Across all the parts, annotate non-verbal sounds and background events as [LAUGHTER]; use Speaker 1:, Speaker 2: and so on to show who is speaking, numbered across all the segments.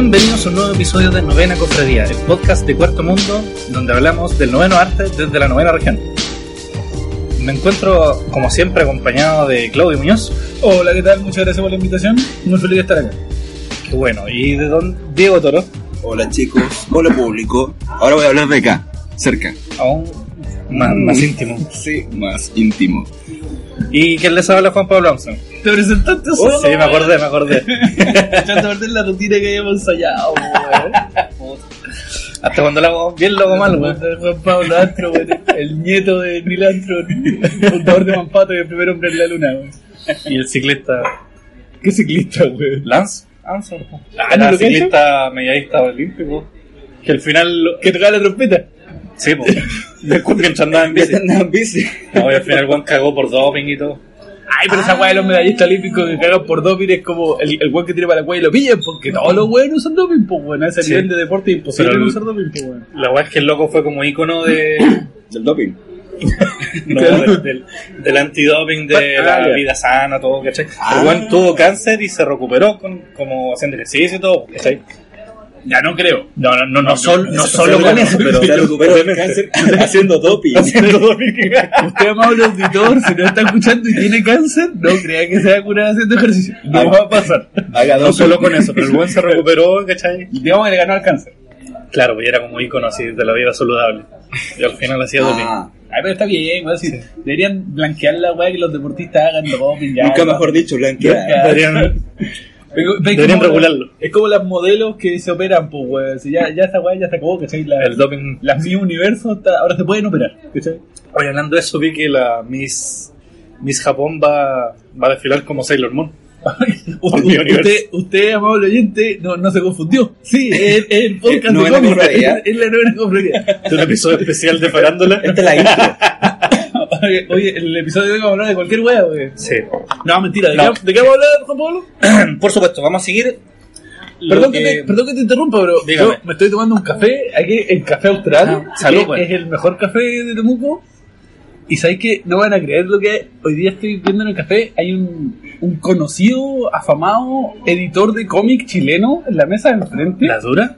Speaker 1: Bienvenidos a un nuevo episodio de Novena Cofradía, el podcast de Cuarto Mundo, donde hablamos del noveno arte desde la novena región. Me encuentro, como siempre, acompañado de Claudio Muñoz.
Speaker 2: Hola, ¿qué tal? Muchas gracias por la invitación. Muy feliz de estar acá.
Speaker 1: Qué bueno. Y de don Diego Toro.
Speaker 3: Hola chicos, hola público. Ahora voy a hablar de acá, cerca.
Speaker 1: Aún más, más íntimo.
Speaker 3: Sí, más íntimo.
Speaker 1: ¿Y quién les habla? Juan Pablo Amson.
Speaker 2: ¿Te presentaste solo?
Speaker 1: Sí, me acordé, me acordé. [LAUGHS]
Speaker 2: Ya te acordé la rutina que habíamos ensayado, weón. [LAUGHS]
Speaker 1: Hasta cuando lo hago bien, lo hago mal, weón.
Speaker 2: Juan Pablo Astro, weón. El nieto de Neil Armstrong, fundador de Mampato y el primer hombre en la luna, weón.
Speaker 1: Y el ciclista
Speaker 2: ¿Qué ciclista, weón?
Speaker 1: Lance Armstrong.
Speaker 2: Ah, ¿no lo
Speaker 1: ciclista medallista olímpico. Que al final... lo-
Speaker 2: Que tocaba la trompeta.
Speaker 1: Sí, pues. [LAUGHS] Después que andaba en bici.
Speaker 3: andando en bici.
Speaker 1: No, y al final Juan cagó por doping y todo.
Speaker 2: Ay, pero esa weá de los medallistas olímpicos que cagan por doping es como el, el weón que tira para la weá y lo pillan, porque todos los weones usan doping, pues weón. A ese
Speaker 1: Sí.
Speaker 2: nivel de deporte es imposible
Speaker 1: el-
Speaker 2: usar doping, pues weón.
Speaker 1: La weá es que el loco fue como ícono de. [COUGHS]
Speaker 3: Del doping. [COUGHS]
Speaker 1: no, del, del, del antidoping, de
Speaker 2: Ah,
Speaker 1: la vida sana, todo, ¿cachai?
Speaker 3: Ah.
Speaker 1: El weón tuvo cáncer y se recuperó con, como haciendo ejercicio y todo, ¿cachai?
Speaker 2: Ya no creo.
Speaker 1: No, no, no, no, sol- no solo con eso, pero.
Speaker 3: Se [LAUGHS] recuperó del cáncer haciendo doping.
Speaker 1: Haciendo doping.
Speaker 2: Usted, amable auditor, si no está escuchando y tiene cáncer, no crea que se va a curar haciendo ejercicio. No va a pasar.
Speaker 1: No solo con eso, pero el weón se recuperó, ¿cachai?
Speaker 2: Digamos que le ganó al cáncer.
Speaker 1: Claro, pues era como ícono así de la vida saludable. Y al final hacía doping.
Speaker 3: Ah,
Speaker 2: Ay, pero está bien, weón. si Deberían blanquear la weá que los deportistas hagan doping ya.
Speaker 3: nunca
Speaker 2: ¿no?
Speaker 3: mejor dicho, blanquear.
Speaker 1: Deberían- [LAUGHS] Deberían
Speaker 2: como-
Speaker 1: regularlo.
Speaker 2: Es como las modelos que se operan, pues, weón. Si ya, ya esta weá ya se acabó, ¿cachai? La,
Speaker 1: el doping
Speaker 2: Las mi universo está- ahora se pueden operar, ¿cachai?
Speaker 1: Oye, hablando de eso, vi que la Miss, Miss Japón va, va a desfilar como Sailor Moon. [LAUGHS]
Speaker 2: usted, usted, usted, amable oyente, no, no se confundió. Sí, es, es el [LAUGHS] podcast de cómics.
Speaker 3: cofradía.
Speaker 2: Es, es la novena cofradía. [LAUGHS]
Speaker 1: Es un episodio especial de Farándula.
Speaker 3: Esta es la intro.
Speaker 2: Oye, el episodio de hoy vamos a hablar de cualquier wea, wey.
Speaker 1: Sí.
Speaker 2: No, mentira. ¿De,
Speaker 1: No.
Speaker 2: Qué, ¿De qué vamos a hablar, Juan Pablo? [CLEARS THROAT]
Speaker 1: Por supuesto, vamos a seguir. lo
Speaker 2: Perdón que, te, perdón que te interrumpa, pero
Speaker 1: Dígame.
Speaker 2: yo me estoy tomando un café, aquí el café austral,
Speaker 1: Ah, salud,
Speaker 2: que es el mejor café de Temuco. Y sabéis que no van a creer lo que hoy día estoy viendo en el café. Hay un, un conocido, afamado editor de cómic chileno en la mesa de enfrente.
Speaker 1: ¿La dura?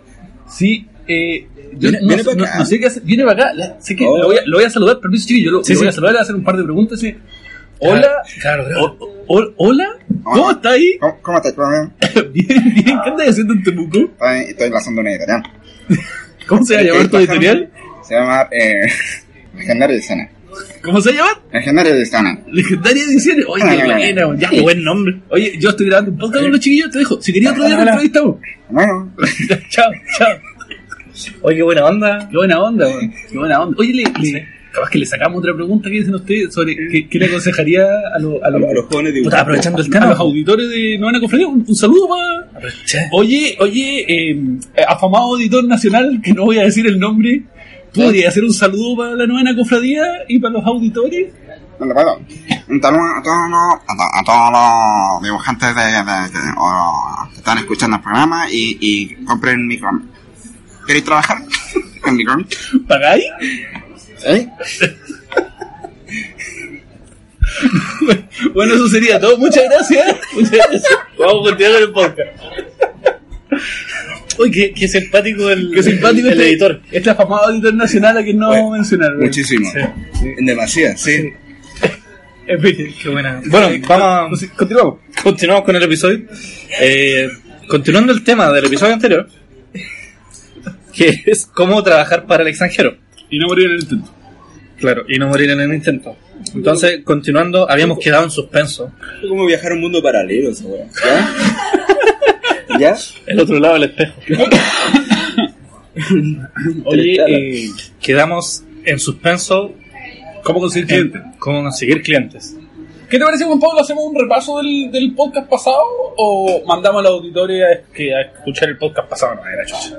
Speaker 2: Sí, eh,
Speaker 3: Viene-
Speaker 2: no,
Speaker 3: viene
Speaker 2: no-
Speaker 3: para acá.
Speaker 2: no sé qué hacer. Viene para acá. la- sé que
Speaker 3: Oh.
Speaker 2: lo, voy a, lo voy a saludar, permiso, chiquillo. Yo lo,
Speaker 1: Sí,
Speaker 2: lo voy
Speaker 1: sí.
Speaker 2: a saludar, le voy a hacer un par de preguntas. sí. Hola.
Speaker 1: Claro,
Speaker 2: O- o- hola. ¿Cómo está ahí?
Speaker 4: ¿Cómo, cómo estás? ¿Cómo estás? [LAUGHS]
Speaker 2: bien, bien. ¿Qué andas haciendo en Temuco?
Speaker 4: Estoy, estoy lanzando una editorial. [LAUGHS]
Speaker 2: ¿Cómo se va a llamar tu editorial?
Speaker 4: Se llama eh, [LAUGHS] Legendaria Ediciones.
Speaker 2: ¿Cómo se llama?
Speaker 4: Legendaria Ediciones.
Speaker 2: Legendaria Ediciones. Oye, qué buena, ya,
Speaker 1: Qué buen nombre.
Speaker 2: Oye, yo estoy grabando un podcast con los chiquillos, te dejo. Si quería otro día, nos entrevistamos.
Speaker 4: Bueno,
Speaker 2: chao, chao.
Speaker 1: Oye, qué buena onda.
Speaker 2: Qué buena onda. Qué buena onda. Oye, le, le- capaz que le sacamos otra pregunta que dicen ustedes sobre qué, qué le aconsejaría a, lo- a,
Speaker 3: A
Speaker 2: los-
Speaker 3: jóvenes
Speaker 1: Puta, aprovechando el
Speaker 2: a
Speaker 1: tema.
Speaker 2: los auditores de Novena Cofradía. Un, un saludo para...
Speaker 1: Aproveché.
Speaker 2: Oye, oye, eh, afamado editor nacional, que no voy a decir el nombre, ¿podría hacer un saludo para la Novena Cofradía y para los auditores?
Speaker 4: Un saludo a todos los, a, to- a todos los dibujantes de, de- que, o- que están escuchando el programa y, y compren mi cómic. ¿Queréis trabajar [LAUGHS] en mi cómic?
Speaker 2: ¿Pagáis?
Speaker 4: ¿Sí? [LAUGHS]
Speaker 2: Bueno, eso sería todo. Muchas gracias. Muchas gracias. Vamos a continuar con el podcast.
Speaker 1: Uy, qué, qué simpático el,
Speaker 2: Qué simpático
Speaker 1: el
Speaker 2: este,
Speaker 1: editor.
Speaker 2: Este afamado editor nacional a quien no vamos a mencionar.
Speaker 3: Muchísimo.
Speaker 1: Sí.
Speaker 3: En demasía, sí. [LAUGHS]
Speaker 2: En fin.
Speaker 1: Qué buena. Bueno, vamos a...
Speaker 2: Continuamos.
Speaker 1: Continuamos con el episodio. Eh, continuando el tema del episodio anterior, que es cómo trabajar para el extranjero.
Speaker 2: Y no morir en el intento.
Speaker 1: Claro, y no morir en el intento. Entonces, continuando, habíamos quedado en suspenso.
Speaker 3: Es como viajar a un mundo paralelo, esa weá. ¿Ya? [LAUGHS] ¿Ya?
Speaker 1: El otro lado del espejo. [LAUGHS]
Speaker 2: Oye, eh,
Speaker 1: Quedamos en suspenso
Speaker 2: ¿cómo conseguir
Speaker 1: en
Speaker 2: clientes?
Speaker 1: cómo conseguir clientes.
Speaker 2: ¿Qué te parece, Juan Pablo? ¿Hacemos un repaso del, del podcast pasado o mandamos a la auditoría a, que, a escuchar el podcast pasado? No, era chucha.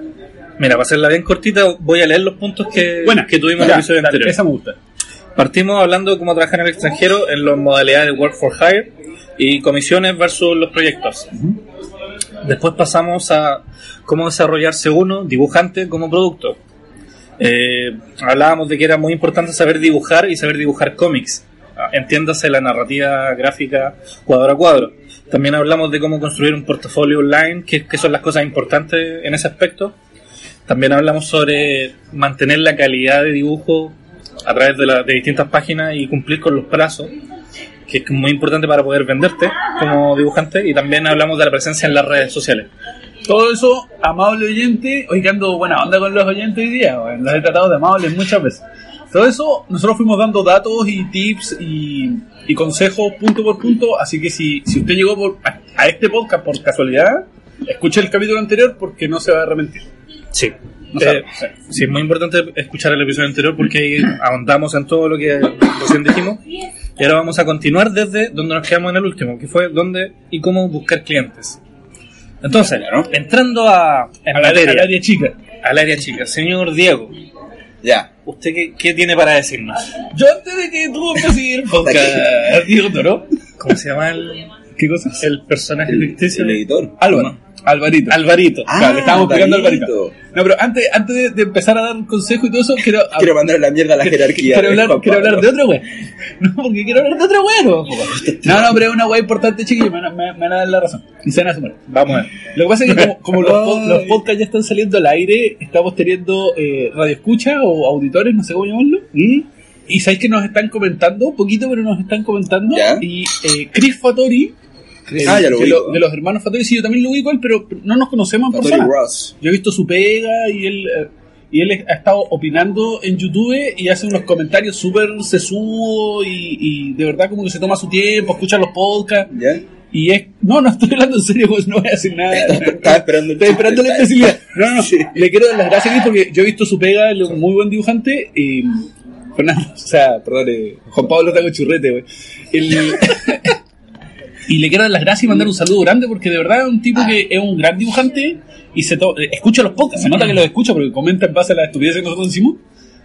Speaker 1: Mira, para hacerla bien cortita, voy a leer los puntos que,
Speaker 2: Buena.
Speaker 1: que tuvimos en el episodio anterior.
Speaker 2: Esa me gusta.
Speaker 1: Partimos hablando de cómo trabajar en el extranjero en las modalidades de Work for Hire y comisiones versus los proyectos. Después pasamos a cómo desarrollarse uno, dibujante, como producto. Eh, hablábamos de que era muy importante saber dibujar y saber dibujar cómics. Ah, Entiéndase la narrativa gráfica cuadro a cuadro. También hablamos de cómo construir un portafolio online, que, son las cosas importantes en ese aspecto. También hablamos sobre mantener la calidad de dibujo a través de, la- de distintas páginas y cumplir con los plazos, que es muy importante para poder venderte como dibujante. Y también hablamos de la presencia en las redes sociales.
Speaker 2: Todo eso, amable oyente, hoy que ando buena onda con los oyentes hoy día, los he tratado de amables muchas veces. Todo eso, nosotros fuimos dando datos y tips y, y consejos punto por punto, así que si, si usted llegó por- a, a este podcast por casualidad, escuche el capítulo anterior porque no se va a arrepentir.
Speaker 1: Sí.
Speaker 2: No
Speaker 1: Eh, sí, es muy importante escuchar el episodio anterior porque ahí ahondamos en todo lo que recién dijimos. Y ahora vamos a continuar desde donde nos quedamos en el último, que fue dónde y cómo buscar clientes. Entonces, entrando a, en
Speaker 2: Al área,
Speaker 1: materia,
Speaker 2: al área chica.
Speaker 1: al área chica, señor Diego,
Speaker 3: Ya.
Speaker 1: ¿Usted qué, qué tiene para decirnos?
Speaker 2: Yo antes de que tú empieces el podcast, Diego Toro,
Speaker 1: ¿Cómo se llama el,
Speaker 2: ¿qué cosas?
Speaker 1: el personaje ficticio?
Speaker 3: El editor.
Speaker 2: Álvaro. Alvarito.
Speaker 1: Alvarito.
Speaker 3: Ah,
Speaker 2: Claro, le estábamos explicando a
Speaker 3: Alvarito.
Speaker 2: No, pero antes, antes de, de empezar a dar consejo y todo eso, quiero, [LAUGHS]
Speaker 3: Quiero mandar la mierda a la [LAUGHS] jerarquía.
Speaker 2: quiero, hablar, quiero de otra wea. [LAUGHS] No, porque quiero hablar de otra wea, no. No, no, pero es una wea importante, chiquillos, me, van a- me, me van a dar la razón. Y se van a sumar.
Speaker 1: Vamos a ver.
Speaker 2: Lo que pasa es que como, como los, los podcasts ya están saliendo al aire, estamos teniendo eh, radio escucha o auditores, no sé cómo llamarlo. Y sabéis que nos están comentando, un poquito, pero nos están comentando.
Speaker 3: Ya.
Speaker 2: Y eh, Chris Fattori,
Speaker 3: Ah, ya lo
Speaker 2: de,
Speaker 3: ubico.
Speaker 2: lo- de los hermanos Fattori, sí, yo también lo ubico, a él, pero no nos conocemos en persona.
Speaker 3: Ross.
Speaker 2: Yo he visto su pega y él, eh, y él ha estado opinando en YouTube y hace unos comentarios súper sesudos y, y de verdad como que se toma su tiempo, escucha los podcasts.
Speaker 3: ¿Ya?
Speaker 2: Y es. No, no estoy hablando en serio, pues no voy a decir nada.
Speaker 3: Estaba esperando
Speaker 2: Estoy esperando la especialidad. No, no, no.
Speaker 3: Sí.
Speaker 2: Le quiero dar las gracias Chris, porque yo he visto su pega, él es un muy buen dibujante. Y. Fernando, o sea, perdón, eh, Juan Pablo está con churrete, güey. El- [LAUGHS] y le quiero dar las gracias y mandar un saludo grande porque de verdad es un tipo que es un gran dibujante y se eh, escucha los podcasts, se nota que los escucha porque comenta en base a las estupideces que nosotros decimos.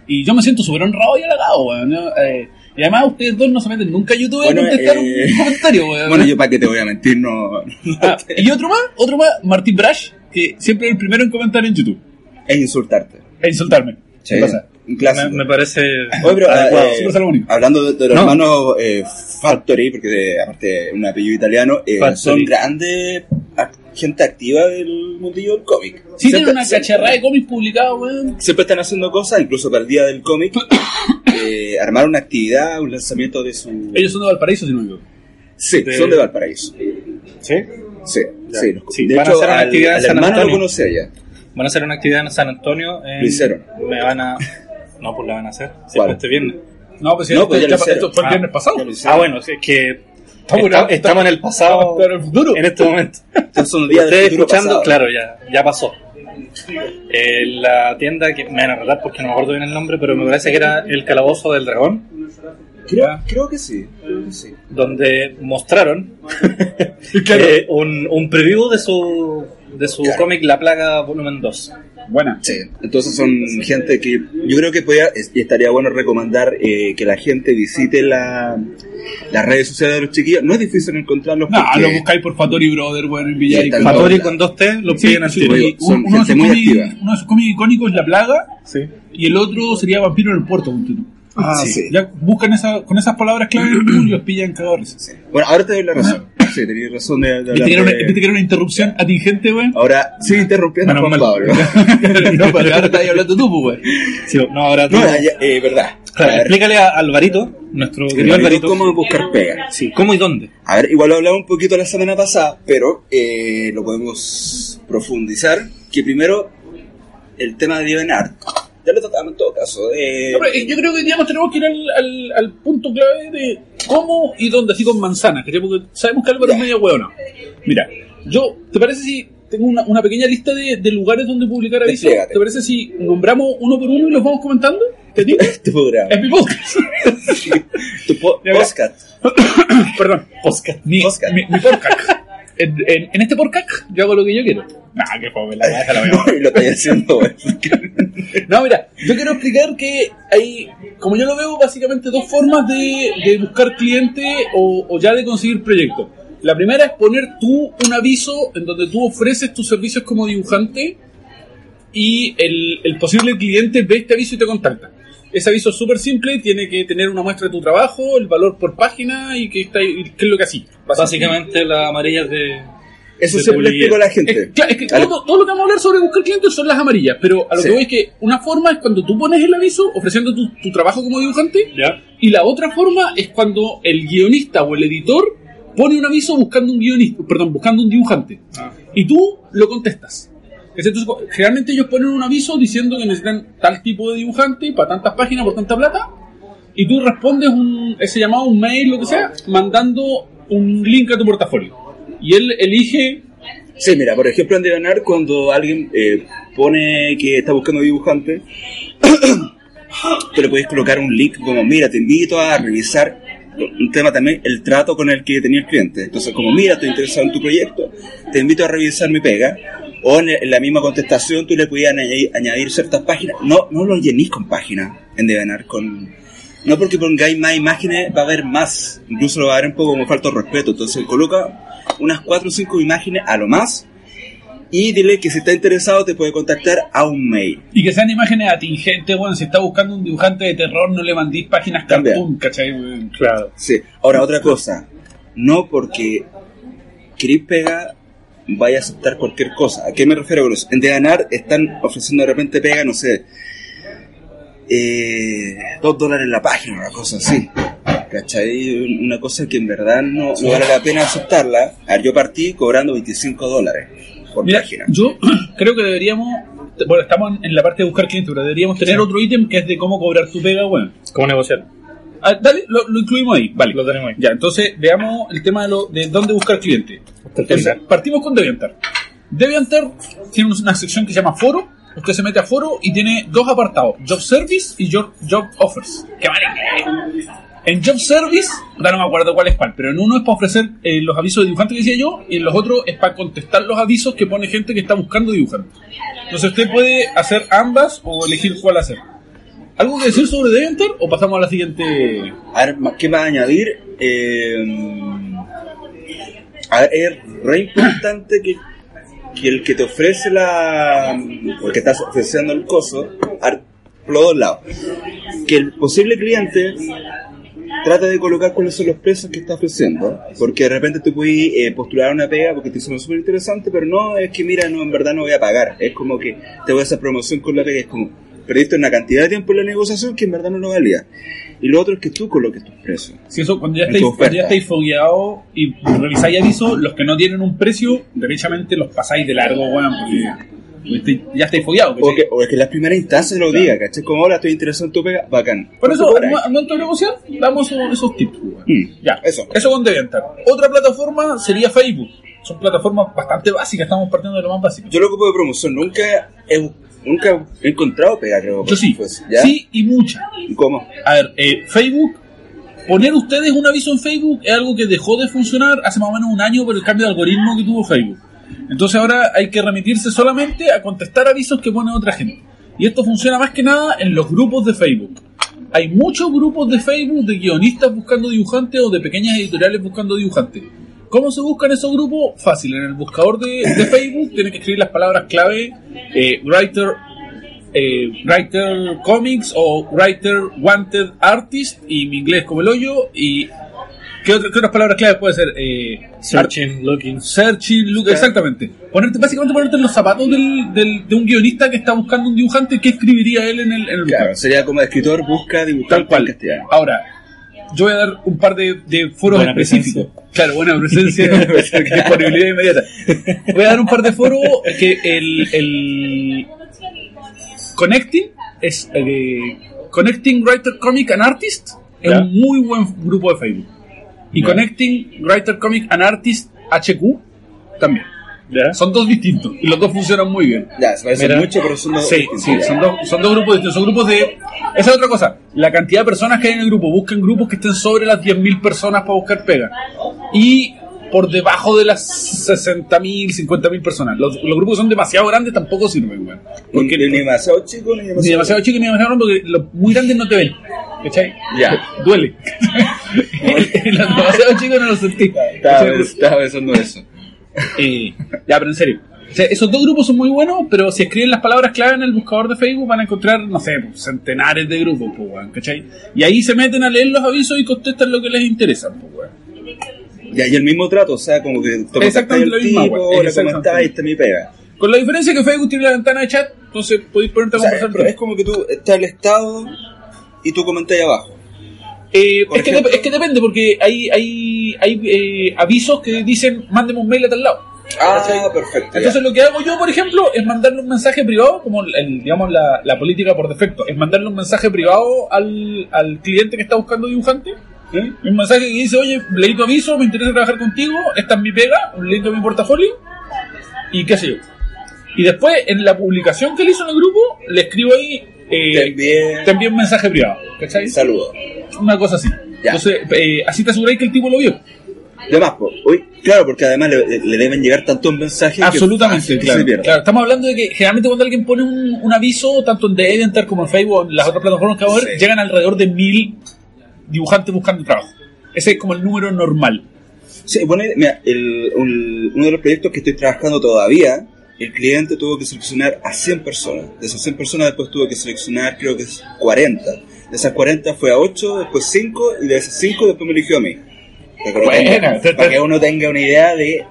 Speaker 2: Y yo me siento súper honrado y halagado, weón. Eh, y además ustedes dos no se meten nunca a YouTube
Speaker 3: Bueno,
Speaker 2: a contestar
Speaker 3: eh,
Speaker 2: un comentario, weón.
Speaker 3: Bueno, yo para qué te voy a mentir, no.
Speaker 2: Ah, y otro más, otro más, Martín Brash, que siempre es el primero en comentar en YouTube.
Speaker 3: Es insultarte.
Speaker 2: E insultarme.
Speaker 3: Sí.
Speaker 2: ¿Qué pasa?
Speaker 3: Un clásico.
Speaker 1: Me, me parece
Speaker 3: Oye, pero,
Speaker 1: adecuado.
Speaker 3: eh,
Speaker 2: Siempre salomónico.
Speaker 3: hablando de, de los
Speaker 1: No.
Speaker 3: hermanos eh, Factory, porque aparte un apellido italiano, eh, son grandes gente activa del mundillo del cómic.
Speaker 2: Sí,
Speaker 3: Siempre-
Speaker 2: tiene una cacharrada de cómics publicados, weón.
Speaker 3: Siempre están haciendo cosas, incluso para el día del cómic, [COUGHS] eh, armar una actividad, un lanzamiento de su...
Speaker 2: Ellos son de Valparaíso, si no me.
Speaker 3: Sí,
Speaker 1: de-
Speaker 3: son de Valparaíso.
Speaker 1: ¿Sí.
Speaker 3: Sí,
Speaker 1: Ya.
Speaker 3: sí. los-
Speaker 1: Sí,
Speaker 3: de
Speaker 1: van a hacer una
Speaker 3: al,
Speaker 1: actividad en
Speaker 3: al
Speaker 1: San
Speaker 3: hermano lo conocí allá.
Speaker 1: Van a hacer una actividad en San Antonio. en-
Speaker 3: Lo hicieron.
Speaker 1: Me van a. No, pues la van a hacer. Sí,
Speaker 3: ¿Cuál?
Speaker 1: este viernes.
Speaker 2: No, pues, sí,
Speaker 3: No,
Speaker 2: esto,
Speaker 3: pues ya
Speaker 2: ya
Speaker 3: hicieron.
Speaker 2: esto fue el
Speaker 1: Ah,
Speaker 2: viernes pasado.
Speaker 3: ya.
Speaker 1: Ah, bueno, es que.
Speaker 2: Estamos,
Speaker 1: esta-
Speaker 2: estamos-
Speaker 1: estamos en el pasado.
Speaker 2: Pero en el futuro.
Speaker 1: En este momento.
Speaker 3: Entonces días del
Speaker 1: Ustedes escuchando,
Speaker 3: pasado.
Speaker 1: claro, ya, ya pasó. Eh, la tienda que me van a arreglar porque no me acuerdo bien el nombre, pero me parece que era el Calabozo del Dragón,
Speaker 3: Creo, creo que sí, creo que sí.
Speaker 1: donde mostraron [LAUGHS]
Speaker 2: Claro.
Speaker 1: eh, un, un preview de su, de su
Speaker 3: Claro.
Speaker 1: cómic La Plaga Volumen 2.
Speaker 2: Buena.
Speaker 3: Sí, entonces son gente que yo creo que podía, y estaría bueno recomendar eh, que la gente visite la, las redes sociales de los chiquillos. No es difícil encontrarlos
Speaker 2: No,
Speaker 3: porque
Speaker 2: lo buscáis por Fatori Brother, weón, en Villa
Speaker 3: Sí.
Speaker 1: Fatori con dos T lo
Speaker 2: Sí,
Speaker 1: piden al
Speaker 2: sí, y
Speaker 3: son
Speaker 2: uno, de sus
Speaker 3: gente muy
Speaker 2: cómics-
Speaker 3: activa.
Speaker 2: uno de sus cómics icónicos es La Plaga
Speaker 1: Sí.
Speaker 2: y el otro sería Vampiro en el Puerto.
Speaker 3: Ah, sí.
Speaker 2: Ya buscan esa, con esas palabras clave y [CLEARS THROAT] los pillan cagados.
Speaker 3: Sí. Bueno, ahora te doy la razón. Sí, tenías razón de, de
Speaker 2: ¿Viste
Speaker 3: hablar
Speaker 2: que era una,
Speaker 3: de-
Speaker 2: que era una interrupción atingente, weón?
Speaker 3: Ahora sigue interrumpiendo a
Speaker 1: Menos
Speaker 3: Juan. Pablo. [LAUGHS]
Speaker 2: no, pero ahora estás hablando tú, pues, weón.
Speaker 1: Sí, no, ahora tú.
Speaker 3: No, ya, eh, verdad. A ver,
Speaker 1: explícale a Alvarito, nuestro querido
Speaker 3: Alvarito. ¿Cómo buscar pega?
Speaker 1: Sí, ¿cómo y dónde?
Speaker 3: A ver, igual lo hablamos un poquito la semana pasada, pero eh, lo podemos profundizar. Que primero, el tema de DeviantArt. Ya lo tratamos en todo caso. eh,
Speaker 2: No, pero, eh, yo creo que nos tenemos que ir al, al, al punto clave de cómo y dónde, así con manzanas, ¿cachai? porque sabemos que Álvaro es medio hueona. Mira, yo, ¿te parece si tengo una, una pequeña lista de, de lugares donde publicar avisos?
Speaker 3: Desplégate.
Speaker 2: ¿Te parece si nombramos uno por uno y los vamos comentando? ¿Te digo?
Speaker 3: tu programa.
Speaker 2: Es mi podcast. [LAUGHS]
Speaker 3: Tu po- podcast. [COUGHS]
Speaker 2: Perdón, podcast. Mi,
Speaker 3: Podcast.
Speaker 2: mi, mi podcast. En, en, en este podcast yo hago lo que yo quiero. Nah, qué fome, la verdad, la veo. [LAUGHS]
Speaker 3: lo estáis haciendo. [LAUGHS]
Speaker 2: No, mira, yo quiero explicar que hay, como yo lo veo, básicamente dos formas de, de buscar cliente o, o ya de conseguir proyectos. La primera es poner tú un aviso en donde tú ofreces tus servicios como dibujante y el, el posible cliente ve este aviso y te contacta. Ese aviso es súper simple, tiene que tener una muestra de tu trabajo, el valor por página y qué, está, y qué es lo que así.
Speaker 1: Básicamente las amarillas de...
Speaker 3: Eso
Speaker 1: de
Speaker 3: siempre le explico a la
Speaker 2: Es,
Speaker 3: gente.
Speaker 2: claro, es que todo, todo lo que vamos a hablar sobre buscar clientes son las amarillas, pero a lo
Speaker 3: Sí.
Speaker 2: que voy es que una forma es cuando tú pones el aviso ofreciendo tu, tu trabajo como dibujante
Speaker 1: ¿Ya?
Speaker 2: y la otra forma es cuando el guionista o el editor pone un aviso buscando un guionista, perdón, buscando un dibujante
Speaker 1: Ah.
Speaker 2: y tú lo contestas. Entonces, generalmente ellos ponen un aviso diciendo que necesitan tal tipo de dibujante para tantas páginas por tanta plata y tú respondes un, ese llamado, un mail, lo que sea, mandando un link a tu portafolio. Y él elige
Speaker 3: Sí, mira, por ejemplo en DeviantArt cuando alguien eh, pone que está buscando dibujante, [CLEARS THROAT] tú le puedes colocar un link como, mira, te invito a revisar un tema también, el trato con el que tenía el cliente. Entonces, como, mira, estoy interesado en tu proyecto, te invito a revisar mi pega. O en en la misma contestación tú le podías añadir, añadir ciertas páginas. No, no lo llenéis con páginas en DeviantArt, con... No porque pongáis más imágenes va a haber más, incluso lo va a haber un poco como falta de respeto. Entonces coloca unas 4 o 5 imágenes a lo más y dile que si está interesado te puede contactar a un mail.
Speaker 2: Y que sean imágenes atingentes, bueno, si está buscando un dibujante de terror, no le mandéis páginas
Speaker 3: También.
Speaker 2: cartoon, ¿cachai?
Speaker 1: Claro.
Speaker 3: Sí. Ahora, otra cosa. No porque queréis pega vaya a aceptar cualquier cosa. ¿A qué me refiero con eso? En Deganar están ofreciendo de repente pega, no sé, eh, dos dólares la página, una cosa así. ¿Cachai? Una cosa que en verdad no, no vale la pena aceptarla. A ver, yo partí cobrando 25 dólares por
Speaker 2: Mira,
Speaker 3: página.
Speaker 2: yo [CLEARS THROAT] creo que deberíamos, bueno, estamos en- en la parte de buscar clientes, pero deberíamos tener otro ítem que es de cómo cobrar tu pega, bueno.
Speaker 1: ¿Cómo negociar?
Speaker 2: Ah, dale, lo, lo incluimos ahí, vale.
Speaker 1: Lo tenemos ahí.
Speaker 2: Ya, entonces veamos el tema de, lo, de dónde buscar Entonces,
Speaker 1: final.
Speaker 2: partimos con DeviantArt. DeviantArt tiene una sección que se llama Foro. Usted se mete a Foro y tiene dos apartados: Job Service y Job, job Offers. ¡Qué vale! En Job Service, ahora no me acuerdo cuál es cuál, pero en uno es para ofrecer eh, los avisos de dibujante que decía yo, y en los otros es para contestar los avisos que pone gente que está buscando dibujante. Entonces usted puede hacer ambas o elegir cuál hacer. ¿Algo que decir sobre DeviantArt o pasamos a la siguiente?
Speaker 3: A ver, ¿qué a añadir? Eh, a ver, es re importante que, que el que te ofrece la. o el que estás ofreciendo el coso, a por los dos lados. Que el posible cliente trata de colocar cuáles son los precios que está ofreciendo. Porque de repente tú puedes eh, postular una pega porque te suena súper interesante, pero no es que, mira, no, en verdad no voy a pagar. Es como que te voy a hacer promoción con la pega. Es como, perdiste una cantidad de tiempo en la negociación que en verdad no lo valía. Y lo otro es que tú coloques tus precios.
Speaker 2: Si eso, cuando ya estáis, cuando ya estáis fogueados y revisáis avisos, los que no tienen un precio, derechamente los pasáis de largo, weón, porque ya estáis fogueados.
Speaker 3: O o es que en las primeras instancias lo diga, ¿cachai? Como ahora estoy interesado en tu pega, bacán.
Speaker 2: Por eso, al momento de negociar, damos esos, tips.
Speaker 3: Mm,
Speaker 2: Ya,
Speaker 3: eso.
Speaker 2: Eso con DeviantArt. Otra plataforma sería Facebook. Son plataformas bastante básicas, estamos partiendo de lo más básico.
Speaker 3: Yo lo ocupo de promoción, nunca he, nunca he encontrado pega, creo.
Speaker 2: Yo sí,
Speaker 3: Pues, ¿ya?
Speaker 2: sí y mucha.
Speaker 3: ¿Y ¿Cómo?
Speaker 2: A ver, eh, Facebook, poner ustedes un aviso en Facebook es algo que dejó de funcionar hace más o menos un año por el cambio de algoritmo que tuvo Facebook. Entonces ahora hay que remitirse solamente a contestar avisos que pone otra gente. Y esto funciona más que nada en los grupos de Facebook. Hay muchos grupos de Facebook de guionistas buscando dibujantes o de pequeñas editoriales buscando dibujantes. ¿Cómo se buscan esos grupos? Fácil, en el buscador de, de Facebook tienen que escribir las palabras clave eh, writer eh, writer comics o writer wanted artist y mi inglés como el hoyo y ¿qué, otra- qué otras palabras claves puede ser? Eh,
Speaker 1: Searching, looking.
Speaker 2: searching, look, exactamente. Ponerte, básicamente ponerte en los zapatos del, del- de un guionista que está buscando un dibujante, ¿qué escribiría él en el, en el
Speaker 3: Claro,
Speaker 2: buscador?
Speaker 3: sería como escritor busca dibujante
Speaker 2: Tal cual.
Speaker 3: en castellano.
Speaker 2: Ahora, yo voy a dar un par de, de foros
Speaker 1: Buena
Speaker 2: específicos. Claro, buena presencia, [LAUGHS] disponibilidad inmediata. Voy a dar un par de foros que el, el Connecting es eh, Connecting Writer Comic and Artist es un muy buen grupo de Facebook. Y. Connecting Writer Comic and Artist HQ también.
Speaker 1: ¿Ya?
Speaker 2: Son dos distintos y los dos funcionan muy bien.
Speaker 3: Ya, se parece
Speaker 1: Mira.
Speaker 3: mucho, pero son dos.
Speaker 2: Sí, sí, son dos, son dos grupos distintos. Son grupos de. Esa es otra cosa. La cantidad de personas que hay en el grupo. Busquen grupos que estén sobre las 10.000 personas para buscar pega. Y por debajo de las 60.000, 50.000 personas. Los, los grupos que son demasiado grandes tampoco sirven, weón.
Speaker 3: Porque ni demasiado chico ni demasiado.
Speaker 2: Ni demasiado chicos ni demasiado grandes porque los muy grandes no te ven. ¿Cachai?
Speaker 3: Ya. [LAUGHS]
Speaker 2: Duele. [LAUGHS] Los demasiado chicos no los sentís.
Speaker 3: Estaba, estaba pensando eso.
Speaker 2: Eh, ya, pero en serio. O sea, esos dos grupos son muy buenos, pero si escriben las palabras clave en el buscador de Facebook van a encontrar, no sé, pues, centenares de grupos, pues, weón, ¿cachai? Y ahí se meten a leer los avisos y contestan lo que les interesa, pues, weón.
Speaker 3: Y ahí el mismo trato, o sea, como que te
Speaker 2: Exactamente lo mismo,
Speaker 3: tipo, le
Speaker 2: Exactamente.
Speaker 3: comentáis, te mi pega.
Speaker 2: Con la diferencia que Facebook tiene la ventana de chat, entonces podéis ponerte a
Speaker 3: O sea,
Speaker 2: conversar.
Speaker 3: pero es como que tú está el estado y tú comentáis abajo.
Speaker 2: Eh, es, que es que depende, porque hay, hay, hay eh, avisos que dicen mándeme un mail a tal lado.
Speaker 3: Ah, perfecto. ya.
Speaker 2: Entonces lo que hago yo, por ejemplo, es mandarle un mensaje privado, como el- digamos la, la política por defecto, es mandarle un mensaje privado al, al cliente que está buscando dibujante. ¿eh? Un mensaje que dice, oye, leí tu aviso, me interesa trabajar contigo, esta es mi pega, un link de mi portafolio, y qué sé yo. Y después, en la publicación que él hizo en el grupo, le escribo ahí, eh,
Speaker 3: Te envié
Speaker 2: te envío un mensaje privado, ¿cachai?
Speaker 3: saludos.
Speaker 2: Una cosa así.
Speaker 3: Ya.
Speaker 2: Entonces, eh, así te aseguráis que el tipo lo vio.
Speaker 3: De más, po. Uy, claro, porque además le, le deben llegar tantos mensajes.
Speaker 2: Absolutamente,
Speaker 3: que
Speaker 2: claro,
Speaker 3: se pierde.
Speaker 2: claro. Estamos hablando de que generalmente cuando alguien pone un, un aviso, tanto en DeviantArt como en Facebook en las otras plataformas que vamos a ver,
Speaker 3: Sí.
Speaker 2: llegan alrededor de mil dibujantes buscando trabajo. Ese es como el número normal.
Speaker 3: Sí, bueno, mira, el- un- uno de los proyectos que estoy trabajando todavía, el cliente tuvo que seleccionar a 100 personas. De esas 100 personas después tuvo que seleccionar, creo que es 40. De esas 40 fue a 8, después 5, y de esas 5 después me eligió a mí. Para que, uno
Speaker 2: Buena.
Speaker 3: tenga, para que uno tenga una idea de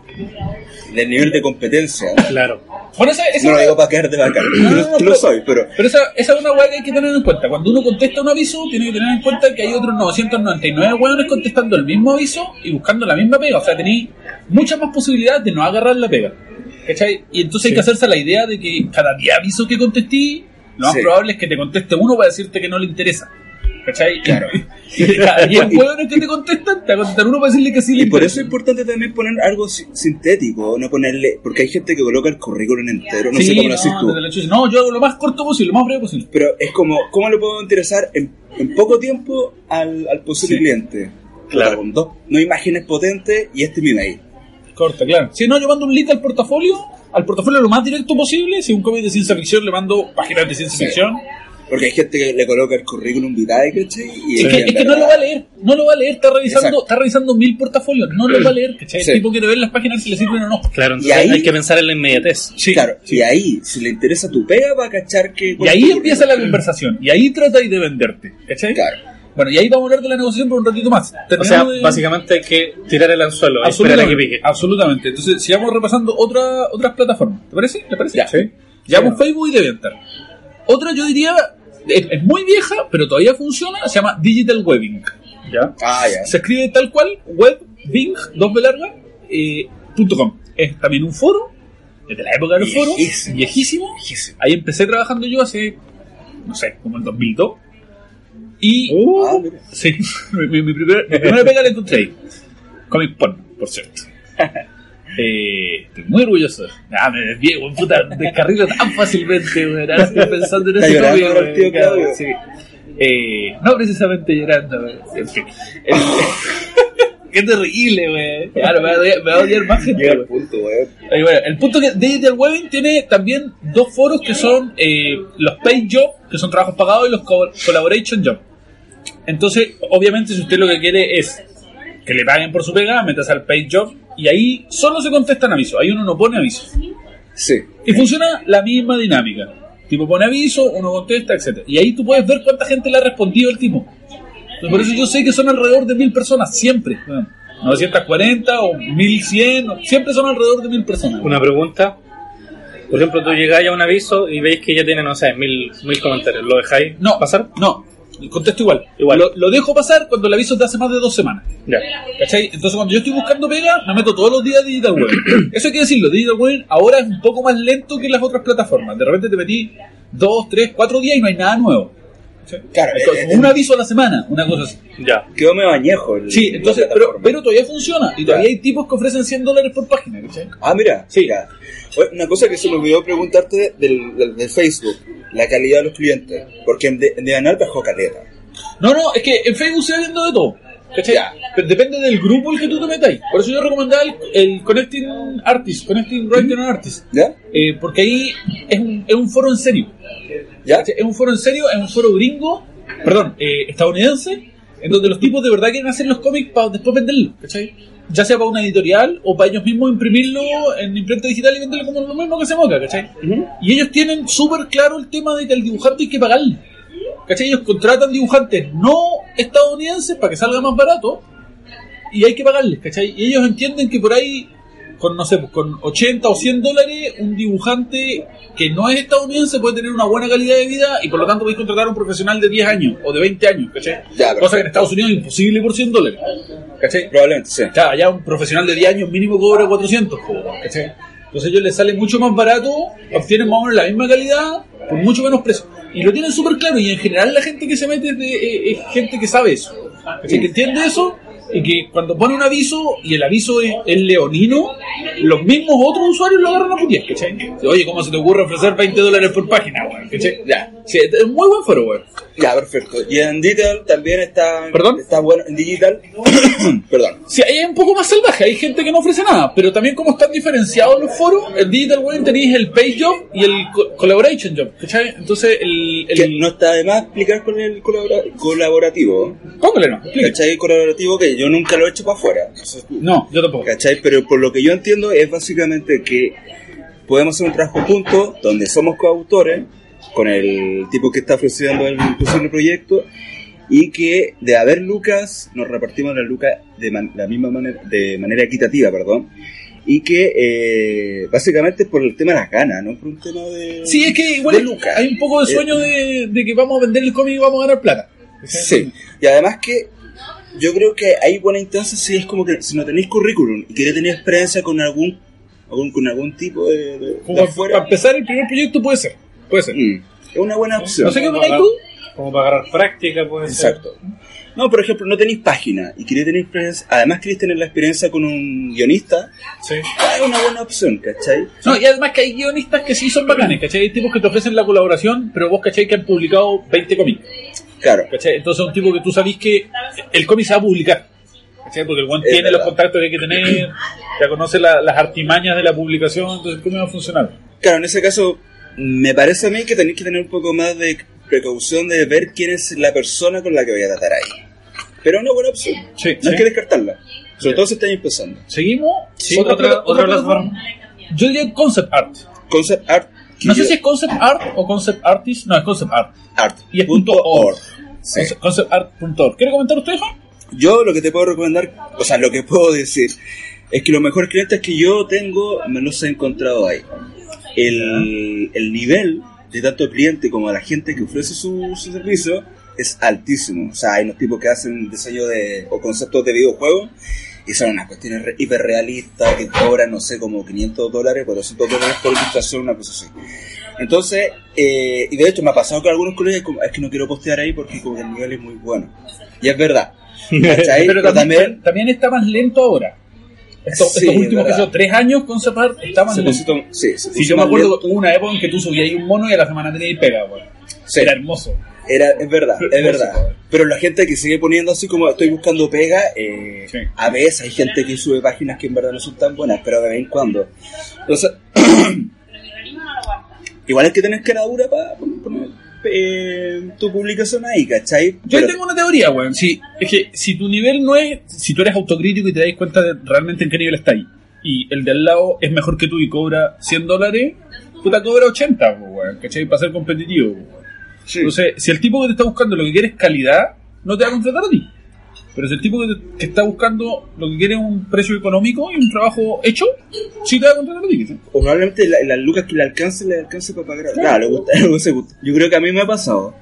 Speaker 3: del nivel de competencia.
Speaker 1: Claro.
Speaker 2: Bueno, esa, esa
Speaker 3: No lo digo para de bacán,
Speaker 2: No, no,
Speaker 3: lo,
Speaker 2: no,
Speaker 3: lo
Speaker 2: pero-
Speaker 3: soy, pero
Speaker 2: Pero esa, esa es una hueá que hay que tener en cuenta. Cuando uno contesta un aviso, tiene que tener en cuenta que hay otros 999 hueones contestando el mismo aviso y buscando la misma pega. O sea, tenéis muchas más posibilidades de no agarrar la pega. ¿Cachai? Y entonces hay que hacerse la idea de que cada día aviso que contestí, lo más probable es que te conteste uno para decirte que no le interesa. ¿Cachai?
Speaker 3: Claro. [LAUGHS]
Speaker 2: Y de cada [LAUGHS] 10 hueones que te contestan, te va a contestar uno para decirle que sí le
Speaker 3: Y por eso es importante también poner algo si- sintético, no ponerle, porque hay gente que coloca el currículum entero, no
Speaker 2: Sí,
Speaker 3: sé cómo lo haces tú.
Speaker 2: la chucha. no, yo hago lo más corto posible, lo más breve posible.
Speaker 3: Pero es como, ¿cómo le puedo interesar en, en poco tiempo al, al posible
Speaker 2: Sí.
Speaker 3: cliente?
Speaker 1: Claro.
Speaker 3: Con dos, no imágenes potentes y este es mi mail.
Speaker 2: Corta, claro. Si no, yo mando un link al portafolio, al portafolio lo más directo posible. Si es un cómic de ciencia ficción, le mando páginas de ciencia
Speaker 3: Sí.
Speaker 2: ficción.
Speaker 3: Porque hay gente que le coloca el currículum vitae, ¿cachai? Y
Speaker 2: Es, que, es que no lo va a leer, no lo va a leer, está revisando,
Speaker 3: Exacto.
Speaker 2: está revisando mil portafolios, no lo va a leer, ¿cachai?
Speaker 3: Sí.
Speaker 2: El tipo quiere ver las páginas si le sirven o no.
Speaker 1: Claro,
Speaker 3: Y
Speaker 1: entonces
Speaker 3: ahí-
Speaker 1: hay que pensar en la inmediatez.
Speaker 2: Sí,
Speaker 3: claro,
Speaker 2: sí.
Speaker 3: y ahí, si le interesa tu pega, va a cachar que...
Speaker 2: Y ahí empieza la conversación, y ahí tratáis de venderte, ¿cachai?
Speaker 3: Claro.
Speaker 2: Bueno, y ahí vamos a hablar de la negociación por un ratito más.
Speaker 1: O sea,
Speaker 2: de-
Speaker 1: básicamente hay que tirar el anzuelo y esperar a que
Speaker 2: Absolutamente,
Speaker 1: pique.
Speaker 2: absolutamente. Entonces, sigamos repasando otra, otras plataformas. ¿Te parece? ¿Te parece?
Speaker 3: Ya.
Speaker 2: Sí. Llevamos Facebook y DeviantArt. Otra, yo diría, es, es muy vieja, pero todavía funciona, se llama Digital Webbing. ¿Ya?
Speaker 3: Ah, ya.
Speaker 2: Se escribe tal cual, webbing, dos B larga, eh, punto com. Es también un foro, desde la época de los foros,
Speaker 3: Viejísimo.
Speaker 2: viejísimo.
Speaker 3: Viejísimo.
Speaker 2: Ahí empecé trabajando yo hace, no sé, como el 2002. Y
Speaker 3: Ah, mira.
Speaker 2: Sí, [LAUGHS] mi, mi- mi primer- mi primera pega la encontré ahí. Comic Porn, por cierto. [LAUGHS] Eh, estoy muy orgulloso. Ah, me desvié, weón, puta, descarrilo tan fácilmente, weón. Ahora estoy pensando en ese cómic, weón, sí. Eh, no precisamente llorando, weón. En fin. El- [LAUGHS] Qué terrible, weón. Claro, me va a odiar, me va a odiar más gente, weón.
Speaker 3: punto.
Speaker 2: Eh, bueno, el punto que Digital Webbing tiene también dos foros que son eh, los Paid Job, que son trabajos pagados, y los co- Collaboration Job. Entonces, obviamente, si usted lo que quiere es que le paguen por su pega, metas al Paid Job y ahí solo se contestan avisos. Ahí uno no pone avisos.
Speaker 3: Sí.
Speaker 2: Y funciona la misma dinámica. Tipo pone aviso, uno contesta, etc. Y ahí tú puedes ver cuánta gente le ha respondido el tipo. Entonces, por eso yo sé que son alrededor de mil personas, siempre. Bueno, 940 o 1100, o- siempre son alrededor de mil personas.
Speaker 1: Una pregunta. Por ejemplo, tú llegáis a un aviso y veis que ya tiene, no sé, mil, mil comentarios. ¿Lo dejáis
Speaker 2: No,
Speaker 1: pasar?
Speaker 2: No, contesto igual.
Speaker 1: Igual.
Speaker 2: Lo, lo dejo pasar cuando el aviso es de hace más de dos semanas.
Speaker 1: Ya.
Speaker 2: ¿Cachai? Entonces cuando yo estoy buscando pega, me meto todos los días a Digital Web. [CLEARS THROAT] Eso hay que decirlo, Digital Web ahora es un poco más lento que las otras plataformas. De repente te metí dos, tres, cuatro días y no hay nada nuevo.
Speaker 3: Claro,
Speaker 2: Entonces,
Speaker 3: eh, eh,
Speaker 2: un aviso a la semana, una cosa así.
Speaker 1: Ya.
Speaker 3: Quedó medio añejo. el-
Speaker 2: Sí, entonces, pero, pero todavía funciona. Y todavía
Speaker 3: Ya.
Speaker 2: hay tipos que ofrecen 100 dólares por página, ¿cachai?
Speaker 3: Ah, mira.
Speaker 2: Sí.
Speaker 3: Oye, Una cosa que se me olvidó preguntarte del, del, del Facebook, la calidad de los clientes. Porque en, de, en Diagonal bajó caleta.
Speaker 2: No, no, es que en Facebook se va viendo de todo. ¿Cachai?
Speaker 3: Ya.
Speaker 2: Pero depende del grupo el que tú te metáis. Por eso yo recomendaba el, el Connecting Artist, Connecting Writer and Artist.
Speaker 3: ¿Ya?
Speaker 2: Eh, porque ahí es un, es un foro en serio. Es un foro en serio, es un foro gringo, perdón, eh, estadounidense, en donde los tipos de verdad quieren hacer los cómics para después venderlos, ¿cachai? Ya sea para una editorial o para ellos mismos imprimirlo en imprenta digital y venderlo como lo mismo que hacemos acá, ¿cachai? Y ellos tienen súper claro el tema de que al dibujante hay que pagarle. ¿Cachai? Ellos contratan dibujantes no estadounidenses para que salga más barato y hay que pagarles, ¿cachai? Y ellos entienden que por ahí, con no sé, con 80 o 100 dólares, un dibujante que no es estadounidense puede tener una buena calidad de vida y por lo tanto podéis contratar a un profesional de 10 años o de 20 años, ¿cachai?
Speaker 3: Ya,
Speaker 2: Cosa que en Estados Unidos es imposible por 100 dólares, ¿cachai?
Speaker 3: Probablemente, sí.
Speaker 2: Claro, allá un profesional de 10 años mínimo cobra 400, po, ¿cachai? Entonces ellos les sale mucho más barato, obtienen más o menos la misma calidad por mucho menos precio. Y lo tienen súper claro, y en general la gente que se mete es, de- eh, es gente que sabe eso, ¿cachai? que entiende eso, y que cuando pone un aviso y el aviso es, es leonino, los mismos otros usuarios lo agarran a putear, ¿cachai? Oye, ¿cómo se te ocurre ofrecer 20 dólares por página, weón? ¿Cachai? Ya, sí, es muy buen foro, weón.
Speaker 3: Ya, perfecto. Y en Digital también está...
Speaker 2: ¿Perdón?
Speaker 3: Está bueno. En Digital... [COUGHS] Perdón.
Speaker 2: Sí, ahí es un poco más salvaje, hay gente que no ofrece nada, pero también como están diferenciados los foros, el Digital Web tenéis el Page Job y el co- Collaboration Job, ¿cachai? Entonces, el... el
Speaker 3: Que no está de más explicar con el colabora- colaborativo.
Speaker 2: Póngale, no, explique.
Speaker 3: ¿Cachai? Colaborativo que yo nunca lo he hecho para afuera. No sé tú.
Speaker 2: No, yo tampoco.
Speaker 3: ¿Cachai? Pero por lo que yo entiendo es básicamente que podemos hacer un trabajo juntos donde somos coautores con el tipo que está ofreciendo el posible proyecto y que de haber lucas nos repartimos las lucas de man- la misma manera de manera equitativa perdón y que eh, básicamente es por el tema de las ganas no por un tema de
Speaker 2: Sí, es que igual
Speaker 3: de lucas
Speaker 2: hay un poco de sueño de, de que vamos a vender el cómic y vamos a ganar plata.
Speaker 3: Sí, y además que yo creo que hay buena instancia si es como que si no tenéis currículum y queréis tener experiencia con algún, algún- con algún tipo de, de- de
Speaker 2: Como para empezar el primer proyecto puede ser, puede ser.
Speaker 3: mm, es una buena opción.
Speaker 2: No sé qué opinas tú.
Speaker 1: Como para agarrar práctica, puede ser.
Speaker 3: Exacto. No, por ejemplo, no tenéis página y queréis tener experiencia, además queréis tener la experiencia con un guionista,
Speaker 1: Sí.
Speaker 3: es una buena opción, ¿cachai?
Speaker 2: No, y además que hay guionistas que sí son bacanes, ¿cachai? Hay tipos que te ofrecen la colaboración, pero vos, ¿cachai? Que han publicado 20 cómics.
Speaker 3: Claro.
Speaker 2: ¿Cachai? Entonces es un tipo que tú sabís que el cómic se va a publicar. ¿Cachai? Porque el buen
Speaker 3: Es
Speaker 2: tiene
Speaker 3: verdad.
Speaker 2: los contactos que hay que tener, ya conoce la- las artimañas de la publicación, entonces el cómic va a funcionar.
Speaker 3: Claro, en ese caso, me parece a mí que tenéis que tener un poco más de precaución de ver quién es la persona con la que voy a tratar ahí. Pero es una buena opción.
Speaker 2: Sí,
Speaker 3: no hay
Speaker 2: sí.
Speaker 3: que descartarla. Sobre todo si estáis empezando.
Speaker 2: ¿Seguimos?
Speaker 1: Sí, otra- otra
Speaker 2: plataforma? Yo diría concept art.
Speaker 3: Concept Art.
Speaker 2: No sé si es concept art o concept artist, no, es concept art.
Speaker 3: Art.
Speaker 2: Y es
Speaker 3: punto
Speaker 2: org.
Speaker 3: Sí.
Speaker 2: Concept- Conceptart.org. ¿Quiere comentar usted, Juan?
Speaker 3: Yo lo que te puedo recomendar, o sea, lo que puedo decir, es que los mejores clientes que yo tengo me los he encontrado ahí. El, el nivel de tanto cliente como de la gente que ofrece su, su servicio es altísimo. O sea, hay unos tipos que hacen diseño de, o conceptos de videojuegos y son unas cuestiones re- hiperrealistas que cobran, no sé, como 500 dólares, 400 dólares por ilustración, una cosa así. Entonces, eh, y de hecho me ha pasado con algunos colegas, como, es que no quiero postear ahí porque como el nivel es muy bueno. Y es verdad. [LAUGHS]
Speaker 2: Pero
Speaker 3: Pero
Speaker 2: también, también está más lento ahora. Estos,
Speaker 3: Sí,
Speaker 2: estos
Speaker 3: es
Speaker 2: últimos que tres años, Concept Art está más lento.
Speaker 3: sí, se
Speaker 2: Sí, yo me acuerdo hubo una época en que tú subías ahí un mono y a la semana tenías pega, weón.
Speaker 3: Sí.
Speaker 2: Era hermoso.
Speaker 3: Era, es verdad, es verdad. Pero la gente que sigue poniendo así como estoy buscando pega, eh,
Speaker 2: Sí.
Speaker 3: a veces hay gente que sube páginas que en verdad no son tan buenas, pero de vez en cuando. Entonces, [CLEARS THROAT] igual es que tenés caradura para poner eh, tu publicación ahí, ¿cachai?
Speaker 2: Yo
Speaker 3: Pero-
Speaker 2: tengo una teoría, weón. Si, es que si tu nivel no es. Si tú eres autocrítico y te das cuenta de realmente en qué nivel está ahí, y el de al lado es mejor que tú y cobra 100 dólares, puta cobra 80, po, weón. ¿Cachai? Para ser competitivo, weón.
Speaker 3: Sí.
Speaker 2: Entonces, si el tipo que te está buscando lo que quiere es calidad, no te va a contratar a ti. Pero si el tipo que, te- que está buscando lo que quiere es un precio económico y un trabajo hecho, sí te va a contratar a ti. ¿cachai?
Speaker 3: O probablemente la- las lucas que le alcance, le alcance para pagar. Claro, le gusta, [LAUGHS] le gusta, le gusta. Yo creo que a mí me ha pasado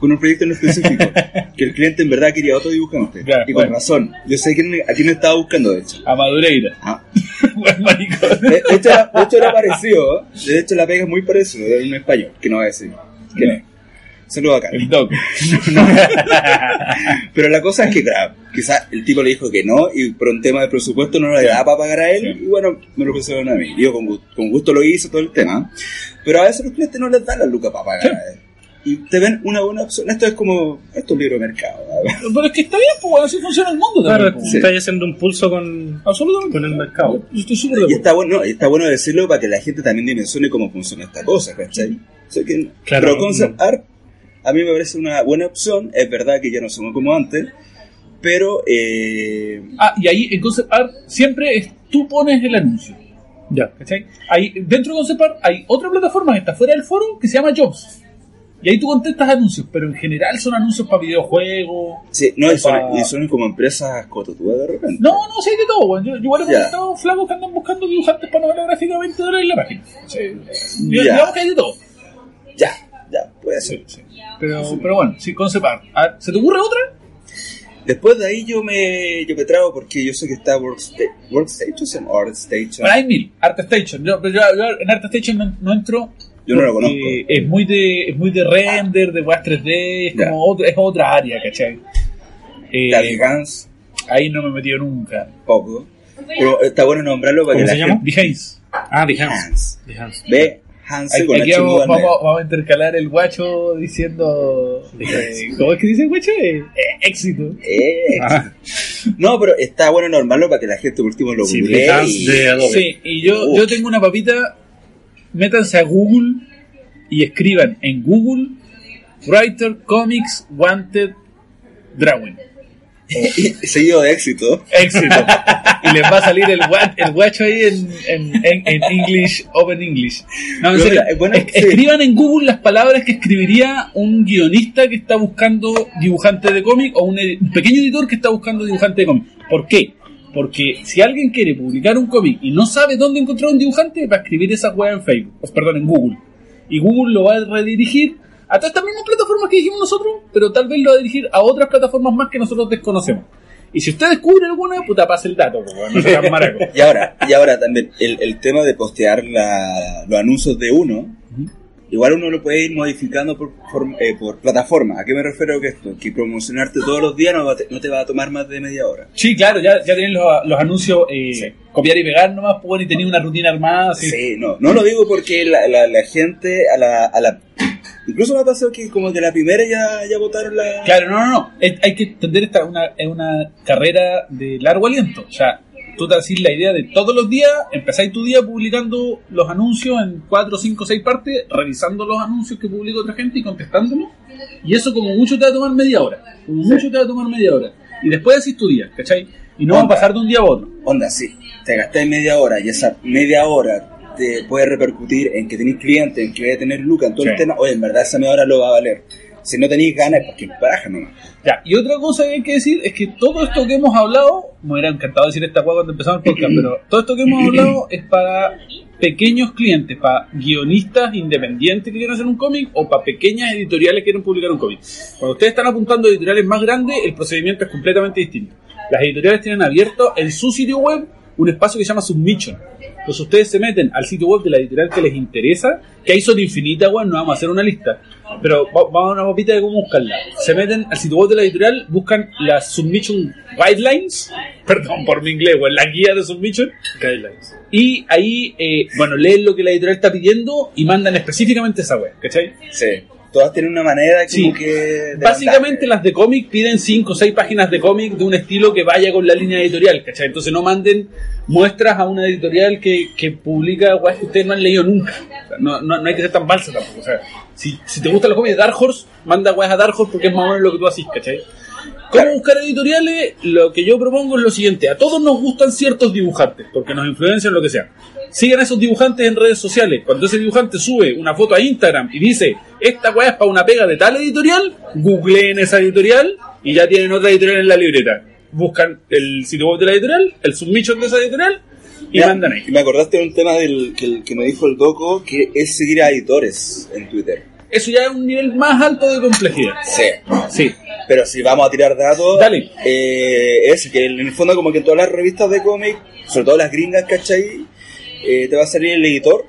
Speaker 3: con un proyecto en específico [LAUGHS] que el cliente en verdad quería otro dibujante.
Speaker 2: Claro,
Speaker 3: y con
Speaker 2: bueno.
Speaker 3: razón. Yo sé quién, a quién estaba buscando, de hecho.
Speaker 2: A Madureira.
Speaker 3: Ah. [LAUGHS]
Speaker 2: Buen maricón.
Speaker 3: De, de hecho, era, de hecho era parecido. ¿eh? De hecho, la pega es muy parecida. Era un español, que no va a decir. Que no. Saludos acá.
Speaker 2: El doc. [LAUGHS]
Speaker 3: Pero la cosa es que, claro, quizás el tipo le dijo que no y por un tema de presupuesto no le daba para pagar a él
Speaker 2: Sí.
Speaker 3: y bueno, me lo pusieron a mí. Yo con, con gusto lo hice todo el tema. Pero a veces los clientes no les dan las lucas para pagar
Speaker 2: Sí.
Speaker 3: a él. Y te ven una buena opción. Esto es como, esto es un libro de mercado. ¿verdad?
Speaker 2: Pero es que está bien, pues, así funciona el mundo
Speaker 1: Claro,
Speaker 2: también. pues.
Speaker 3: Sí.
Speaker 1: estáis haciendo un pulso con,
Speaker 2: Absolutamente.
Speaker 1: con el mercado.
Speaker 2: Yo estoy súper de
Speaker 3: Y está bueno, está bueno decirlo para que la gente también dimensione cómo funciona esta cosa, ¿cachai? O sea que,
Speaker 1: Claro,
Speaker 3: pero Concept Art a mí me parece una buena opción. Es verdad que ya no somos como antes, pero eh,
Speaker 2: Ah, y ahí en Concept Art siempre es, tú pones el anuncio.
Speaker 1: Ya.
Speaker 2: ¿cachai? Ahí, dentro de Concept Art hay otra plataforma que está fuera del foro que se llama Jobs. Y ahí tú contestas anuncios, pero en general son anuncios para videojuegos.
Speaker 3: sí, no, y son, y son como empresas cototúas de repente.
Speaker 2: No, no, sí, hay de todo. Yo, yo igual he contestado flacos que andan buscando dibujantes para novela gráfica a 20 dólares en la página. Sí. Digamos que hay de todo.
Speaker 3: Ya, ya, puede ser.
Speaker 2: Sí, sí. Pero, pero bueno, sí, Concept Art. Ah, ¿Se te ocurre otra?
Speaker 3: Después de ahí yo me, yo me trago porque yo sé que está Worksta Workstation o ArtStation.
Speaker 2: Bueno, hay mil. ArtStation. Yo, yo, yo en ArtStation no, no entro.
Speaker 3: Yo no lo conozco.
Speaker 2: Es muy de, es muy de render, de weas 3D, es
Speaker 3: Ya.
Speaker 2: como otra, es otra área, ¿cachai? Eh,
Speaker 3: Gans,
Speaker 2: ahí no me he metido nunca.
Speaker 3: poco. Pero está bueno nombrarlo para
Speaker 1: ¿Cómo
Speaker 3: que la
Speaker 1: se llama?
Speaker 3: gente...
Speaker 2: Behance.
Speaker 1: Ah, The Hans.
Speaker 3: Hans.
Speaker 1: The Hans.
Speaker 3: Ve Hans
Speaker 2: Aquí, vamos, vamos, vamos a intercalar el guacho diciendo. eh, ¿Cómo es que dice el guacho? Eh, eh, éxito.
Speaker 3: Eh,
Speaker 1: Ah,
Speaker 3: No, pero está bueno nombrarlo para que la gente por último lo
Speaker 1: sí,
Speaker 3: y-.
Speaker 2: Sí, y yo, yo tengo una papita. Métanse a Google y escriban en Google Writer Comics Wanted Drawing.
Speaker 3: Y [LAUGHS] seguido de éxito.
Speaker 2: Éxito. [LAUGHS] y les va a salir el, gua- el guacho ahí en, en, en, en English, Open English. No, serio.
Speaker 3: mira, bueno,
Speaker 2: Es-
Speaker 3: sí.
Speaker 2: Escriban en Google las palabras que escribiría un guionista que está buscando dibujante de cómic o un, un pequeño editor que está buscando dibujante de cómic. ¿Por qué? Porque si alguien quiere publicar un cómic y no sabe dónde encontrar un dibujante, va a escribir esa web en Facebook, perdón, en Google. Y Google lo va a redirigir a todas estas mismas plataformas que dijimos nosotros, pero tal vez lo va a dirigir a otras plataformas más que nosotros desconocemos. Y si usted descubre alguna, puta, pase el dato, pues, no maracos. [LAUGHS]
Speaker 3: Y ahora, y ahora también el, el tema de postear la- los anuncios de uno, igual uno lo puede ir modificando por, form- eh, por plataforma. ¿A qué me refiero con esto? Que promocionarte todos los días no, va te, no te va a tomar más de media hora.
Speaker 2: Sí, claro, ya, ya tienen los, los anuncios, eh, copiar y pegar nomás, pues, y tener una rutina armada. así.
Speaker 3: Sí, no, no lo digo porque la, la, la gente a la, a la... Incluso me ha pasado que como que la primera ya, ya votaron la...
Speaker 2: Claro, no, no, no. Hay que entender esta una, es una carrera de largo aliento. O sea, tú te haces la idea de todos los días, empezáis tu día publicando los anuncios en 4, 5, 6 partes, revisando los anuncios que publica otra gente y contestándolos. Y eso como mucho te va a tomar media hora. Como mucho te va a tomar media hora. Y después haces tu día, ¿cachai? Y no va a
Speaker 3: Onda.
Speaker 2: pasar de un día a otro.
Speaker 3: Onda, sí, te gastáis media hora y esa media hora te puede repercutir en que tenéis clientes, en que vais a tener lucas, en todo el tema. Oye, en verdad esa media hora lo va a valer. Si no tenéis ganas, porque baraja nomás.
Speaker 2: Ya, y otra cosa que hay que decir es que todo esto que hemos hablado, me hubiera encantado decir esta cosa cuando empezamos el podcast, pero todo esto que hemos [CLEARS THROAT] hablado es para pequeños clientes, para guionistas independientes que quieren hacer un cómic o para pequeñas editoriales que quieren publicar un cómic. Cuando ustedes están apuntando a editoriales más grandes, el procedimiento es completamente distinto. Las editoriales tienen abierto en su sitio web un espacio que se llama Submission. Entonces ustedes se meten al sitio web de la editorial que les interesa, que ahí son infinitas, weón, no vamos a hacer una lista. Pero va- vamos a una papita de cómo buscarla. Se meten al sitio web de la editorial, buscan las Submission Guidelines, [LAUGHS] perdón por mi inglés, weón, la guía de Submission,
Speaker 1: Guidelines.
Speaker 2: y ahí, eh, bueno, leen lo que la editorial está pidiendo y mandan específicamente esa web, ¿cachai?
Speaker 3: Sí. Todas tienen una manera como
Speaker 2: Sí.
Speaker 3: que... de
Speaker 2: Básicamente las de cómic piden 5 o 6 páginas de cómic de un estilo que vaya con la línea editorial, ¿cachai? Entonces no manden muestras a una editorial que, que publica weas que ustedes no han leído nunca. O sea, no, no, no hay que ser tan falsa tampoco. O sea, si, si te gustan los cómics de Dark Horse, manda weas a Dark Horse porque es más o menos lo que tú haces, ¿cachai? ¿Cómo buscar editoriales? Lo que yo propongo es lo siguiente. A todos nos gustan ciertos dibujantes, porque nos influencian lo que sea. Sigan a esos dibujantes en redes sociales. Cuando ese dibujante sube una foto a Instagram y dice, esta weá es para una pega de tal editorial, googleen esa editorial y ya tienen otra editorial en la libreta. Buscan el sitio web de la editorial, el submission de esa editorial y
Speaker 3: Ya,
Speaker 2: mandan ahí.
Speaker 3: Me acordaste de un tema del, que, que me dijo el Doco, que es seguir a editores en Twitter.
Speaker 2: Eso ya es un nivel más alto de complejidad.
Speaker 3: Sí.
Speaker 2: Sí.
Speaker 3: Pero si vamos a tirar datos,
Speaker 2: Dale.
Speaker 3: eh, es que en el fondo como que en todas las revistas de cómic, sobre todo las gringas, ¿cachai? Eh, te va a salir el editor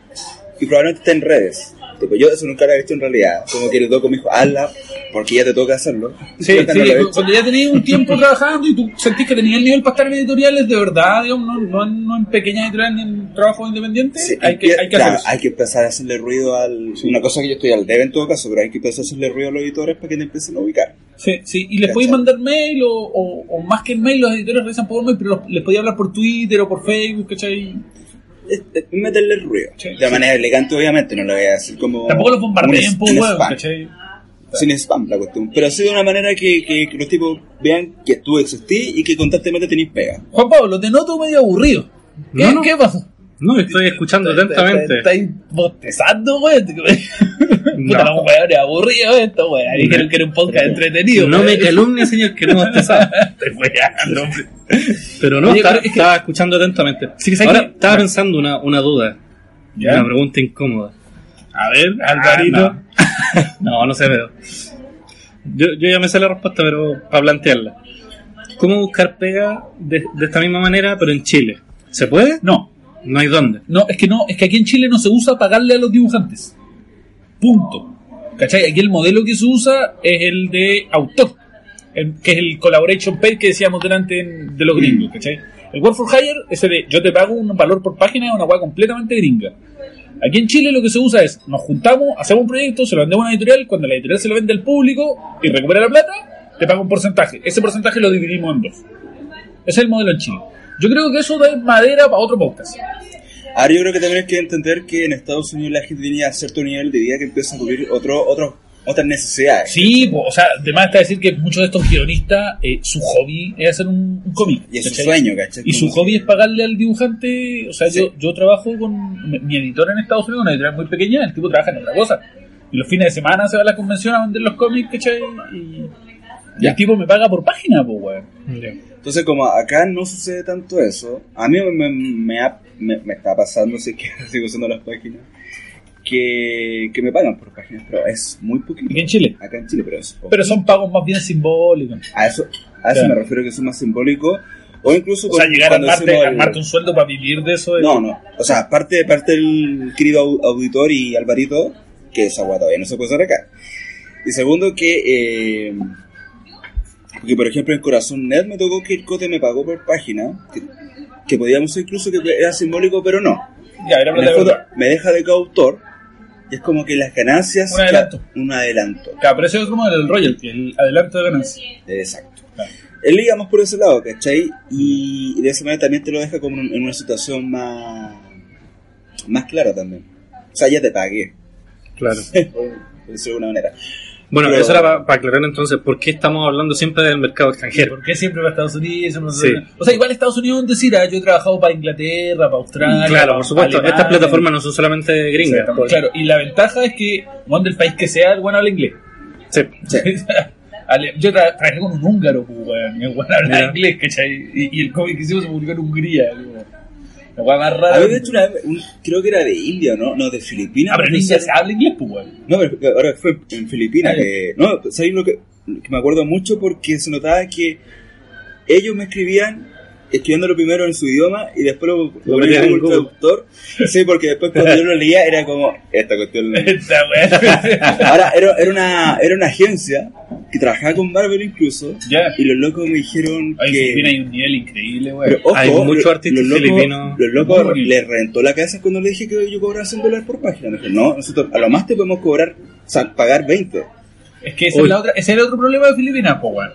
Speaker 3: y probablemente esté en redes. Tipo, yo eso nunca lo he visto en realidad. Como que el doco me dijo, hazla, porque ya te toca hacerlo.
Speaker 2: Sí, sí,
Speaker 3: no
Speaker 2: cuando ya tenías un tiempo [LAUGHS] trabajando y tú sentís que tenías el nivel para estar en editoriales de verdad, digamos, no, no, en- no en pequeñas editoriales ni en trabajos independientes,
Speaker 3: Sí,
Speaker 2: hay, que, hay que
Speaker 3: claro,
Speaker 2: hacer eso.
Speaker 3: hay que empezar a hacerle ruido al... Una cosa que yo estoy al debe en todo caso, pero hay que empezar a hacerle ruido a los editores para que te empiecen a ubicar.
Speaker 2: Sí, sí, y les podéis mandar mail o, o, o más que el mail, los editores realizan por mail, pero los- les podéis hablar por Twitter o por Facebook, ¿cachai?
Speaker 3: Meterle ruido.
Speaker 2: Sí,
Speaker 3: de
Speaker 2: sí.
Speaker 3: manera elegante, obviamente, no lo voy a decir como...
Speaker 2: Tampoco los bombardeen huevo,
Speaker 3: spam.
Speaker 2: ¿cachai?
Speaker 3: sin spam la cuestión. Pero así de una manera que, que, que los tipos vean que tú existís y que constantemente tenés pega.
Speaker 2: Juan Pablo, te noto medio aburrido. ¿Qué,
Speaker 1: No, no.
Speaker 2: ¿qué pasó?
Speaker 1: No, estoy escuchando atentamente.
Speaker 2: ¿Estáis bostezando, güey? [LAUGHS] Puta, los weones aburridos esto, güey. Dijeron que era un podcast entretenido.
Speaker 1: No me calumnie, señor, que no usted sabe. [LAUGHS]
Speaker 2: Estoy weando, hombre.
Speaker 1: Pero no, estaba,
Speaker 2: que-
Speaker 1: escuchando atentamente.
Speaker 2: Sí, que sabes
Speaker 1: Ahora,
Speaker 2: que-
Speaker 1: estaba pensando una, una duda,
Speaker 2: ¿Ya?
Speaker 1: una pregunta incómoda.
Speaker 2: A ver, Alvarito. [LAUGHS]
Speaker 1: No, no sé, pero. Yo, yo ya me sé la respuesta, pero para plantearla. ¿Cómo buscar pega de, de esta misma manera, pero en Chile? ¿Se puede?
Speaker 2: No,
Speaker 1: No hay dónde.
Speaker 2: no, es que no, es que aquí en Chile no se usa pagarle a los dibujantes. Punto. ¿Cachai? Aquí el modelo que se usa es el de autor, el- que es el collaboration pay que decíamos delante en- de los gringos, ¿cachai? El work for hire, ese de yo te pago un valor por página, es una hueá completamente gringa. Aquí en Chile lo que se usa es, nos juntamos, hacemos un proyecto, se lo vendemos a una editorial, cuando la editorial se lo vende al público y recupera la plata, te paga un porcentaje. Ese porcentaje lo dividimos en dos. Ese es el modelo en Chile. Yo creo que eso da madera para otro podcast.
Speaker 3: Ahora yo creo que también hay que entender que en Estados Unidos la gente tenía cierto nivel de vida que empieza a cubrir otro, otro, otras necesidades.
Speaker 2: Sí, po, o sea, además está decir que muchos de estos guionistas, eh, su hobby es hacer un, un cómic.
Speaker 3: Y es su
Speaker 2: ¿cachai?
Speaker 3: sueño, ¿cachai?
Speaker 2: Y su hobby es pagarle al dibujante. O sea,
Speaker 3: Sí.
Speaker 2: yo, yo trabajo con mi, editor en Estados Unidos, una editorial muy pequeña, el tipo trabaja en otra cosa. Y los fines de semana se va a la convención a vender los cómics, ¿cachai? Y, y el tipo me paga por página, pues, weón.
Speaker 3: Entonces, como acá no sucede tanto eso, a mí me, me, ha- me- me está pasando, si es que [LAUGHS] sigo usando las páginas, que, que me pagan por páginas, pero es muy poquito.
Speaker 2: Aquí en Chile.
Speaker 3: Acá en Chile, pero es poco.
Speaker 2: Pero son pagos más bien simbólicos.
Speaker 3: A eso, a eso
Speaker 2: Claro.
Speaker 3: me refiero que es más simbólico. O incluso
Speaker 2: O sea,
Speaker 3: con-
Speaker 2: llegar a armarte,
Speaker 3: el-
Speaker 2: un sueldo para vivir de eso. es-
Speaker 3: No, no. O sea, aparte, parte del querido au- auditor y Alvarito, que esa guay todavía no se puede hacer acá. Y segundo, que. Eh, porque, por ejemplo, en Corazón Net me tocó que el Cote me pagó por página, que, que podíamos incluso que era simbólico, pero no.
Speaker 2: Ya, era plata de
Speaker 3: me deja de coautor, y es como que las ganancias.
Speaker 2: Un adelanto.
Speaker 3: Un adelanto.
Speaker 2: Claro, pero eso es como el royalty, el adelanto de ganancia.
Speaker 3: Exacto.
Speaker 2: Claro.
Speaker 3: Él iba más por ese lado, ¿cachai? Y de esa manera también te lo deja como en en una situación más, más clara también. O sea, ya te pagué,
Speaker 1: Claro. [LAUGHS]
Speaker 3: por decirlo de alguna manera.
Speaker 1: Bueno,
Speaker 3: Pero-
Speaker 1: eso era para aclarar entonces por qué estamos hablando siempre del mercado extranjero.
Speaker 2: ¿Por qué siempre para Estados Unidos? Para
Speaker 1: Sí.
Speaker 2: O sea, igual Estados Unidos es decir, ah, yo he trabajado para Inglaterra, para Australia.
Speaker 1: Claro,
Speaker 2: para
Speaker 1: por supuesto.
Speaker 2: Alemania.
Speaker 1: Estas plataformas no son solamente gringas.
Speaker 2: Sí, Claro, y la ventaja es que, bueno, del país que sea, el bueno habla inglés.
Speaker 1: Sí.
Speaker 3: Sí. [LAUGHS]
Speaker 2: Yo tra- trabajé con un húngaro, pues, weón, y el weón habla inglés, ¿cachai? Y, y el cómic que hicimos se publicó en Hungría, la weá más
Speaker 3: A
Speaker 2: rara.
Speaker 3: ver, de hecho, una vez, un- creo que era de India, ¿no? No, de Filipinas.
Speaker 2: Ah, pero en India se habla inglés, pues, weón.
Speaker 3: No, pero ahora fue en Filipinas.
Speaker 2: Ah, ya.
Speaker 3: que, no, ¿sabes lo que, lo que me acuerdo mucho? Porque se notaba que ellos me escribían escribiéndolo primero en su idioma y después lo, lo en
Speaker 1: en
Speaker 3: Google. Traductor. Sí, porque después cuando [LAUGHS] yo lo leía era como, esta cuestión...
Speaker 2: Esta. [LAUGHS]
Speaker 3: Ahora, era, era, una, era una agencia que trabajaba con Marvel incluso. Y los locos me dijeron
Speaker 2: en
Speaker 3: que...
Speaker 2: Filipinas hay un nivel increíble,
Speaker 3: ojo,
Speaker 1: Hay muchos artistas
Speaker 3: los locos,
Speaker 1: filipinos.
Speaker 3: Los locos les reventó la cabeza cuando le dije que yo cobraba 100 dólares por página. Me dijeron, no, nosotros a lo más te podemos cobrar, o sea, pagar 20.
Speaker 2: Es que ese es, la otra, ese es el otro problema de Filipinas, pues.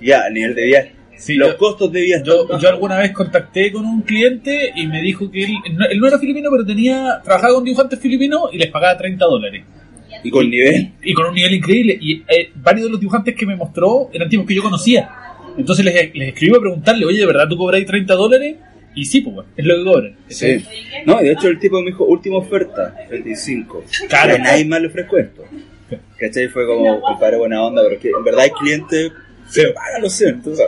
Speaker 3: Ya, a nivel de viaje.
Speaker 2: Sí,
Speaker 3: los
Speaker 2: yo-
Speaker 3: costos de viaje.
Speaker 2: Yo, yo alguna vez contacté con un cliente y me dijo que él no, él no era filipino, pero tenía trabajaba con dibujantes filipinos y les pagaba 30 dólares.
Speaker 3: Y con nivel.
Speaker 2: Y con un nivel increíble. Y eh, varios de los dibujantes que me mostró eran tipos que yo conocía. Entonces les, les escribí a preguntarle, oye, ¿de verdad tú cobráis 30 dólares? Y sí, pues, es lo que cobran.
Speaker 3: Sí. No, y de hecho el tipo me dijo, última oferta, 35.
Speaker 2: Claro.
Speaker 3: A nadie más le ofrezco esto. ¿Cachai? Fue como, compadre, buena onda, pero es que en verdad hay clientes, se pagan los centos, o sea,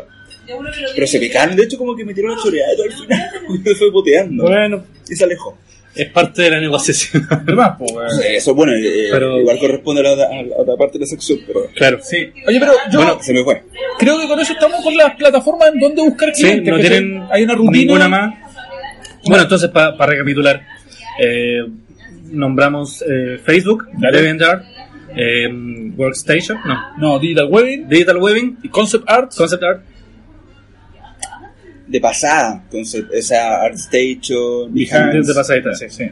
Speaker 3: Pero se picaron, de hecho, como que metieron la choreada al final. se fue puteando.
Speaker 1: Bueno,
Speaker 3: Y se alejó.
Speaker 1: es parte de la negociación. [LAUGHS]
Speaker 2: Además, pues.
Speaker 3: Sí, eso bueno, eh,
Speaker 1: Pero-
Speaker 3: igual corresponde a la, otra- a la otra parte de la sección, pero
Speaker 1: claro.
Speaker 2: Sí. Oye, pero yo
Speaker 1: Bueno,
Speaker 3: se me fue.
Speaker 2: creo que con eso estamos con las plataformas en donde buscar
Speaker 1: Sí,
Speaker 2: clientes.
Speaker 1: no
Speaker 2: ¿cachai?
Speaker 1: tienen
Speaker 2: Hay una rutina.
Speaker 1: ninguna más. Bueno, entonces, para recapitular, eh, nombramos eh, Facebook,
Speaker 2: Dale.
Speaker 1: DeviantArt, eh, Workstation, no,
Speaker 2: No, Digital Webbing
Speaker 1: Digital Webbing,
Speaker 2: y Concept Art.
Speaker 1: Concept Art,
Speaker 3: De pasada, entonces, esa ArtStation,
Speaker 2: Behance.
Speaker 1: de pasadita, sí.
Speaker 2: Sí.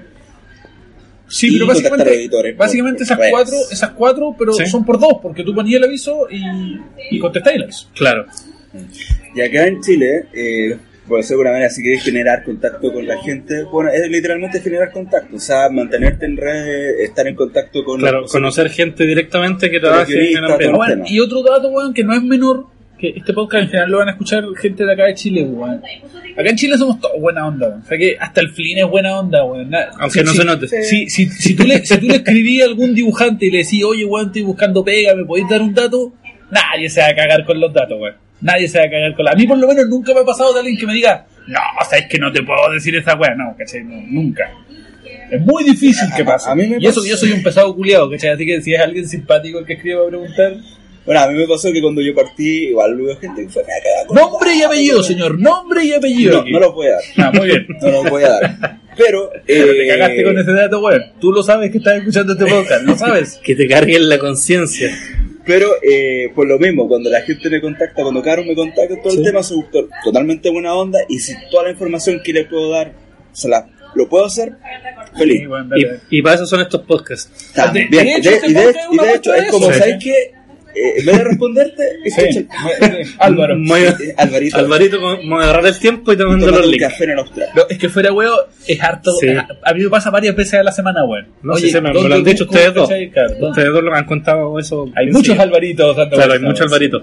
Speaker 2: Sí, pero básicamente,
Speaker 3: editores por-
Speaker 2: básicamente
Speaker 3: por
Speaker 2: esas
Speaker 3: redes.
Speaker 2: cuatro, esas cuatro, pero
Speaker 1: Sí.
Speaker 2: son por dos, porque tú ponías el aviso y, y contestáis el aviso.
Speaker 1: Claro.
Speaker 3: Y acá en Chile, eh, Por decirlo de alguna manera, si quieres generar contacto con la gente, bueno, es literalmente generar contacto, o sea, mantenerte en redes, estar en contacto con
Speaker 1: Claro,
Speaker 3: los-
Speaker 1: conocer gente directamente que trabaje en el
Speaker 3: guionistas,
Speaker 1: ambiente.
Speaker 3: todo.
Speaker 2: Bueno, y otro dato, weón, que no es menor, que este podcast en general lo van a escuchar gente de acá de Chile, weón. Acá en Chile somos todos buena onda, weón. O sea que hasta el Flynn es buena onda, weón.
Speaker 1: Aunque
Speaker 2: si-
Speaker 1: no
Speaker 2: si-
Speaker 1: se note.
Speaker 2: Si, si, si, tú le, si tú le escribías a algún dibujante y le decís, oye, weón, estoy buscando pega, ¿me podéis dar un dato? Nadie se va a cagar con los datos, weón. Nadie se va a cagar con la... A mí por lo menos nunca me ha pasado de alguien que me diga, no, sabes que no te puedo decir esa weón. No, ¿cachai? No, nunca. Es muy difícil que pase.
Speaker 3: a mí me
Speaker 2: y eso yo soy un pesado culiado, ¿cachai? Así que si es alguien simpático el que escribe a preguntar...
Speaker 3: Bueno, a mí me pasó que cuando yo partí, igual hubo gente que fue, me va a cagar con
Speaker 2: Nombre y apellido, señor. Nombre y apellido.
Speaker 3: No, no lo voy a dar.
Speaker 2: Ah, muy bien.
Speaker 3: No lo voy a dar. Pero,
Speaker 2: Pero
Speaker 3: eh,
Speaker 2: te cagaste con ese dato, weón. Tú lo sabes que estás escuchando este podcast, ¿lo sabes? [LAUGHS]
Speaker 1: Que te carguen la conciencia.
Speaker 3: Pero, eh, por lo mismo, cuando la gente me contacta, cuando Caro me contacta, todo el tema se gustó totalmente buena onda. Y si toda la información que le puedo dar, se la, lo puedo hacer, feliz.
Speaker 2: Sí,
Speaker 1: Y, y para eso son estos podcasts.
Speaker 3: También.
Speaker 2: De- de hecho,
Speaker 3: De-
Speaker 2: este
Speaker 3: y de, y de hecho, es como, ¿sabes qué? Eh, en vez de responderte, [LAUGHS] escucha,
Speaker 2: Álvaro.
Speaker 1: Muy-
Speaker 3: eh, Alvarito,
Speaker 1: Alvarito, vamos a agarrar el tiempo y te mando los links.
Speaker 3: café en.
Speaker 2: No, es que fuera weón, es harto.
Speaker 1: Sí.
Speaker 2: es- a mí me pasa varias veces a la semana, weón.
Speaker 1: No sé si me, me
Speaker 2: ¿dónde
Speaker 1: lo han dicho ustedes dos. Ustedes dos lo han contado eso.
Speaker 2: Hay muchos
Speaker 1: sí.
Speaker 2: Alvaritos dando
Speaker 1: Claro, hay muchos. Alvaritos.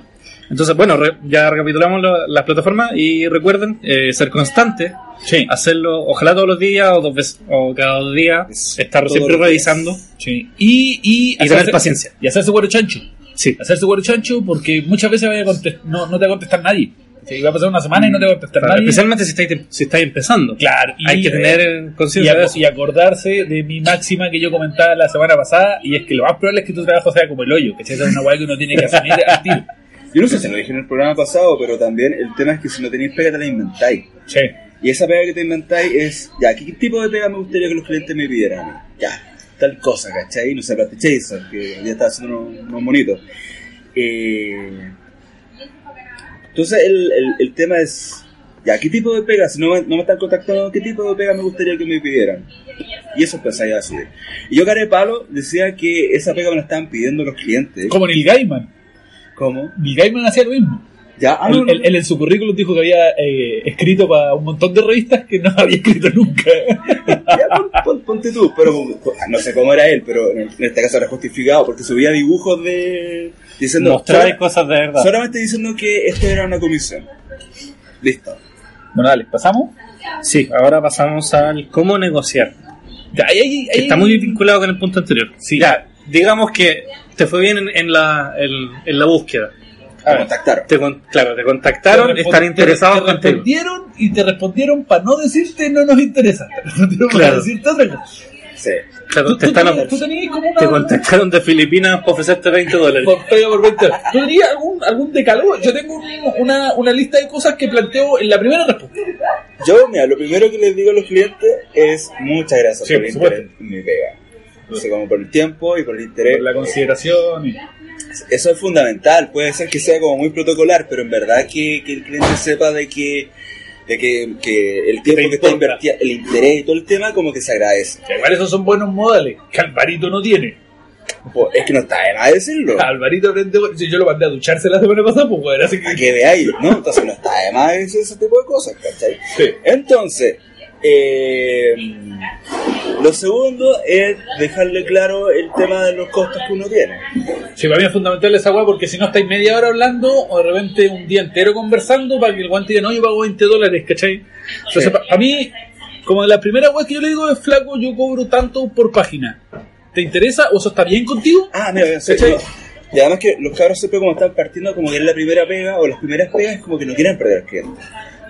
Speaker 1: Entonces, bueno, re- ya recapitulamos lo- las plataformas y recuerden eh, ser constantes,
Speaker 2: Sí.
Speaker 1: hacerlo ojalá todos los días o dos veces o cada dos días,
Speaker 3: Es
Speaker 1: estar siempre revisando
Speaker 2: Sí. Y, y,
Speaker 1: y tener paciencia.
Speaker 2: Y hacerse güero chancho.
Speaker 1: Sí,
Speaker 2: Hacerse güero chancho porque muchas veces vaya a no, no te va a contestar nadie. Sí, va a pasar una semana y no te va a contestar
Speaker 1: Claro,
Speaker 2: nadie.
Speaker 1: especialmente si estáis, si estáis empezando.
Speaker 2: Claro, y-
Speaker 1: Hay que tener eh,
Speaker 2: y,
Speaker 1: conciencia de
Speaker 2: ac-
Speaker 1: eso.
Speaker 2: y acordarse de mi máxima que yo comentaba la semana pasada, y es que lo más probable es que tu trabajo sea como el hoyo, que es una weá que uno tiene que asumir al tiro.
Speaker 3: Yo no sé si lo dije en el programa pasado, pero también el tema es que si no tenéis pega, te la inventáis.
Speaker 2: Sí.
Speaker 3: Y esa pega que te inventáis es, ya, ¿qué tipo de pega me gustaría que los clientes me pidieran? Ya, tal cosa, ¿cachai? No sé, Plate Chaser, que ya está haciendo unos, unos monitos. Eh, entonces, el, el, el tema es, ya, ¿qué tipo de pega? Si no me, no me están contactando, ¿qué tipo de pega me gustaría que me pidieran? Y eso empezáis a subir. Y yo, cara de palo, decía que esa pega me la estaban pidiendo los clientes.
Speaker 2: Como Neil Gaiman.
Speaker 3: ¿Cómo?
Speaker 2: Neil Gaiman hacía lo mismo.
Speaker 3: Ya, ah,
Speaker 2: Él,
Speaker 3: no, no,
Speaker 2: él- él en su currículum dijo que había eh, escrito para un montón de revistas que no [LAUGHS] había escrito nunca.
Speaker 3: Ya, pon- pon- ponte tú, pero no sé cómo era él, pero en este caso era justificado porque subía dibujos de. diciendo.
Speaker 1: Mostrar
Speaker 3: sola-
Speaker 1: cosas de verdad.
Speaker 3: solamente diciendo que esto era una comisión. Listo.
Speaker 2: bueno, dale, pasamos.
Speaker 1: Sí, ahora pasamos al cómo negociar.
Speaker 2: Ya, ahí- ahí-
Speaker 1: que
Speaker 2: ahí-
Speaker 1: está muy vinculado con el punto anterior.
Speaker 2: Sí.
Speaker 1: Ya, digamos que te fue bien en, en la, en, en la búsqueda.
Speaker 2: Ver.
Speaker 3: contactaron.
Speaker 1: Te con- claro, te contactaron,
Speaker 2: Te
Speaker 1: están interesados
Speaker 2: te, te
Speaker 1: contigo.
Speaker 2: respondieron y te respondieron para no decirte no nos interesa. [LAUGHS] Te respondieron para decirte otra cosa.
Speaker 3: Sí.
Speaker 1: Claro,
Speaker 2: Tú,
Speaker 1: te,
Speaker 2: tú,
Speaker 1: están,
Speaker 2: tenías- tú tenías como una...
Speaker 1: te contactaron de Filipinas para ofrecerte 20 dólares.
Speaker 2: por por 20 horas. ¿Tú tenías algún, algún decálogo? Yo tengo un- una, una lista de cosas que planteo en la primera respuesta.
Speaker 3: Yo, mira, lo primero que les digo a los clientes es muchas gracias
Speaker 2: Sí,
Speaker 3: por el interés en mi pega. Así como por el tiempo y por el interés.
Speaker 2: Por la consideración y...
Speaker 3: Eso es fundamental, puede ser que sea como muy protocolar, pero en verdad que, que el cliente sepa de que, de que, que el tiempo que está invertido, el interés y todo el tema, como que se agradece.
Speaker 2: Igual esos son buenos modales que Alvarito no tiene.
Speaker 3: Pues, es que no está de más decirlo.
Speaker 2: Alvarito aprende... si Yo lo mandé a ducharse la semana pasada, pues bueno, así que...
Speaker 3: que veáis, ¿no? Entonces no está de más decir ese tipo de cosas, ¿cachai?
Speaker 2: Sí.
Speaker 3: Entonces, eh, lo segundo es dejarle claro el tema de los costos que uno tiene.
Speaker 2: Sí, para mí es fundamental esa weá porque si no estáis media hora hablando o de repente un día entero conversando para que el guante diga, no, yo pago 20 dólares, ¿cachai? Entonces, para mí, como la primera weá que yo le digo es flaco, yo cobro tanto por página. ¿Te interesa o eso está bien contigo?
Speaker 3: Ah, mira, en serio. Y además que los cabros siempre como están partiendo como que es la primera pega o las primeras pegas como que no quieren perder al cliente.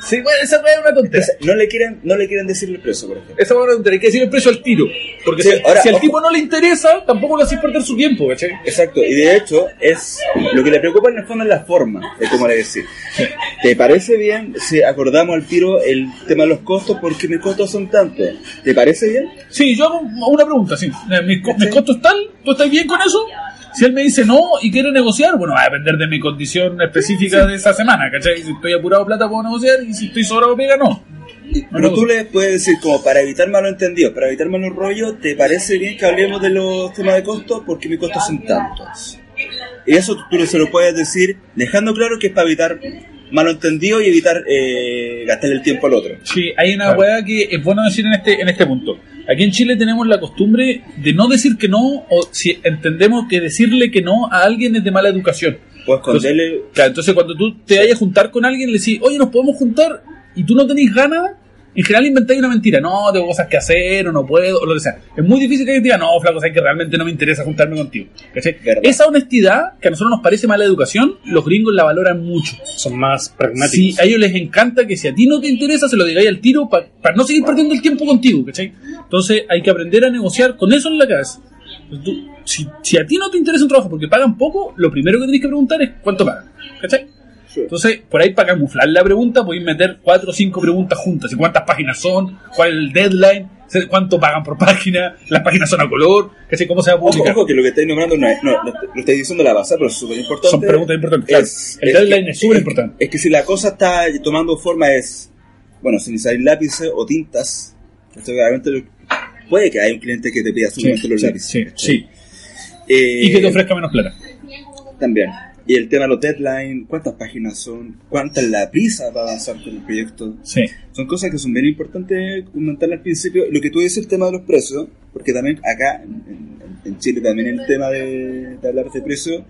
Speaker 2: Sí, bueno, esa weá es una tontería.
Speaker 3: Entonces, no le quieren, no le quieren decir el precio, por ejemplo.
Speaker 2: Esa weá es una tontería, hay que decir el precio al tiro. Porque
Speaker 3: Sí,
Speaker 2: si,
Speaker 3: ahora,
Speaker 2: si al
Speaker 3: ojo.
Speaker 2: tipo no le interesa, tampoco le hacéis perder su tiempo, ¿cachai?
Speaker 3: Exacto, y de hecho es lo que le preocupa en el fondo es la forma de cómo le decir. ¿Te parece bien si acordamos al tiro el tema de los costos porque mis costos son tantos? ¿Te parece bien?
Speaker 2: Sí, yo hago una pregunta, sí. Eh, Mis, co- mis costos tal, ¿tú estás bien con eso? Si él me dice no y quiere negociar, bueno, va a depender de mi condición específica de esa semana, ¿cachai? Si estoy apurado plata puedo negociar y si estoy sobrado pega, no.
Speaker 3: Pero tú le puedes decir, como para evitar malos entendidos, para evitar malos rollos, ¿te parece bien que hablemos de los temas de costos? Porque mis costos son tantos. Y eso tú se lo puedes decir dejando claro que es para evitar malentendido y evitar eh, gastar el tiempo al otro.
Speaker 2: Sí, hay una
Speaker 1: Claro.
Speaker 2: weá que es bueno decir en este, en este punto. Aquí en Chile tenemos la costumbre de no decir que no, o si entendemos que decirle que no a alguien es de mala educación.
Speaker 3: Puedes esconderle.
Speaker 2: Claro, entonces cuando tú te vayas a juntar con alguien, le decís, oye, nos podemos juntar, y tú no tenés ganas, en general inventáis una mentira. No, tengo cosas que hacer, o no puedo, o lo que sea. Es muy difícil que alguien diga, no, flaco, sabes que realmente no me interesa juntarme contigo. Esa honestidad, que a nosotros nos parece mala educación, los gringos la valoran mucho.
Speaker 1: Son más
Speaker 2: Sí,
Speaker 1: pragmáticos.
Speaker 2: a ellos les encanta que si a ti no te interesa, se lo digáis al tiro para no seguir perdiendo el tiempo contigo, ¿cachai? Entonces hay que aprender a negociar con eso en la cabeza. Entonces, tú- si, si a ti no te interesa un trabajo porque pagan poco, lo primero que tenés que preguntar es cuánto pagan, ¿cachai? Entonces, por ahí para camuflar la pregunta, podéis meter cuatro o cinco preguntas juntas. ¿Y cuántas páginas son? ¿Cuál es el deadline? ¿Cuánto pagan por página? ¿Las páginas son a color? ¿Cachai? ¿Cómo se va a
Speaker 3: Ojo,
Speaker 2: publicar?
Speaker 3: ojo, que lo que estáis nombrando no es, no, lo, lo estáis diciendo la base, pero es súper importante.
Speaker 2: Son preguntas importantes. claro.
Speaker 3: Es-
Speaker 2: el
Speaker 3: es
Speaker 2: deadline
Speaker 3: que-
Speaker 2: es súper importante.
Speaker 3: Es que si la cosa está tomando forma es, bueno, si necesitáis lápices o tintas, esto obviamente lo- puede que haya un cliente que te pida los
Speaker 2: sí,
Speaker 3: lápices.
Speaker 2: sí, sí.
Speaker 3: Eh,
Speaker 2: Y que te ofrezca menos plata.
Speaker 3: También. Y el tema de los deadlines, cuántas páginas son, cuánta es la prisa para avanzar con el proyecto.
Speaker 2: Sí.
Speaker 3: Son cosas que son bien importantes comentar al principio. Lo que tú dices, el tema de los precios, porque también acá en, en- Chile también el tema de, de hablar de precios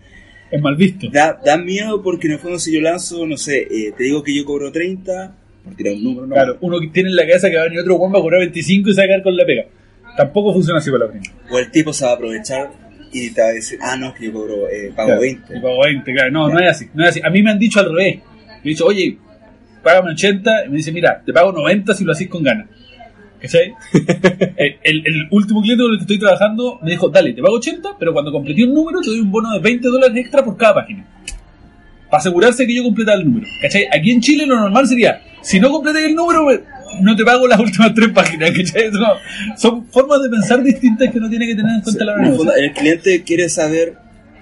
Speaker 2: Es mal visto.
Speaker 3: da, da miedo porque en el fondo si yo lanzo, no sé, eh, te digo que yo cobro 30, por tirar un número, ¿no?
Speaker 2: Claro, uno que tiene en la cabeza que va a venir otro guamba a cobrar 25 y se va a quedar con la pega. Tampoco funciona así para la gringa.
Speaker 3: O el tipo se va a aprovechar y te va a decir, ah, no, es que yo cobro, eh, pago
Speaker 2: Claro,
Speaker 3: 20.
Speaker 2: y pago 20, claro. No, no es así. No es así. A mí me han dicho al revés. Me han dicho, oye, págame 80. Y me dice, mira, te pago 90 si lo haces con ganas. ¿Cachai? [LAUGHS] el, el- el último cliente con el que estoy trabajando me dijo, dale, te pago 80, pero cuando completé un número te doy un bono de 20 dólares extra por cada página. Para asegurarse que yo completara el número. ¿Cachai? Aquí en Chile lo normal sería, si no completé el número, me- no te pago las últimas tres páginas. [LAUGHS] ¿Cachai? No- son formas de pensar distintas que uno tiene que tener en cuenta la
Speaker 3: En el, cliente quiere saber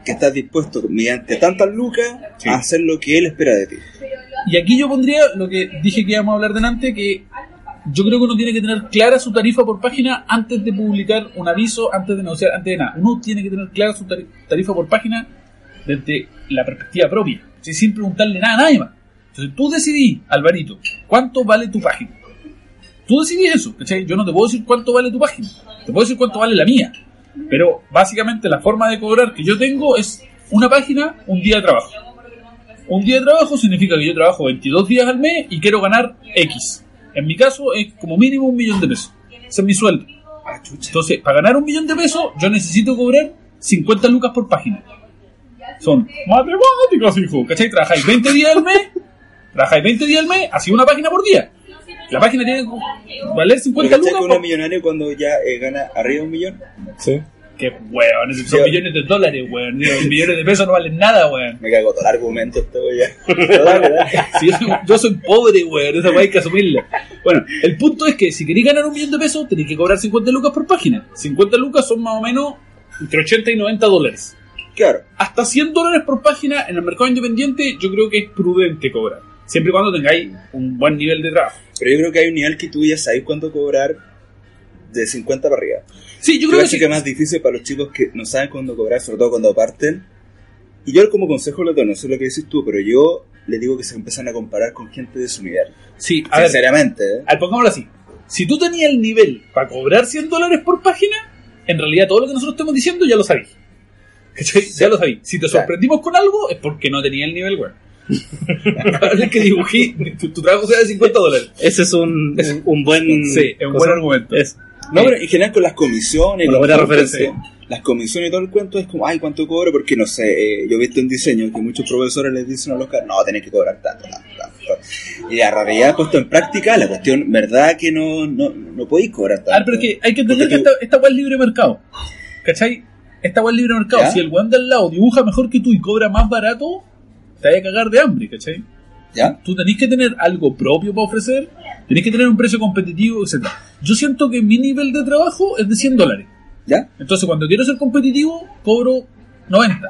Speaker 3: que estás dispuesto, mediante tantas lucas, a hacer lo que él espera de ti.
Speaker 2: Y aquí yo pondría lo que dije que íbamos a hablar delante, que yo creo que uno tiene que tener clara su tarifa por página antes de publicar un aviso, antes de negociar, antes de nada. Uno tiene que tener clara su tari- tarifa por página desde la perspectiva propia, sin preguntarle nada a nadie más. Entonces tú decidí, Alvarito, cuánto vale tu página. Tú decidí eso, ¿cachai? Yo no te puedo decir cuánto vale tu página, te puedo decir cuánto vale la mía. Pero básicamente la forma de cobrar que yo tengo es una página, un día de trabajo. Un día de trabajo significa que yo trabajo 22 días al mes y quiero ganar X. En mi caso es como mínimo un millón de pesos. Ese es mi sueldo.
Speaker 3: Ah.
Speaker 2: Entonces, para ganar un millón de pesos, yo necesito cobrar 50 lucas por página. Son matemáticas, hijo. ¿Cachai? Trabajáis 20 días al mes, trabajáis 20 días al mes, así una página por día. La página tiene que valer 50
Speaker 3: ¿Cachai
Speaker 2: lucas
Speaker 3: que uno millonario cuando ya eh, gana arriba de un millón?
Speaker 1: Sí.
Speaker 2: Que weón, son
Speaker 3: Yo-
Speaker 2: millones de dólares, weón. Millones de pesos no valen nada, weón.
Speaker 3: Me cago todo el argumento, esto ya. [LAUGHS]
Speaker 2: Si yo, soy, yo soy pobre, weón, esa weá hay que asumirla. Bueno, el punto es que si queréis ganar un millón de pesos, tenéis que cobrar 50 lucas por página. 50 lucas son más o menos entre 80 y 90 dólares.
Speaker 3: Claro.
Speaker 2: Hasta 100 dólares por página en el mercado independiente, yo creo que es prudente cobrar. Siempre y cuando tengáis un buen nivel de trabajo.
Speaker 3: Pero yo creo que hay un nivel que tú ya sabes cuánto cobrar de 50 para arriba.
Speaker 2: Sí, yo creo
Speaker 3: creo
Speaker 2: que sí.
Speaker 3: que es más difícil para los chicos que no saben cuándo cobrar, sobre todo cuando parten. Y yo como consejo lo doy, no sé lo que dices tú, pero yo les digo que se empiezan a comparar con gente de su nivel.
Speaker 2: Sí, a ver,
Speaker 3: Sinceramente, ¿eh?
Speaker 2: al pongámoslo así. Si tú tenías el nivel para cobrar 100 dólares por página, en realidad todo lo que nosotros estamos diciendo ya lo sabéis. ¿Cachai? Ya lo sabéis. Si te
Speaker 3: Claro.
Speaker 2: sorprendimos con algo, es porque no tenía el nivel, weón. Probable que dibujé, tu, tu trabajo sea de 50 dólares.
Speaker 1: Ese es un, un, un buen.
Speaker 2: Sí, es un buen argumento.
Speaker 1: es-
Speaker 3: No, pero en general con las comisiones, con
Speaker 1: buena referencia.
Speaker 3: cuento, las comisiones y todo el cuento es como, ay, ¿cuánto cobro? Porque no sé, eh, yo he visto en diseño que muchos profesores les dicen a los caras, no, tenés que cobrar tanto, tanto, tanto. Y la realidad puesto en práctica, la cuestión, verdad que no, no, no podéis cobrar tanto.
Speaker 2: Ah, pero es que hay que entender que
Speaker 3: tú-
Speaker 2: esta, esta es libre mercado. ¿Cachai? Esta es libre mercado.
Speaker 3: ¿Ya?
Speaker 2: Si el weón de al lado dibuja mejor que tú y cobra más barato, te vas a cagar de hambre, ¿cachai?
Speaker 3: ¿Ya?
Speaker 2: Tú tenés que tener algo propio para ofrecer, tenés que tener un precio competitivo, etc. Yo siento que mi nivel de trabajo es de 100 dólares.
Speaker 3: ¿Ya?
Speaker 2: Entonces, cuando quiero ser competitivo, cobro 90,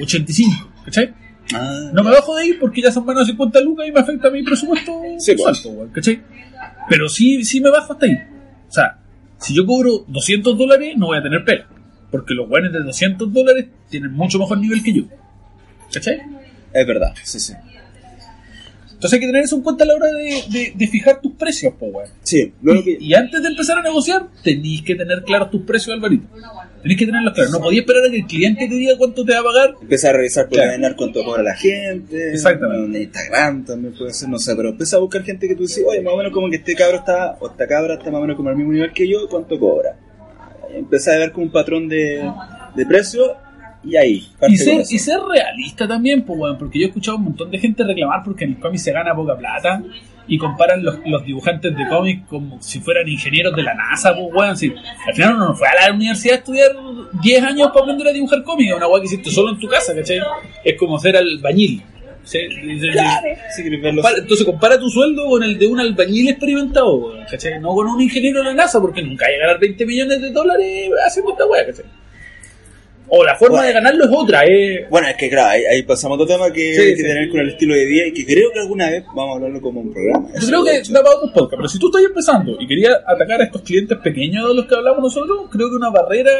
Speaker 2: 85, ¿cachai?
Speaker 3: Ah,
Speaker 2: No me bajo de ahí porque ya son menos de 50 lucas y me afecta mi presupuesto
Speaker 3: Sí, pues.
Speaker 2: alto, ¿cachai? Pero sí, sí me bajo hasta ahí. O sea, si yo cobro 200 dólares, no voy a tener pega. Porque los buenos de 200 dólares tienen mucho mejor nivel que yo. ¿Cachai?
Speaker 3: Es verdad, sí, sí.
Speaker 2: Entonces hay que tener eso en cuenta a la hora de, de- de fijar tus precios, weón.
Speaker 3: Sí, que,
Speaker 2: Y antes de empezar a negociar, tenéis que tener claros tus precios, Alvarito. Tenéis que tenerlos claros. No podías esperar a que el cliente te diga cuánto te va a pagar.
Speaker 3: empezar a revisar por
Speaker 2: Claro.
Speaker 3: ganar cuánto cobra la gente.
Speaker 2: Exactamente.
Speaker 3: En Instagram también puede ser, no sé, pero empieza a buscar gente que tú dices, oye, más o menos como que este cabro está, o esta cabra está más o menos como al mismo nivel que yo, ¿cuánto cobra? Empezar a ver como un patrón de, de precio y ahí.
Speaker 2: Y ser, y ser realista también, pues, weón. Porque yo he escuchado un montón de gente reclamar porque en el cómic se gana poca plata. Y comparan los, los dibujantes de cómics como si fueran ingenieros de la NASA, pues, weón. Si, al final uno no fue a la universidad a estudiar 10 años para aprender a dibujar cómics. Es una weá que hiciste solo en tu casa, ¿cachai? Es como ser albañil. Entonces compara tu sueldo con el de un albañil experimentado, weón, ¿cachai? No con un ingeniero de la NASA, porque nunca hay a ganar 20 millones de dólares haciendo esta weá, ¿cachai? O la forma
Speaker 3: Bueno.
Speaker 2: de ganarlo es otra, eh.
Speaker 3: Bueno, es que claro, ahí, ahí pasamos a otro tema que
Speaker 2: Sí,
Speaker 3: hay que
Speaker 2: sí.
Speaker 3: tener con el estilo de vida y que creo que alguna vez vamos a hablarlo como un programa.
Speaker 2: Yo creo que da para otros podcasts, pero si tú estás empezando y querías atacar a estos clientes pequeños de los que hablamos nosotros, creo que una barrera,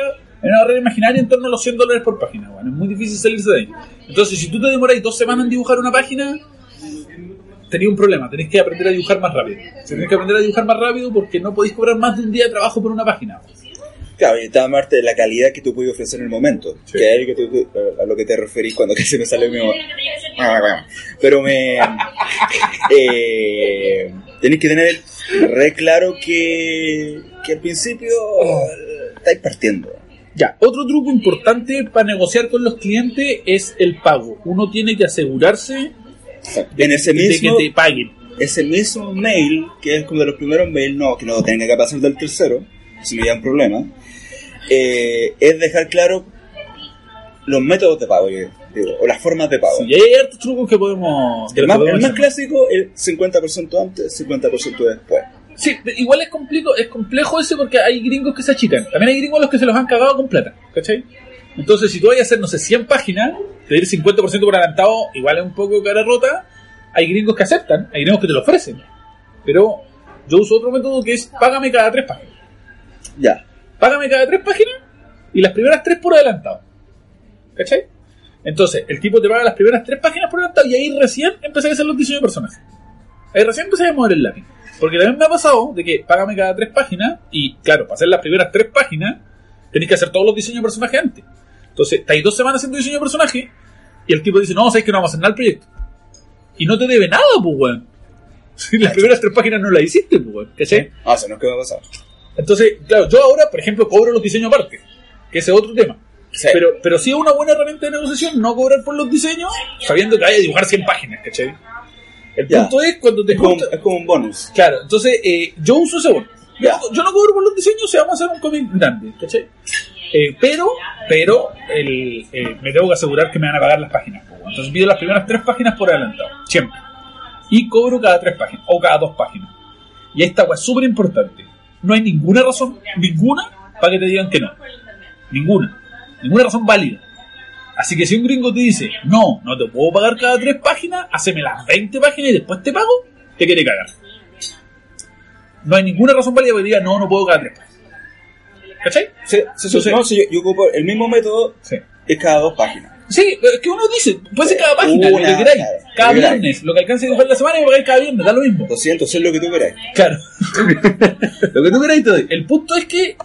Speaker 2: hay una barrera imaginaria en torno a los 100 dólares por página, weón. Es muy difícil salirse de ahí. Entonces, si tú te demoras dos semanas en dibujar una página, tenés un problema, tenés que aprender a dibujar más rápido. Tenés que aprender a dibujar más rápido porque no podéis cobrar más de un día de trabajo por una página.
Speaker 3: Claro, y parte de la calidad que tú puedes ofrecer en el momento.
Speaker 2: Sí.
Speaker 3: Que es algo que tú- a lo que te referís cuando [LAUGHS] casi me sale el mismo. Bueno. Pero me. [LAUGHS] eh, tenéis que tener re claro que, que al principio estáis partiendo.
Speaker 2: Ya, otro truco importante para negociar con los clientes es el pago. Uno tiene que asegurarse
Speaker 3: En ese
Speaker 2: de que
Speaker 3: mismo,
Speaker 2: te paguen.
Speaker 3: ese mismo mail, que es como de los primeros mails, no, que no tenga que pasar del tercero, si no hay un problema, eh, es dejar claro los métodos de pago, yo digo, o las formas de pago.
Speaker 2: Sí, y hay hartos trucos que podemos...
Speaker 3: El más,
Speaker 2: podemos
Speaker 3: el más
Speaker 2: hacer.
Speaker 3: clásico es 50% antes, 50% después.
Speaker 2: Sí, igual es complejo, es complejo ese porque hay gringos que se achican. También hay gringos a los que se los han cagado con plata, ¿cachai? Entonces, si tú vas a hacer, no sé, 100 páginas, pedir 50% por adelantado, igual es un poco cara rota. Hay gringos que aceptan, hay gringos que te lo ofrecen. Pero yo uso otro método que es págame cada tres páginas.
Speaker 3: Ya.
Speaker 2: Págame cada tres páginas y las primeras tres por adelantado. ¿Cachai? Entonces, el tipo te paga las primeras tres páginas por adelantado y ahí recién empecé a hacer los diseños de personajes. Ahí recién empecé a mover el lápiz. Porque también me ha pasado de que págame cada tres páginas y, claro, para hacer las primeras tres páginas tenéis que hacer todos los diseños de personaje antes. Entonces, estáis dos semanas haciendo diseño de personaje y el tipo dice, no, sabéis que no vamos a hacer nada al proyecto. Y no te debe nada, pues, weón. [LAUGHS] Si las primeras tres páginas no las hiciste, pues, weón. ¿Cachai?
Speaker 3: Ah, eso no es que va a pasar.
Speaker 2: Entonces, claro, yo ahora, por ejemplo, cobro los diseños aparte, que ese es otro tema.
Speaker 3: Sí.
Speaker 2: Pero, pero sí es una buena herramienta de negociación no cobrar por los diseños, sabiendo que vaya a dibujar 100 páginas, ¿cachai? El punto es cuando te
Speaker 3: Es como, es como un bonus.
Speaker 2: Claro, entonces eh, yo uso ese bono. Yo, no- yo no cobro por los diseños, se vamos a hacer un cómic grande, ¿cachai? Eh, pero, pero, el, eh, me tengo que asegurar que me van a pagar las páginas. Entonces pido las primeras tres páginas por adelantado, siempre. Y cobro cada tres páginas, o cada dos páginas. Y esta es súper importante. No hay ninguna razón, ninguna, para que te digan que no. Ninguna. Ninguna razón válida. Así que si un gringo te dice, no, no te puedo pagar cada tres páginas, haceme las 20 páginas y después te pago, te quiere cagar. No hay ninguna razón válida para que diga, no, no puedo cada tres páginas. ¿Cachai? Entonces-
Speaker 3: no, yo, yo ocupo el mismo método,
Speaker 2: Sí.
Speaker 3: es cada dos páginas.
Speaker 2: Sí, es que uno dice, puede ser cada página, lo
Speaker 3: Una,
Speaker 2: que queráis.
Speaker 3: claro,
Speaker 2: Cada
Speaker 3: lo que queráis.
Speaker 2: viernes, lo que alcance a dibujar la semana y pagáis cada viernes, da lo mismo.
Speaker 3: 200, es lo que tú queráis.
Speaker 2: Claro. [LAUGHS] lo que tú queráis te doy. El punto es que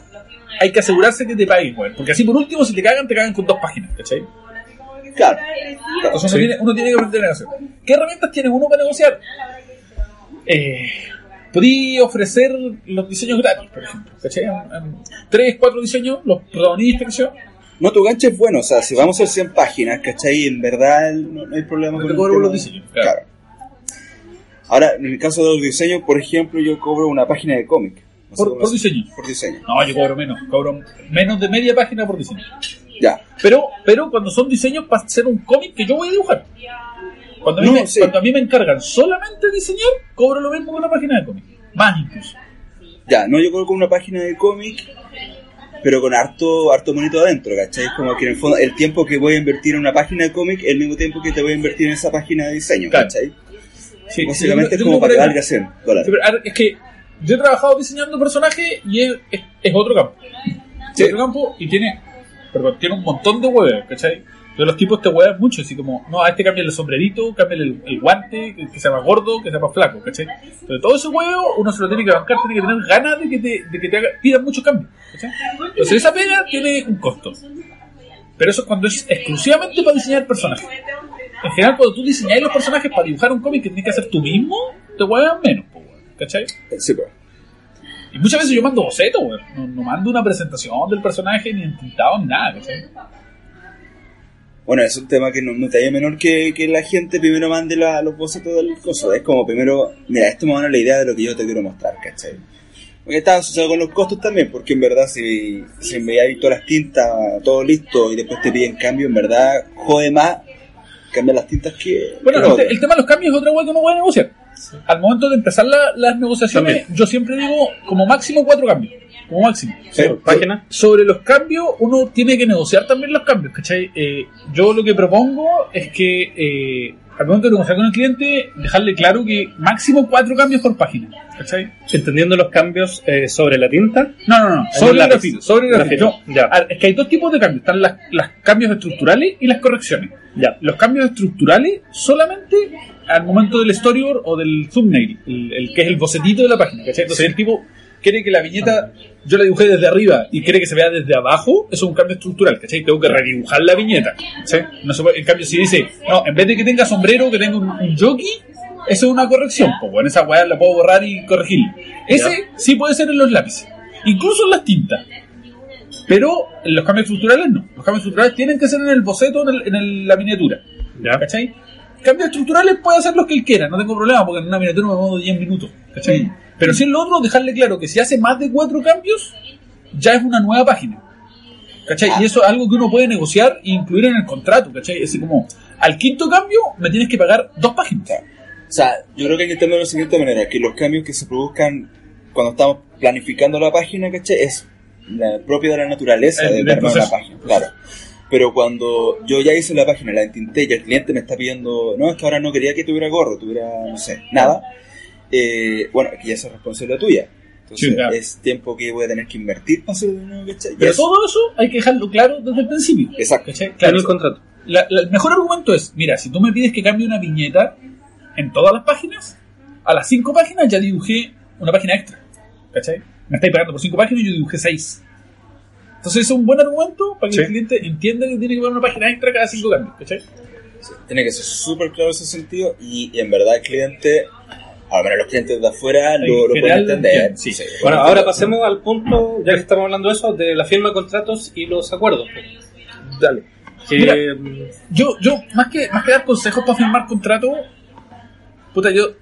Speaker 2: hay que asegurarse que te paguen, güey. Porque así por último, si te cagan, te cagan con dos páginas, ¿cachai?
Speaker 3: Claro.
Speaker 2: Uno, tiene, uno tiene que aprender a negociar. ¿Qué herramientas tienes uno para negociar? Eh, podí ofrecer los diseños gratis, por ejemplo. ¿Cachai? En- en tres, cuatro diseños, los protagonistas, ¿cachai?
Speaker 3: No, tu gancho es bueno, o sea, si vamos a hacer 100 páginas, ¿cachai? En verdad no, no hay problema
Speaker 2: No
Speaker 3: con
Speaker 2: cobro los diseños, claro.
Speaker 3: Ahora, en el caso de los diseños, por ejemplo, yo cobro una página de cómic. No
Speaker 2: Por, diseño.
Speaker 3: Por diseño.
Speaker 2: No, yo cobro menos. Cobro menos de media página por diseño.
Speaker 3: Ya.
Speaker 2: Pero, pero cuando son diseños para hacer un cómic que yo voy a dibujar. Cuando a, mí
Speaker 3: No,
Speaker 2: me,
Speaker 3: sí.
Speaker 2: cuando a mí me encargan solamente diseñar, cobro lo mismo que una página de cómic. Más incluso.
Speaker 3: Ya, no, yo cobro con una página de cómic, pero con harto, harto monito adentro, ¿cachai? Como que en el fondo, el tiempo que voy a invertir en una página de cómic es el mismo tiempo que te voy a invertir en esa página de diseño,
Speaker 2: Claro.
Speaker 3: ¿cachai?
Speaker 2: Sí,
Speaker 3: Básicamente
Speaker 2: sí,
Speaker 3: es como para que valga
Speaker 2: va.
Speaker 3: 100
Speaker 2: Sí,
Speaker 3: dólares.
Speaker 2: es que yo he trabajado diseñando personajes y es, es, es otro campo.
Speaker 3: Sí.
Speaker 2: Es otro campo y tiene, perdón, tiene un montón de web, ¿cachai? Pero los tipos te huevan mucho, así como, no, a este cambia el sombrerito, cambia el, el guante, que, sea más gordo, que sea más flaco, ¿cachai? Entonces todo ese huevo uno se lo tiene que bancar, tiene que tener ganas de que te, de que te haga, pidan muchos cambios, ¿cachai? Entonces esa pega tiene un costo. Pero eso es cuando es exclusivamente para diseñar personajes. En general, cuando tú diseñas los personajes para dibujar un cómic que tienes que hacer tú mismo, te huevan menos, ¿cachai?
Speaker 3: Sí, pues.
Speaker 2: Y muchas veces yo mando bocetos, weón. No, no mando una presentación del personaje, ni entintado, ni nada, ¿cachai?
Speaker 3: Bueno, es un tema que no, no te haya menor que, que la gente primero mande la- los bocetos del coso. Es como primero, mira, esto me da la idea de lo que yo te quiero mostrar, ¿cachai? Porque está asociado con los costos también, porque en verdad si, si me hay todas las tintas, todo listo, y después te piden cambio, en verdad jode más cambiar las tintas que...
Speaker 2: Bueno,
Speaker 3: que
Speaker 2: el tema de los cambios es otra hueá que uno puede negociar. Al momento de empezar la- las negociaciones, yo siempre digo como máximo cuatro cambios. Como máximo.
Speaker 1: Sí, página.
Speaker 2: Sobre los cambios, uno tiene que negociar también los cambios, ¿cachai? Eh, yo lo que propongo es que eh, al momento de negociar con el cliente, dejarle claro que máximo cuatro cambios por página, ¿cachai?
Speaker 1: Entendiendo los cambios eh, sobre la tinta.
Speaker 2: No, no, no, sobre el grafito, sobre el grafito. No, Es que hay dos tipos de cambios, están las, las cambios estructurales y las correcciones.
Speaker 1: Ya.
Speaker 2: Los cambios estructurales solamente al momento del storyboard o del thumbnail, el, el que es el bocetito de la página, ¿cachai? Entonces el tipo quiere que la viñeta, yo la dibujé desde arriba y quiere que se vea desde abajo, eso es un cambio estructural, ¿cachai? Tengo que redibujar la viñeta, ¿sí? No se puede- en cambio, si dice, no, en vez de que tenga sombrero, que tenga un, un jockey, eso es una corrección, pues bueno, esa weá la puedo borrar y corregir. Ese sí puede ser en los lápices, incluso en las tintas. Pero los cambios estructurales no. Los cambios estructurales tienen que ser en el boceto, en, el- en el- la miniatura.
Speaker 1: Ya.
Speaker 2: ¿Cachai? Cambios estructurales puede hacer los que él quiera, no tengo problema, porque en una miniatura me muevo 10 minutos. ¿Cachai?
Speaker 3: Mm.
Speaker 2: Pero si en lo otro, dejarle claro que si hace más de cuatro cambios, ya es una nueva página. ¿Cachai? Y eso es algo que uno puede negociar e incluir en el contrato, ¿cachai? Es como, al quinto cambio me tienes que pagar dos páginas.
Speaker 3: O sea, yo creo que hay que entenderlo de la siguiente manera, que los cambios que se produzcan cuando estamos planificando la página, ¿cachai? Es la, propio de la naturaleza
Speaker 2: El-
Speaker 3: de
Speaker 2: proceso.
Speaker 3: página, claro. Pero cuando yo ya hice la página, la entinté y el cliente me está pidiendo, no, es que ahora no quería que tuviera gorro, tuviera, no sé, nada, eh, bueno, aquí ya es responsabilidad tuya. Entonces,
Speaker 2: Sí, claro.
Speaker 3: es tiempo que voy a tener que invertir para hacerlo de nuevo, ¿cachai?
Speaker 2: Pero todo eso hay que dejarlo claro desde el principio.
Speaker 3: Exacto.
Speaker 2: ¿Cachai? Claro,
Speaker 1: el contrato.
Speaker 2: la- la- el mejor argumento es, mira, si tú me pides que cambie una viñeta en todas las páginas, a las cinco páginas ya dibujé una página extra. ¿Cachai? Me estáis pagando por cinco páginas y yo dibujé seis. Entonces es un buen argumento para que
Speaker 1: Sí.
Speaker 2: el cliente entienda que tiene que poner una página extra cada cinco cambios. ¿Cachai?
Speaker 3: Tiene que ser súper claro ese sentido y, y en verdad el cliente, a lo menos los clientes de afuera lo, lo pueden entender.
Speaker 2: sí.
Speaker 1: Bueno, ahora pasemos al punto, ya que estamos hablando de eso, de la firma de contratos y los acuerdos.
Speaker 2: Dale.
Speaker 1: Que,
Speaker 2: Mira.
Speaker 1: mm,
Speaker 2: Yo, yo, más que, más que dar consejos para firmar contrato, puta, yo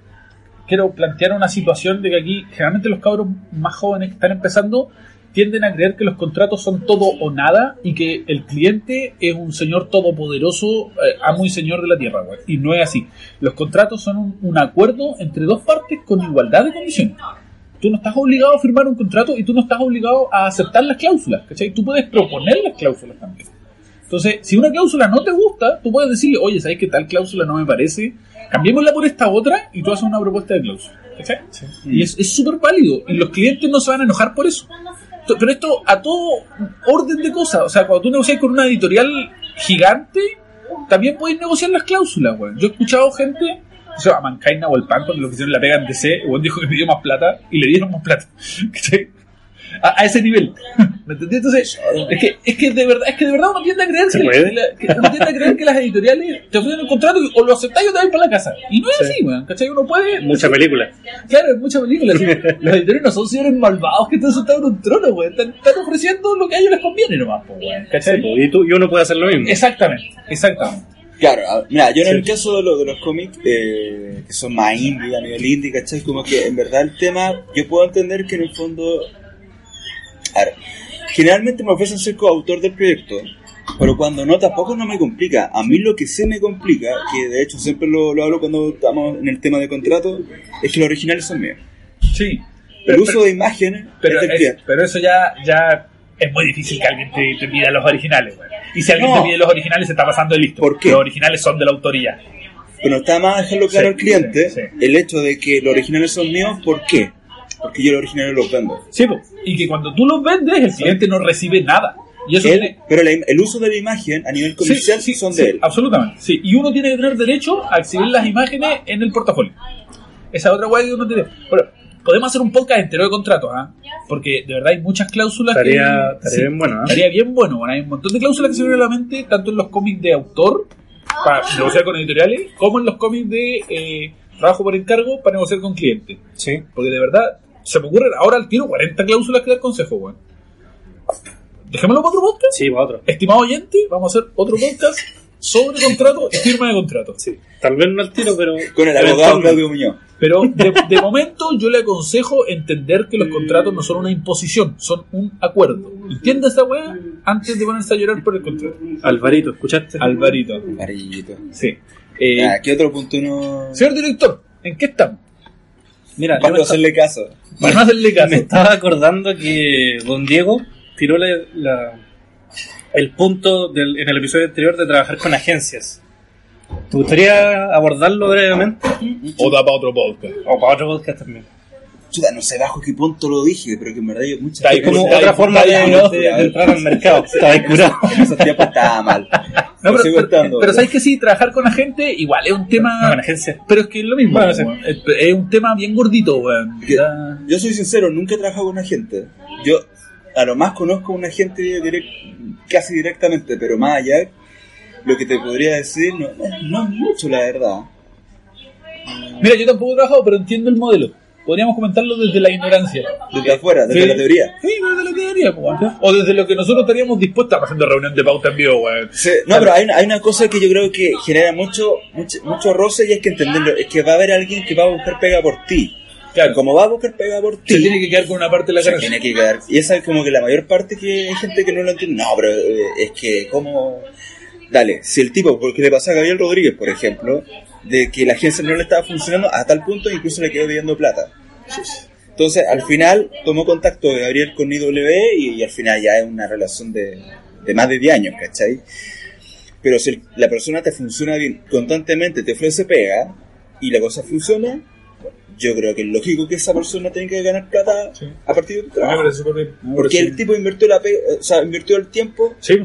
Speaker 2: quiero plantear una situación de que aquí generalmente los cabros más jóvenes que están empezando tienden a creer que los contratos son todo o nada y que el cliente es un señor todopoderoso, eh, amo y señor de la tierra, güey. Y no es así. Los contratos son un, un acuerdo entre dos partes con igualdad de condiciones. Tú no estás obligado a firmar un contrato y tú no estás obligado a aceptar las cláusulas, ¿cachai? Tú puedes proponer las cláusulas también. Entonces, si una cláusula no te gusta, tú puedes decirle, oye, ¿sabes que tal cláusula no me parece? Cambiémosla por esta otra y tú haces una propuesta de cláusula. ¿Cachai? Y es es súper válido. Y los clientes no se van a enojar por eso. Pero esto a todo orden de cosas. O sea, cuando tú negocias con una editorial gigante, también puedes negociar las cláusulas, güey. Yo he escuchado gente, o sea, a Mankind o el Pan, cuando lo que hicieron la pega en DC, güey dijo que pidió más plata y le dieron más plata. [LAUGHS] ¿Cachai? A, a ese nivel. [LAUGHS] ¿Me entendí? Entonces, es que, es que de verdad, es que de verdad uno tiende a creer
Speaker 1: ¿Se
Speaker 2: que, la- que uno tiende a creer que las editoriales te ofrecen un contrato y o lo aceptáis o te vais para la casa. Y no es
Speaker 1: Sí.
Speaker 2: así, weón. ¿Cachai? Uno puede.
Speaker 1: mucha película.
Speaker 2: Claro, en muchas películas. Los editores no son señores malvados que están sentados en un trono, weón. Están, están ofreciendo lo que a ellos les conviene nomás, pues, weón. ¿Cachai?
Speaker 1: Y, tú, y uno puede hacer lo mismo.
Speaker 2: Exactamente, exactamente.
Speaker 3: Claro, mira, yo en
Speaker 1: Sí.
Speaker 3: el caso de, lo- de los cómics, eh, que son más indie, a nivel indie, ¿cachai? Como que en verdad el tema, yo puedo entender que en el fondo, generalmente me ofrecen ser coautor del proyecto, pero cuando no, tampoco no me complica. A mí lo que sí me complica, que de hecho siempre lo, lo hablo cuando estamos en el tema de contrato, es que los originales son míos.
Speaker 2: Sí.
Speaker 3: El uso de imágenes
Speaker 2: pero,
Speaker 3: es del
Speaker 2: es-
Speaker 3: cliente.
Speaker 2: pero eso ya, ya es muy difícil que alguien te, te pida los originales. Y si alguien
Speaker 3: No.
Speaker 2: te pide los originales, se está pasando de listo.
Speaker 3: ¿Por qué?
Speaker 2: Los originales son de la autoría.
Speaker 3: Pero está más dejarlo claro
Speaker 2: Sí,
Speaker 3: al cliente
Speaker 2: sí, sí.
Speaker 3: el hecho de que los originales son míos, ¿por qué? Porque yo los originales los vendo.
Speaker 2: Sí, po. y que cuando tú los vendes, el cliente no recibe nada. Y eso
Speaker 3: Él-
Speaker 2: tiene-
Speaker 3: pero la el uso de la imagen a nivel comercial
Speaker 2: Sí, sí,
Speaker 3: son
Speaker 2: sí,
Speaker 3: de él.
Speaker 2: Absolutamente, sí. Y uno tiene que tener derecho a exhibir las imágenes en el portafolio. Esa otra weá que uno tiene. Bueno, podemos hacer un podcast entero de contratos, ¿ah? Porque de verdad hay muchas cláusulas
Speaker 1: Estaría,
Speaker 2: que.
Speaker 1: estaría
Speaker 2: sí,
Speaker 1: bien bueno, ¿eh?
Speaker 2: Estaría bien bueno. Bueno, hay un montón de cláusulas que se vienen a la mente, tanto en los cómics de autor, para negociar con editoriales, como en los cómics de eh, trabajo por encargo, para negociar con clientes.
Speaker 1: Sí.
Speaker 2: Porque de verdad, se me ocurren ahora al tiro 40 cláusulas que dar consejo, weón. Dejémoslo para otro podcast.
Speaker 1: Sí, para otro.
Speaker 2: Estimado oyente, vamos a hacer otro podcast sobre contrato y firma de contrato.
Speaker 1: Sí. Tal vez no al tiro, pero.
Speaker 3: Con el abogado Claudio Muñoz.
Speaker 2: Pero de, de momento yo le aconsejo entender que los contratos no son una imposición, son un acuerdo. Entienda esta weá antes de ponerse a llorar por el contrato.
Speaker 1: Alvarito, ¿escuchaste?
Speaker 2: Alvarito.
Speaker 3: Marillito.
Speaker 2: Sí. Eh,
Speaker 3: Ah, ¿Qué otro punto uno...?
Speaker 2: señor director, ¿en qué estamos?
Speaker 1: Mira, yo
Speaker 3: Para no hacerle caso.
Speaker 2: Para no hacerle caso. [LAUGHS]
Speaker 1: me estaba acordando que Don Diego tiró la, la- el punto del- en el episodio anterior de trabajar con agencias. ¿Te gustaría abordarlo brevemente?
Speaker 2: O da para otro podcast.
Speaker 1: O para otro podcast también.
Speaker 3: Chuta, no sé bajo qué punto lo dije, pero que en verdad hay muchas
Speaker 1: Es como otra forma de, de- de entrar al mercado. [LAUGHS] Estaba curado.
Speaker 3: Esos tiempos estaba mal.
Speaker 2: Pero,
Speaker 3: sigo
Speaker 2: pero,
Speaker 3: estando.
Speaker 2: pero sabes que sí, trabajar con agente igual es un tema.
Speaker 1: No, con agencias.
Speaker 2: Pero es que es lo mismo.
Speaker 1: Bueno,
Speaker 2: es, es un tema bien gordito, weón.
Speaker 3: Yo soy sincero, nunca he trabajado con una gente. Yo a lo más conozco a una gente direct- casi directamente, pero más allá, lo que te podría decir no, no, no es mucho, la verdad.
Speaker 2: Mira, yo tampoco he trabajado, pero entiendo el modelo. Podríamos comentarlo desde la ignorancia.
Speaker 3: Desde afuera, desde
Speaker 2: Sí.
Speaker 3: la teoría.
Speaker 2: Sí, desde la teoría, pues, weón. O desde lo que nosotros estaríamos dispuestos a haciendo reunión de pauta en vivo.
Speaker 3: Sí, no, pero hay, una- hay una cosa que yo creo que genera mucho, mucho, mucho roce y es que entenderlo, es que va a haber alguien que va a buscar pega por ti.
Speaker 2: Claro,
Speaker 3: Como va a buscar pega por ti,
Speaker 2: se tiene que quedar con una parte de la
Speaker 3: se
Speaker 2: ganancia.
Speaker 3: tiene que quedar. Y esa es como que la mayor parte que hay gente que no lo entiende. No, pero eh, es que, como Dale, si el tipo, porque le pasó a Gabriel Rodríguez, por ejemplo, de que la agencia no le estaba funcionando a tal punto incluso le quedó pidiendo plata. Entonces, al final, tomó contacto de Gabriel con IW y, y al final ya es una relación de, de más de 10 años, ¿cachai? Pero si la persona te funciona bien, constantemente te ofrece pega y la cosa funciona, yo creo que es lógico que esa persona tenga que ganar plata
Speaker 2: Sí.
Speaker 3: a partir de tu trabajo. Porque el tipo invirtió la pega, o sea, invirtió el tiempo
Speaker 2: Sí.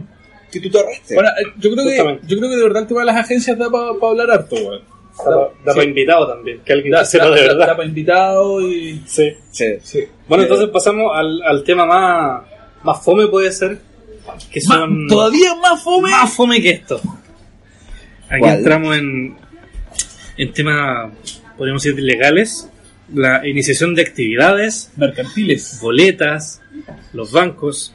Speaker 3: que tú te ahorraste.
Speaker 2: Bueno, eh, yo creo que yo creo que de verdad el tema de las agencias da para hablar harto, weón.
Speaker 1: Da, da
Speaker 2: Sí.
Speaker 1: para invitado también, que alguien
Speaker 2: Da,
Speaker 1: sepa de
Speaker 2: da-
Speaker 1: verdad.
Speaker 2: da para invitado y...
Speaker 1: Sí.
Speaker 3: sí.
Speaker 2: Sí.
Speaker 1: Bueno,
Speaker 3: Eh,
Speaker 1: entonces pasamos al, al tema más, más fome, puede ser. Que
Speaker 2: Más-
Speaker 1: son.
Speaker 2: todavía más fome.
Speaker 1: Más fome que esto. Aquí
Speaker 3: ¿Cuál?
Speaker 1: entramos en, en temas, podríamos decir, legales. La iniciación de actividades,
Speaker 2: Mercantiles.
Speaker 1: boletas, los bancos.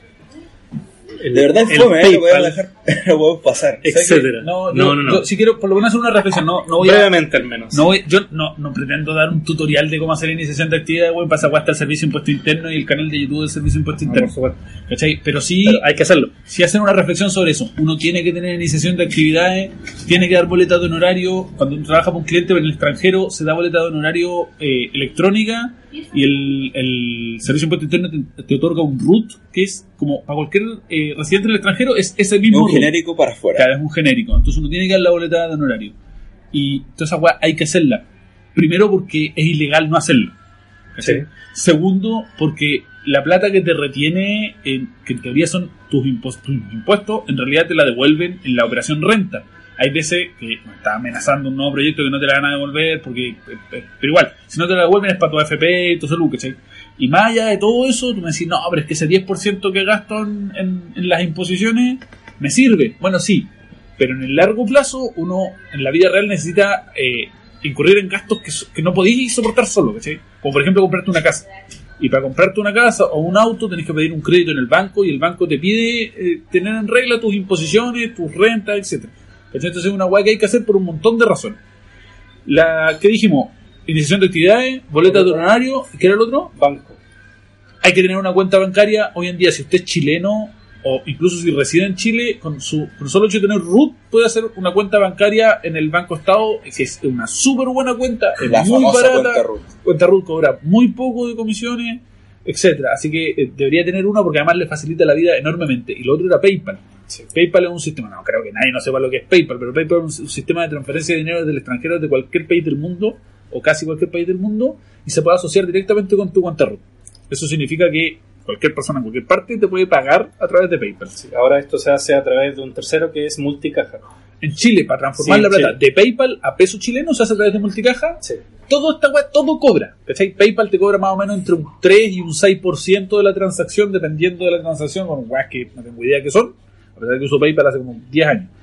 Speaker 1: El-
Speaker 3: De verdad es
Speaker 1: el
Speaker 3: fome, ¿eh? Lo voy a dejar, [LAUGHS] lo voy a pasar.
Speaker 1: Etcétera.
Speaker 2: No,
Speaker 1: No, no, no.
Speaker 2: yo si quiero por lo menos hacer una reflexión, no, no voy a...
Speaker 1: Brevemente al menos.
Speaker 2: No voy- yo no, no pretendo dar un tutorial de cómo hacer iniciación de actividad, güey, pasa hasta el servicio de impuesto interno y el canal de YouTube del servicio de impuesto
Speaker 1: No,
Speaker 2: interno.
Speaker 1: por supuesto.
Speaker 2: ¿Cachai? Pero sí,
Speaker 1: Pero hay que hacerlo.
Speaker 2: si hacen una reflexión sobre eso, uno tiene que tener iniciación de actividades, tiene que dar boletas de honorario, cuando uno trabaja para un cliente en el extranjero se da boleta de honorario eh, electrónica y el, el servicio de impuesto interno te, te otorga un RUT, que es como para cualquier eh, residente del extranjero, es ese
Speaker 3: Es
Speaker 2: mismo
Speaker 3: un genérico para afuera.
Speaker 2: Claro, es un genérico. Entonces uno tiene que dar la boleta de honorario. Y toda esa weá hay que hacerla. Primero porque es ilegal no hacerlo. Segundo, porque la plata que te retiene, en- que en teoría son tus, tus impuestos, en realidad te la devuelven en la operación renta. Hay veces que está amenazando un nuevo proyecto que no te la van a devolver, porque, eh, eh, pero igual, si no te la devuelven es para tu AFP y tu salud, ¿cachai? Y más allá de todo eso, tú me decís, no, pero es que ese 10% que gasto en, en- en las imposiciones me sirve. Bueno, sí, pero en el largo plazo uno en la vida real necesita eh, incurrir en gastos que, que no podéis soportar solo, ¿cachai? Como por ejemplo comprarte una casa. Y para comprarte una casa o un auto tenés que pedir un crédito en el banco y el banco te pide eh, tener en regla tus imposiciones, tus rentas, etcétera. ¿Cachai? Entonces es una hueá que hay que hacer por un montón de razones. La que dijimos, iniciación de actividades, boleta de honorario, ¿qué era el otro?
Speaker 1: Banco.
Speaker 2: hay que tener una cuenta bancaria hoy en día si usted es chileno o incluso si reside en Chile con su con solo hecho de tener root puede hacer una cuenta bancaria en el Banco Estado que es una súper buena cuenta es
Speaker 3: La
Speaker 2: muy barata
Speaker 3: cuenta root.
Speaker 2: cuenta root cobra muy poco de comisiones etcétera así que eh, debería tener una porque además le facilita la vida enormemente y lo otro era PayPal PayPal es un sistema, no creo que nadie no sepa lo que es PayPal, pero PayPal es un, un sistema de transferencia de dinero desde el extranjero de cualquier país del mundo, o casi cualquier país del mundo, y se puede asociar directamente con tu cuenta root. Eso significa que cualquier persona en cualquier parte te puede pagar a través de PayPal.
Speaker 1: Ahora esto se hace a través de un tercero que es multicaja.
Speaker 2: En Chile, para transformar
Speaker 1: Sí,
Speaker 2: la plata de PayPal a peso chileno, se hace a través de multicaja.
Speaker 1: Sí.
Speaker 2: Todo esta todo cobra. ¿cachai? PayPal te cobra más o menos entre un 3 y un 6% de la transacción, dependiendo de la transacción, con weas que no tengo idea qué son, a pesar de que uso PayPal hace como 10 años. [LAUGHS]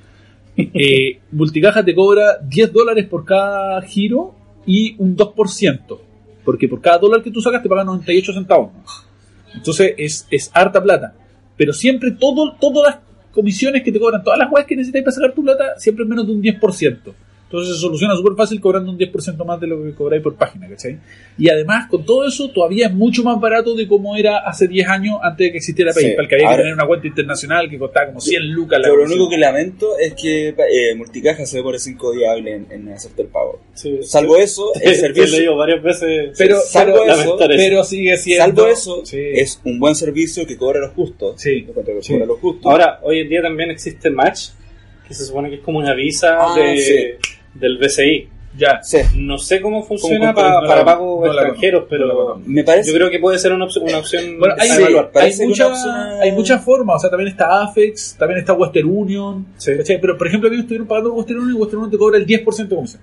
Speaker 2: Eh, multicaja te cobra 10 dólares por cada giro y un 2%. Porque por cada dólar que tú sacas te pagan 98 centavos. Entonces es, es harta plata. Pero siempre todo, todas las comisiones que te cobran, todas las weas que necesitas para sacar tu plata, siempre es menos de un 10%. Entonces se soluciona súper fácil cobrando un 10% más de lo que cobráis por página, ¿cachai? Y además, con todo eso, todavía es mucho más barato de como era hace 10 años antes de que existiera
Speaker 3: Sí.
Speaker 2: PayPal, que había
Speaker 3: Ahora-
Speaker 2: que tener una cuenta internacional que costaba como 100 lucas la
Speaker 3: Yo lo único que lamento es que eh, Multicaja se demora 5 días en, en aceptar el pago.
Speaker 1: Sí.
Speaker 3: Salvo eso, el [LAUGHS]
Speaker 1: He
Speaker 3: servicio,
Speaker 1: leído varias veces.
Speaker 2: Pero,
Speaker 3: salvo
Speaker 2: pero,
Speaker 3: eso,
Speaker 2: pero sigue siendo...
Speaker 3: salvo eso,
Speaker 2: Sí.
Speaker 3: es un buen servicio que cobra los justos.
Speaker 2: Sí.
Speaker 3: Yo encuentro que
Speaker 2: Sí.
Speaker 3: cobra los justos.
Speaker 1: Ahora, hoy en día también existe Match, que se supone que es como una visa
Speaker 3: Ah,
Speaker 1: de,
Speaker 3: sí.
Speaker 1: Del BCI.
Speaker 2: Ya.
Speaker 3: sí.
Speaker 1: No sé cómo funciona
Speaker 2: ¿Cómo-
Speaker 1: pa-
Speaker 2: cómo- no
Speaker 1: para
Speaker 2: la-
Speaker 1: pagos extranjeros,
Speaker 2: no
Speaker 1: pero.
Speaker 3: Me parece
Speaker 1: yo creo que puede ser una, opción- una opción
Speaker 2: Bueno, hay,
Speaker 3: Sí,
Speaker 2: hay, mucha-
Speaker 3: opción-
Speaker 2: hay muchas formas, o sea, también está AFEX, también está Western Union,
Speaker 1: Sí.
Speaker 2: ¿cachai? Pero, por ejemplo, a mí me estuvieron pagando Western Union y Western Union te cobra el 10% de comisión.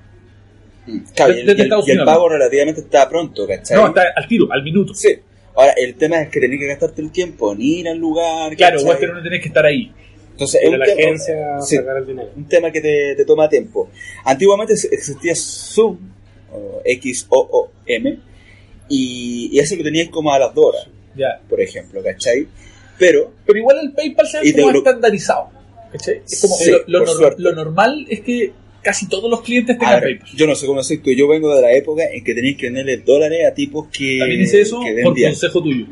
Speaker 3: Mm, claro, y el,
Speaker 2: desde
Speaker 3: y el-
Speaker 2: Estados
Speaker 3: y el
Speaker 2: Unidos.
Speaker 3: pago relativamente está pronto, ¿cachai?
Speaker 2: No, está al tiro, al minuto.
Speaker 3: Sí. Ahora, el tema es que tenés que gastarte el tiempo en ir al lugar.
Speaker 2: Claro. Western Union tenés que estar ahí.
Speaker 3: Entonces, es un,
Speaker 1: la
Speaker 3: tema,
Speaker 1: agencia a
Speaker 3: sí.
Speaker 1: sacar el dinero.
Speaker 3: un tema que te, te toma tiempo. Antiguamente existía Zoom, o X-O-O-M, y, y eso lo tenías como a las dos horas, por ejemplo, ¿cachai? Pero,
Speaker 2: Pero igual el PayPal se ve como
Speaker 3: lo-
Speaker 2: estandarizado. ¿cachai? Es como
Speaker 3: Sí,
Speaker 2: lo, normal es que casi todos los clientes tengan
Speaker 3: ver,
Speaker 2: PayPal.
Speaker 3: yo no sé cómo decir tú, yo vengo de la época en que tenías que venderle dólares a tipos que,
Speaker 2: También hice eso
Speaker 3: que
Speaker 2: por consejo tuyo.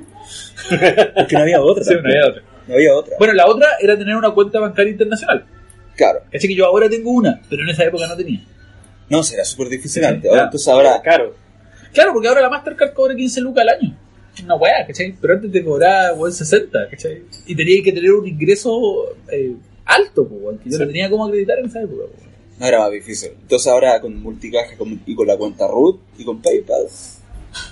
Speaker 3: Porque no había otra. [LAUGHS]
Speaker 2: Sí, no había otra.
Speaker 3: No había otra.
Speaker 2: Bueno, la otra era tener una cuenta bancaria internacional.
Speaker 3: Claro.
Speaker 2: ¿Cachai? Que yo ahora tengo una, pero en esa época no tenía.
Speaker 3: No, será súper difícil
Speaker 2: Sí,
Speaker 3: antes. Ahora,
Speaker 2: ya.
Speaker 3: entonces ahora,
Speaker 1: Caro.
Speaker 2: Claro, porque ahora la Mastercard cobra 15 lucas al año. Una weá, ¿cachai? Pero antes te cobraba weón, 60, ¿cachai? Y tenía que tener un ingreso eh, alto, weón, que yo
Speaker 1: Sí.
Speaker 2: no tenía cómo acreditar en esa época. po.
Speaker 3: no era más difícil. Entonces ahora con multicaja con- y con la cuenta root y con PayPal,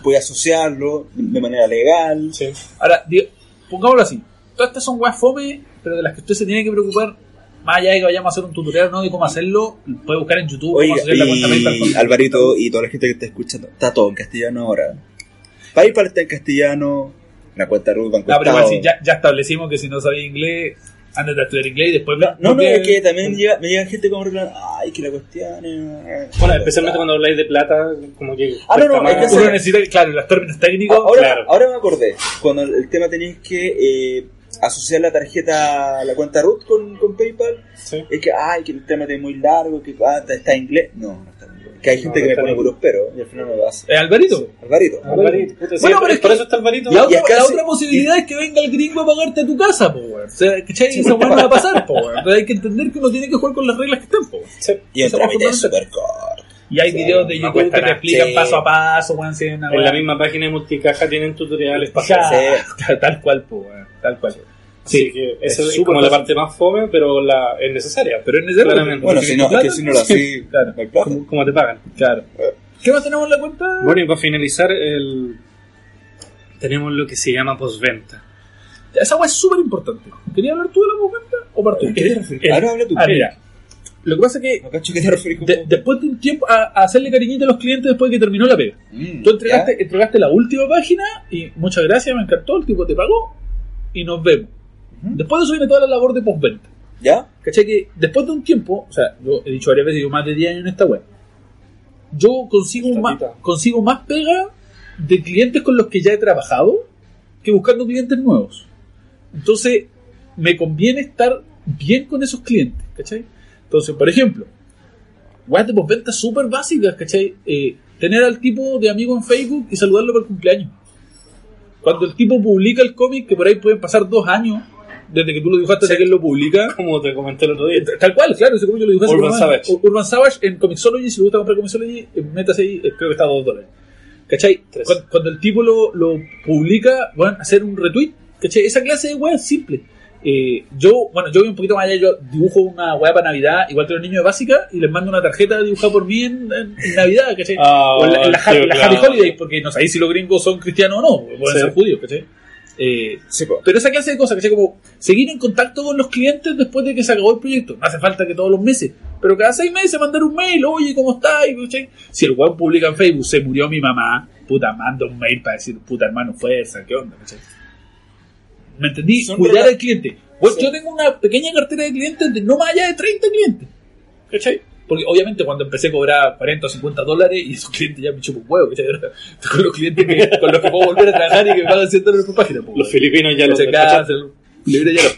Speaker 3: puedes asociarlo de manera legal.
Speaker 1: Sí.
Speaker 2: Ahora, digo, pongámoslo así. Todas estas son weas fome, pero de las que usted se tiene que preocupar, más allá de que vayamos a hacer un tutorial no de cómo hacerlo, puede buscar en YouTube
Speaker 3: Oiga,
Speaker 2: cómo hacer la cuenta con-
Speaker 3: Alvarito y toda la gente que está escuchando, está todo en castellano ahora. PayPal está en castellano, la cuenta van
Speaker 2: No, pero igual si ya, ya establecimos que si no sabía inglés, antes de estudiar inglés y después...
Speaker 3: No, no, no, es que también llega, me llega gente como reclamando, ay, que la cuestión es...
Speaker 1: Bueno, especialmente cuando habláis de plata, como que.
Speaker 3: Ah, no, no, es que
Speaker 2: Uno necesita, claro, los términos técnicos...
Speaker 3: Ahora,
Speaker 1: claro.
Speaker 3: ahora me acordé, cuando el tema tenías que eh, asociar la tarjeta, la cuenta root con, con PayPal,
Speaker 1: Sí.
Speaker 3: es que, ay, que el tema es muy largo, que ah, está, está en inglés. No, no está en inglés. Que hay gente
Speaker 1: no
Speaker 3: que me pone
Speaker 1: en
Speaker 3: puros peros y al final no lo hace.
Speaker 2: ¿Eh, Alvarito?
Speaker 3: Alvarito.
Speaker 1: Alvarito, puta, sí,
Speaker 2: Bueno, pero es
Speaker 1: por
Speaker 2: que-
Speaker 1: eso está Alvarito.
Speaker 2: La
Speaker 3: Y
Speaker 2: otra,
Speaker 3: es casi-
Speaker 2: la otra posibilidad es que venga el gringo a pagarte a tu casa, po. O sea, ¿cachai? Esa weá no va a pasar, po. Entonces hay que entender que uno tiene que jugar con las reglas que están, po.
Speaker 1: Sí.
Speaker 3: Y el
Speaker 2: Eso
Speaker 3: trámite
Speaker 2: es
Speaker 3: es súper corto.
Speaker 2: Y hay
Speaker 3: Sí,
Speaker 2: videos de YouTube que te explican
Speaker 3: Sí.
Speaker 2: paso a paso, weón, si
Speaker 1: En la misma página de multicaja tienen tutoriales hacer.
Speaker 3: Sí. [LAUGHS]
Speaker 2: Tal cual, po, weón. Tal cual.
Speaker 1: Sí, que eso es, como la parte más fome, pero la es necesaria.
Speaker 2: Pero es necesario.
Speaker 1: Claramente.
Speaker 3: Bueno, si no, es que si [LAUGHS] no lo así,
Speaker 2: Claro.
Speaker 1: Como, como te pagan.
Speaker 2: Claro. ¿Qué más tenemos en la cuenta?
Speaker 1: Bueno, y para finalizar, el... tenemos lo que se llama postventa.
Speaker 2: Esa weá es súper importante. ¿Querías hablar tú de la postventa o
Speaker 3: refieres? Ahora habla tú.
Speaker 2: Ah, mira. Lo que pasa es que
Speaker 3: No cacho que te refieres con
Speaker 2: de- después de un tiempo a, a hacerle cariñito a los clientes después de que terminó la pega.
Speaker 3: Mm,
Speaker 2: Tú entregaste, entregaste la última página y muchas gracias, me encantó, el tipo te pagó y nos vemos. Después de eso viene toda la labor de postventa.
Speaker 3: ¿Ya?
Speaker 2: ¿Cachai? Que después de un tiempo, o sea, yo he dicho varias veces, yo más de 10 años en esta web, yo consigo más, consigo más pega de clientes con los que ya he trabajado que buscando clientes nuevos. Entonces, me conviene estar bien con esos clientes, ¿cachai? Entonces, por ejemplo, weas de postventa súper básicas, ¿cachai? Eh, tener al tipo de amigo en Facebook y saludarlo por el cumpleaños. Cuando el tipo publica el cómic, que por ahí pueden pasar dos años, desde que tú lo dibujaste hasta que él lo publica,
Speaker 1: Como te comenté el otro día.
Speaker 2: Tal cual, claro, ese cómic yo lo dibujé
Speaker 1: Urban. Savage.
Speaker 2: Urban Savage en Comixology, si le gusta comprar Comixology, métase ahí, eh, creo que está a 2 dólares. ¿Cachai? Cuando, cuando el tipo lo, lo publica, van a hacer un retweet, ¿cachai? Esa clase de weá es simple. Eh, yo, bueno, yo voy un poquito más allá, yo dibujo una weá para Navidad, igual que los niños de básica, y les mando una tarjeta dibujada por mí en, en- en Navidad, ¿cachai?
Speaker 1: Ah,
Speaker 2: o en la, en la,
Speaker 1: claro.
Speaker 2: Happy Holiday, porque no sabéis si los gringos son cristianos o no, pueden
Speaker 1: Sí.
Speaker 2: ser judíos, ¿cachai? Eh,
Speaker 3: Sí,
Speaker 2: pero esa clase de cosas, sea como seguir en contacto con los clientes después de que se acabó el proyecto. No hace falta que todos los meses, pero cada seis meses mandar un mail, oye, ¿cómo estás? ¿cachai? Si el web publica en Facebook, se murió mi mamá, puta, manda un mail para decir, puta hermano, fuerza, ¿qué onda? ¿cachai? ¿Me entendí?
Speaker 3: Son
Speaker 2: Cuidar al cliente.
Speaker 3: Sí.
Speaker 2: Yo tengo una pequeña cartera de clientes de no más allá de 30 clientes. ¿Cachai? Porque obviamente cuando empecé a cobrar 40 o 50 dólares y esos clientes ya me chupan un huevo, ¿cachai? [LAUGHS] Con los clientes que- con los que puedo volver a trabajar y que me pagan 100 dólares por página. pues,
Speaker 1: Los filipinos ya los
Speaker 2: libre ya no.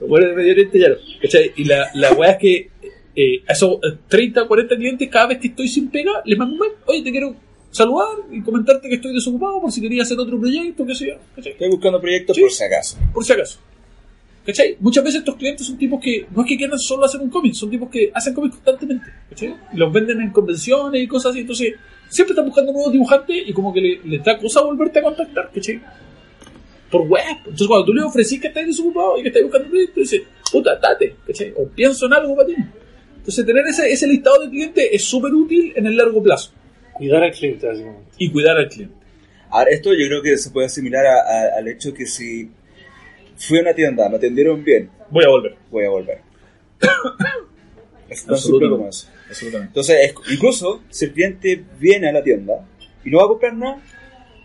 Speaker 2: Los buenos de Medio Oriente ya no. ¿Cachai? Y la, la weá es que eh, a esos eh, 30 o 40 clientes, cada vez que estoy sin pega, les mando un mail. Oye, te quiero saludar y comentarte que estoy desocupado por si querías hacer otro proyecto, qué sé yo. ¿Cachai?
Speaker 3: Estoy buscando proyectos
Speaker 2: Sí.
Speaker 3: por si acaso.
Speaker 2: Por si acaso. ¿Cachai? Muchas veces estos clientes son tipos que no es que quieran solo hacer un cómic, son tipos que hacen cómics constantemente. ¿Cachai? Y los venden en convenciones y cosas así. Entonces, siempre están buscando nuevos dibujantes y como que le- les da cosa volverte a contactar. ¿Cachai? Por web. Entonces, cuando tú le ofrecís que estás desocupado y que estás buscando un proyecto, dices, puta, date. ¿Cachai? O pienso en algo para ti. Entonces, tener ese, ese listado de clientes es súper útil en el largo plazo.
Speaker 1: Cuidar al cliente, básicamente.
Speaker 2: Y cuidar al cliente.
Speaker 3: Ahora, esto yo creo que se puede asimilar a- a- al hecho que si fui a una tienda, me atendieron bien,
Speaker 2: Voy a volver.
Speaker 3: voy a volver. [COUGHS] es
Speaker 2: Absolutamente.
Speaker 3: como eso.
Speaker 2: Absolutamente.
Speaker 3: Entonces, es- incluso si el cliente viene a la tienda y no va a comprar nada,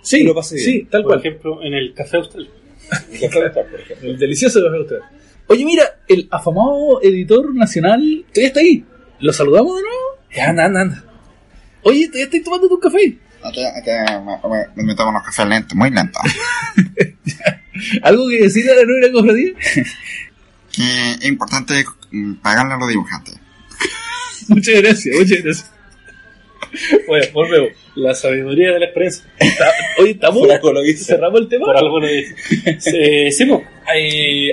Speaker 2: Sí,
Speaker 3: Y lo pasé bien.
Speaker 2: sí, tal
Speaker 1: Por
Speaker 2: cual.
Speaker 1: ejemplo, en el café austral. [LAUGHS]
Speaker 3: el café va a estar, por ejemplo.
Speaker 2: El delicioso café austral. Oye, mira, el afamado editor nacional todavía está ahí. ¿Lo saludamos de nuevo?
Speaker 1: Ya, anda, anda, anda.
Speaker 2: Oye, todavía estoy tomando tu café.
Speaker 4: Aquí, aquí me, me, me tomo unos cafés lentos, muy lentos. [LAUGHS]
Speaker 2: ¿Algo que decir a la nueva cofradía? [LAUGHS]
Speaker 4: Que es importante mm, pagarle a los dibujantes. [LAUGHS]
Speaker 2: muchas gracias, muchas gracias. Bueno, volvemos.
Speaker 1: La sabiduría de la experiencia.
Speaker 2: Oye, estamos. Cerramos el tema.
Speaker 1: Por algo lo dije. Eh, sí,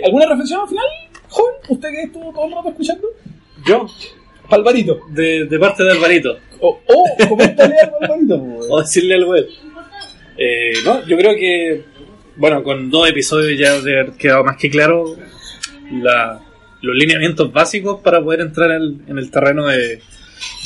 Speaker 2: ¿Alguna reflexión al final, joven? ¿Usted que estuvo todo el rato escuchando?
Speaker 1: Yo,
Speaker 2: Alvarito.
Speaker 1: de, de parte de Alvarito.
Speaker 2: O, o coméntale algo a Alvarito. pues.
Speaker 1: O decirle algo a él. Eh, no, yo creo que, bueno, con dos episodios ya de haber quedado más que claro la- los lineamientos básicos para poder entrar al- en el terreno de,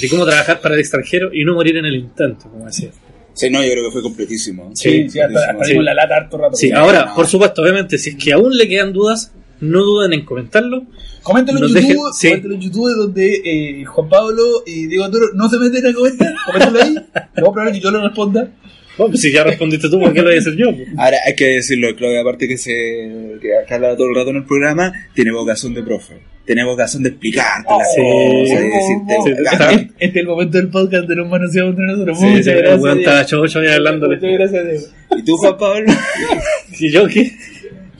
Speaker 1: de cómo trabajar para el extranjero y no morir en el intento, como decía.
Speaker 3: Sí, no, yo creo que fue completísimo.
Speaker 2: Sí, sí, hasta, la lata harto rato.
Speaker 1: Sí, ahora, por supuesto, obviamente, si es que aún le quedan dudas, no duden en comentarlo.
Speaker 2: Coméntalo en
Speaker 1: Nos
Speaker 2: YouTube,
Speaker 1: dejen- sí.
Speaker 2: coméntalo en YouTube donde eh, Juan Pablo y Diego Toro no se meten a comentar, coméntalo ahí, luego probable que yo lo responda.
Speaker 1: Bueno, pues si ya respondiste tú, ¿por qué lo voy a hacer yo?
Speaker 3: Ahora hay que decirlo, Claudia, aparte que se que que habla todo el rato en el programa, tiene vocación de profe. Tiene vocación de explicarte las
Speaker 1: Sí,
Speaker 3: cosas, de
Speaker 2: sí,
Speaker 3: decirte,
Speaker 1: sí,
Speaker 3: "Ah,
Speaker 1: está-
Speaker 2: Este, es el momento del podcast de los manoseados entre nosotros.
Speaker 1: Sí,
Speaker 2: Muchas
Speaker 1: sí, el
Speaker 2: gracias.
Speaker 1: weón estaba chocho ahí hablándole.
Speaker 2: Muchas gracias, Diego.
Speaker 3: ¿Y tú, Juan Pablo? [LAUGHS]
Speaker 1: ¿Y yo qué?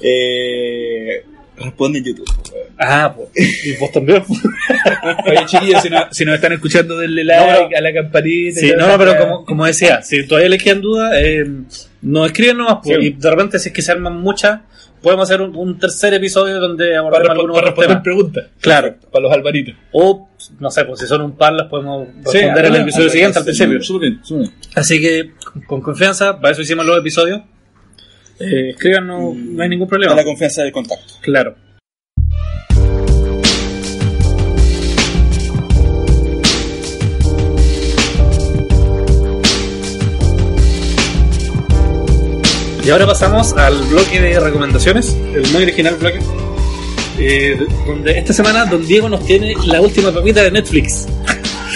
Speaker 3: eh, responde en YouTube.
Speaker 1: Ah, pues. ¿Y vos también? [LAUGHS]
Speaker 2: Oye, chiquillos, si, no- si nos están escuchando, denle like
Speaker 1: No, pero-
Speaker 2: a la campanita.
Speaker 1: Sí, no, no, pero como, como decía, si todavía les quedan dudas, eh, nos escriben nomás, pues,
Speaker 2: Sí.
Speaker 1: y de repente si es que se arman muchas, podemos hacer un, un tercer episodio donde
Speaker 2: Para,
Speaker 1: abordemos
Speaker 2: respo-
Speaker 1: algunos
Speaker 2: para responder
Speaker 1: temas.
Speaker 2: preguntas.
Speaker 1: Claro.
Speaker 2: Para los albaritos.
Speaker 1: O, no sé, pues si son un par las podemos responder en el episodio siguiente al principio.
Speaker 2: Súper bien, súper bien.
Speaker 1: Así que, con confianza, para eso hicimos los episodios. Eh, escríbanos, no hay ningún
Speaker 3: Da
Speaker 1: problema.
Speaker 3: la confianza del contacto.
Speaker 1: Claro. Y ahora pasamos al bloque de recomendaciones, el muy original bloque, eh, donde esta semana Don Diego nos tiene la última papita de Netflix.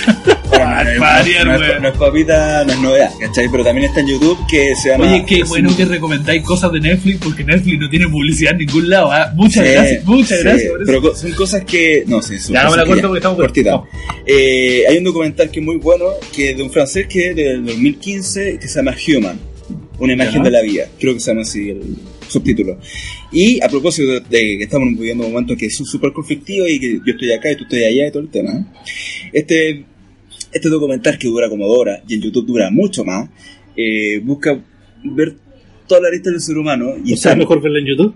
Speaker 3: No, es- no papita, no es novedad, ¿cachai? Pero también está en YouTube que se llama...
Speaker 2: Oye, qué bueno que recomendáis cosas de Netflix porque Netflix no tiene publicidad en ningún lado. ¿ah? Muchas
Speaker 3: Sí,
Speaker 2: gracias, muchas
Speaker 3: sí,
Speaker 2: gracias. por eso.
Speaker 3: Pero son cosas que. No, sí, son
Speaker 2: Ya, me la corto porque estamos
Speaker 3: cortita. Eh, hay un documental que es muy bueno, que es de un francés que es del 2015, que se llama Human, una imagen de la vida. Creo que se llama así el subtítulo. Y a propósito de, que estamos viviendo un momento que es súper conflictivo y que yo estoy acá y tú estás allá y todo el tema. ¿eh? Este, este documental que dura como dos horas y en YouTube dura mucho más, eh, busca ver toda la lista del ser humano y
Speaker 1: O sea,
Speaker 3: está-
Speaker 1: mejor verlo en YouTube.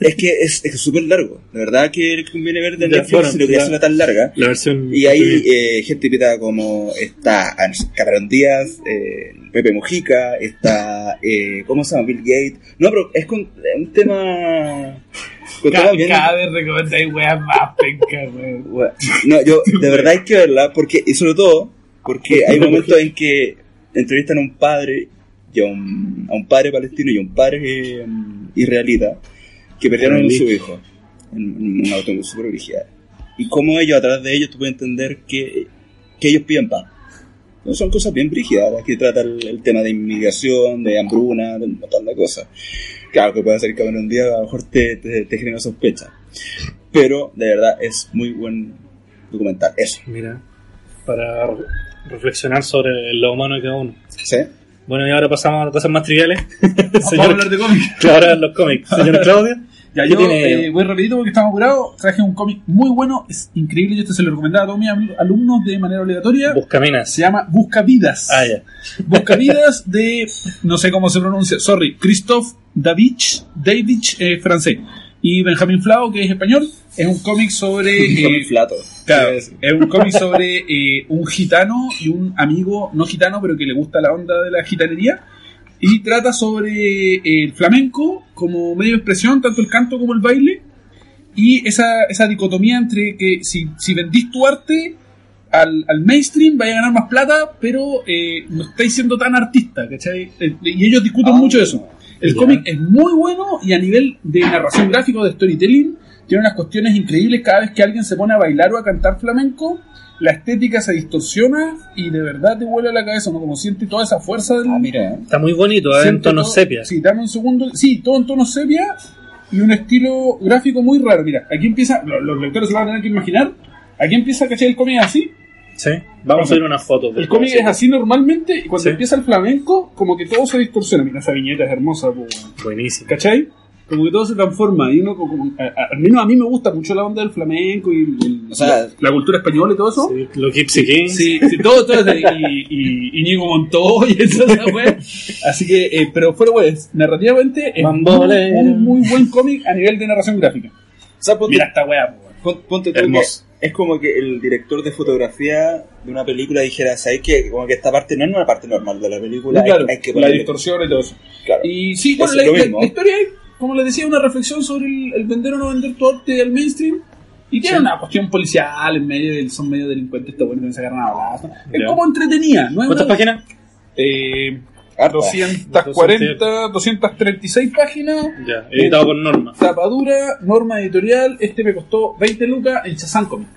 Speaker 3: Es que es es súper largo. La verdad que conviene ver de Netflix
Speaker 1: bueno,
Speaker 3: si no
Speaker 1: ya.
Speaker 3: quieres hacerla tan larga.
Speaker 1: La versión.
Speaker 3: Y hay eh, gente invitada como está Cameron Díaz, eh, Pepe Mujica, está, eh, ¿cómo se llama? Bill Gates. No, pero es con un tema... con
Speaker 2: Cada,
Speaker 3: bien-
Speaker 2: cada vez recomendáis weas más pencas, weón.
Speaker 3: No, yo de verdad hay que verla porque, y sobre todo porque hay momentos en que entrevistan a un padre y a un, a un padre palestino y a un padre eh, israelita que perdieron a su hijo en, un autobús súper brígida. Y cómo ellos, a través de ellos, tú puedes entender que, que ellos piden paz. No, son cosas bien brígidas, las que trata el, el tema de inmigración, de hambruna, de un montón de cosas. Claro, que puede ser que un día a lo mejor te, te, te genera sospecha. Pero, de verdad, es muy buen documental. Eso.
Speaker 1: Mira, para re- reflexionar sobre lo humano de cada uno.
Speaker 3: ¿Sí?
Speaker 1: Bueno, y ahora pasamos a cosas más triviales. [LAUGHS]
Speaker 2: Vamos a
Speaker 1: Señor,
Speaker 2: hablar de cómics. [LAUGHS]
Speaker 1: ahora los cómics. Señor Claudio.
Speaker 2: Ya,
Speaker 1: ¿qué
Speaker 2: yo eh, voy rapidito porque estamos apurados. Traje un cómic muy bueno, es increíble. Yo este se lo recomendaba a todos mis alumnos de manera obligatoria.
Speaker 1: Buscaminas.
Speaker 2: Se llama Busca Vidas.
Speaker 1: Ah, ya. [LAUGHS]
Speaker 2: Busca Vidas de, no sé cómo se pronuncia, sorry, Christophe Davich, Davich eh, francés. Y Benjamín Flao, que es español, es un cómic sobre...
Speaker 3: Muy
Speaker 2: eh,
Speaker 3: flato.
Speaker 2: Claro,
Speaker 3: Sí,
Speaker 2: es un cómic sobre eh, un gitano y un amigo no gitano, pero que le gusta la onda de la gitanería. Y trata sobre eh, el flamenco como medio de expresión, tanto el canto como el baile. Y esa, esa dicotomía entre que si, si vendís tu arte al, al mainstream, vaya a ganar más plata, pero eh, no estáis siendo tan artista, ¿cachai? Y ellos discuten
Speaker 3: Ah.
Speaker 2: mucho eso. El cómic es muy bueno y a nivel de narración gráfica o de storytelling tiene unas cuestiones increíbles cada vez que alguien se pone a bailar o a cantar flamenco. La estética se distorsiona y de verdad te vuela la cabeza, ¿no? Como siente toda esa fuerza del.
Speaker 3: Ah, mira, ¿eh?
Speaker 1: Está muy bonito, ¿eh? en
Speaker 2: todo-
Speaker 1: sepia.
Speaker 2: Sí, dame un segundo. Sí, todo en tono sepia y un estilo gráfico muy raro. Mira, aquí empieza. lo- Los, lectores se lo van a tener que imaginar. Aquí empieza, ¿cachai? El cómic así.
Speaker 1: Sí. Vamos a ver unas fotos.
Speaker 2: El cómic es así normalmente y cuando
Speaker 1: Sí.
Speaker 2: empieza el flamenco, como que todo se distorsiona. Mira, esa viñeta es hermosa, weón.
Speaker 1: Buenísimo.
Speaker 2: ¿Cachai? Como que todo se transforma y uno, como, a- a- al menos a mí me gusta mucho la onda del flamenco y el-
Speaker 3: O sea,
Speaker 2: la, la cultura española y todo eso.
Speaker 1: Sí, los Gypsy Kings.
Speaker 2: Sí, sí, todo, todo, y, y, Íñigo Montoya y wea. Así que, eh, pero fuera pues, narrativamente es muy,
Speaker 1: Bambolero.
Speaker 2: muy, muy buen cómic a nivel de narración gráfica.
Speaker 3: O sea, ponte,
Speaker 2: Mira esta
Speaker 3: pon- ponte tú que es como que el director de fotografía de una película dijera, ¿sabes qué? Como que esta parte no es una parte normal de la película, hay-
Speaker 2: Claro,
Speaker 3: hay, que
Speaker 2: la distorsión y todo eso.
Speaker 3: Claro.
Speaker 2: Y sí,
Speaker 3: Eso
Speaker 2: bueno,
Speaker 3: es
Speaker 2: la,
Speaker 3: lo
Speaker 2: la-
Speaker 3: mismo.
Speaker 2: la historia es, como les decía, una reflexión sobre el, el vender o no vender tu arte al mainstream. Y tiene una cuestión policial en medio, del- son medio delincuentes, está bueno que se agarran a balazos. Es
Speaker 1: Ya.
Speaker 2: como entretenida, ¿no
Speaker 1: ¿Cuántas
Speaker 2: una-
Speaker 1: páginas?
Speaker 2: Eh,
Speaker 3: Harta.
Speaker 2: 240, 236 páginas.
Speaker 1: Ya, editado por Norma.
Speaker 2: Tapadura, norma editorial. Este me costó 20 lucas en Chazán Comic.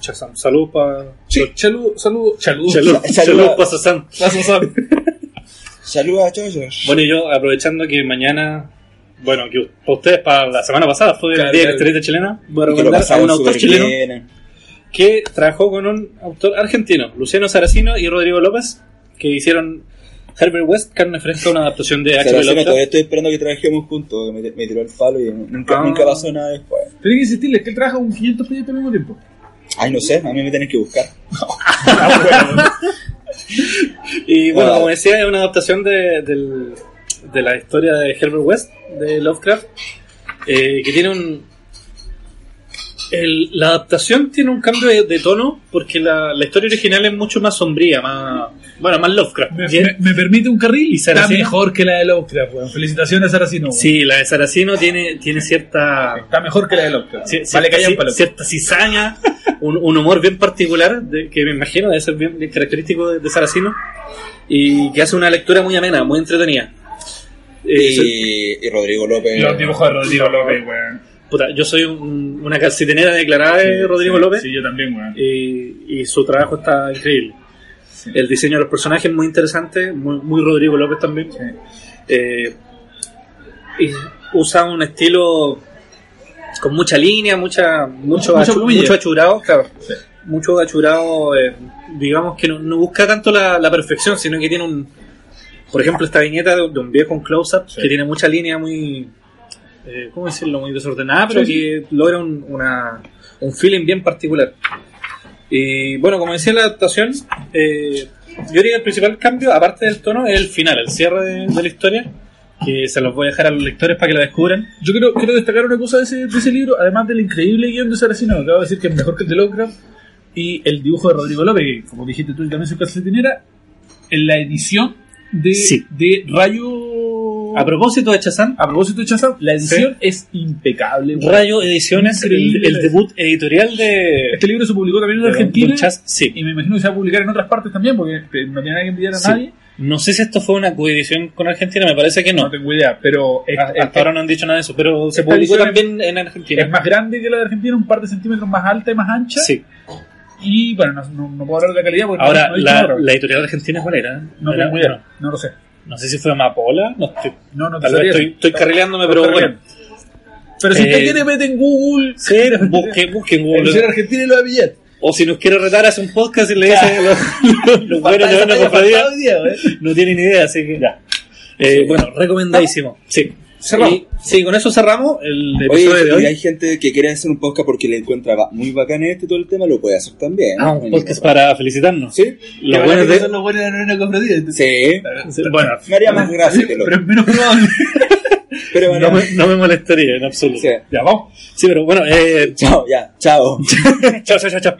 Speaker 1: Chazam. Salud para.
Speaker 2: Sí, salud, salud, salud.
Speaker 1: Salud, para Sazam. [LAUGHS]
Speaker 3: Saludos a Choyos.
Speaker 1: Bueno, y yo aprovechando que mañana. Bueno, que para ustedes, para la semana pasada fue el día de la historieta chilena, voy a recomendar un autor chileno
Speaker 3: bien.
Speaker 1: que trabajó con un autor argentino, Luciano Saracino y Rodrigo López, que hicieron Herbert West, Carne Fresca, una adaptación de H.P.
Speaker 3: Saraceno, todavía
Speaker 1: Lovecraft.
Speaker 3: estoy esperando que trabajemos juntos, que me, me tiró el falo y nunca,
Speaker 1: Ah.
Speaker 3: nunca pasó nada después.
Speaker 2: Pero hay que insistirles que él trabaja con 500 proyectos al mismo tiempo.
Speaker 3: Ay, no sé, a mí me tienen que buscar. [LAUGHS] [LAUGHS]
Speaker 1: Y bueno,
Speaker 3: Ah.
Speaker 1: como decía, es una adaptación de, del- de la historia de Herbert West, de Lovecraft, eh, que tiene un... el- la adaptación tiene un cambio de, de tono porque la, la historia original es mucho más sombría, más... Bueno, más Lovecraft.
Speaker 2: Me,
Speaker 1: Bien.
Speaker 2: me- me permite un carril
Speaker 1: ¿Y
Speaker 2: está
Speaker 1: Saracino?
Speaker 2: mejor que la de Lovecraft, weón. Felicitaciones a Saracino.
Speaker 1: Sí, la de Saracino tiene, tiene cierta...
Speaker 2: Está mejor que la de Lovecraft. vale
Speaker 1: cierta, cierta cizaña, un, un humor bien particular, de, que me imagino debe ser bien, bien característico de, de Saracino, y que hace una lectura muy amena, muy entretenida.
Speaker 3: Y, y Rodrigo López.
Speaker 2: Los dibujos de Rodrigo López, weón.
Speaker 1: puta, yo soy un- una calcitenera declarada de Rodrigo
Speaker 2: Sí,
Speaker 1: López,
Speaker 2: Sí, yo también, weón.
Speaker 1: y, y su trabajo está increíble. El diseño de los personajes es muy interesante, muy, muy Rodrigo López también. Eh, y usa un estilo con mucha línea, mucha, mucho, achu-
Speaker 2: plumilla.
Speaker 1: mucho achurado, claro. Mucho achurado, eh, digamos que no, no busca tanto la, la perfección, sino que tiene un. Por ejemplo, esta viñeta de, un viejo en close-up
Speaker 2: Sí.
Speaker 1: que tiene mucha línea muy. Eh, ¿Cómo decirlo? Muy desordenada, pero
Speaker 2: Sí,
Speaker 1: que logra un, una, un feeling bien particular. Y bueno, como decía la adaptación, eh, yo diría que el principal cambio, aparte del tono, es el final, el cierre de, de la historia, que se los voy a dejar a los lectores para que lo descubran.
Speaker 2: Yo quiero, quiero destacar una cosa de ese, de ese libro, además del increíble guion de Saracino, que acabo de decir que es mejor que el de Lovecraft, y el dibujo de Rodrigo López, que como dijiste tú, también soy calcetinera, en la edición de,
Speaker 1: Sí.
Speaker 2: de Rayo...
Speaker 1: A propósito de Chazán,
Speaker 2: A propósito de Chazam, la edición es impecable.
Speaker 1: Rayo Ediciones, el, el debut editorial de,
Speaker 2: Este libro se publicó también en Argentina,
Speaker 1: Chaz, sí.
Speaker 2: y me imagino que se va a publicar en otras partes también, porque eh, no tiene nada que envidiar a
Speaker 1: Sí.
Speaker 2: nadie.
Speaker 1: No sé si esto fue una coedición con Argentina, me parece que
Speaker 2: No,
Speaker 1: no.
Speaker 2: tengo idea, pero es,
Speaker 1: Hasta
Speaker 2: es-
Speaker 1: ahora no han dicho nada de eso, pero se publicó también en Argentina.
Speaker 2: es más grande que la de Argentina, un par de centímetros más alta y más ancha.
Speaker 1: Sí.
Speaker 2: Y bueno, no, no- no puedo hablar de calidad porque
Speaker 1: Ahora,
Speaker 2: no, no he
Speaker 1: la, la editorial argentina, ¿cuál era?
Speaker 2: No tengo idea, no lo sé.
Speaker 1: No sé si fue Amapola, no estoy,
Speaker 2: No, no te
Speaker 1: tal vez estoy, estoy carrileándome, pero bueno.
Speaker 2: Pero si
Speaker 1: Eh,
Speaker 2: usted quiere, mete en Google.
Speaker 1: Sí, busque, busque en Google.
Speaker 2: Edición Argentina y lo pillar.
Speaker 1: O si nos quiere retar, hace un podcast y le dice los, los, los buenos de una cofradía. No tienen idea, así que ya. Eh, bueno, recomendadísimo. Sí.
Speaker 3: Cerramos.
Speaker 1: Y- sí, con eso cerramos el
Speaker 3: Oye,
Speaker 1: episodio de
Speaker 3: y
Speaker 1: hoy.
Speaker 3: hay gente que quiere hacer un podcast porque le encuentra muy bacán este y todo el tema, lo puede hacer también.
Speaker 1: Ah, un podcast para felicitarnos.
Speaker 3: ¿Sí?
Speaker 1: Los buenos de.
Speaker 2: Son los buenos de la entonces.
Speaker 3: Sí.
Speaker 1: Sí, Bueno,
Speaker 3: Me haría más gracia que lo
Speaker 2: Pero es menos probable. [LAUGHS]
Speaker 3: Pero bueno,
Speaker 1: no me, no me molestaría en absoluto.
Speaker 3: Sí.
Speaker 2: ya, vamos.
Speaker 1: Sí, pero bueno, eh,
Speaker 3: chao, ya, chao. [LAUGHS]
Speaker 1: chao, chao, chao, chao.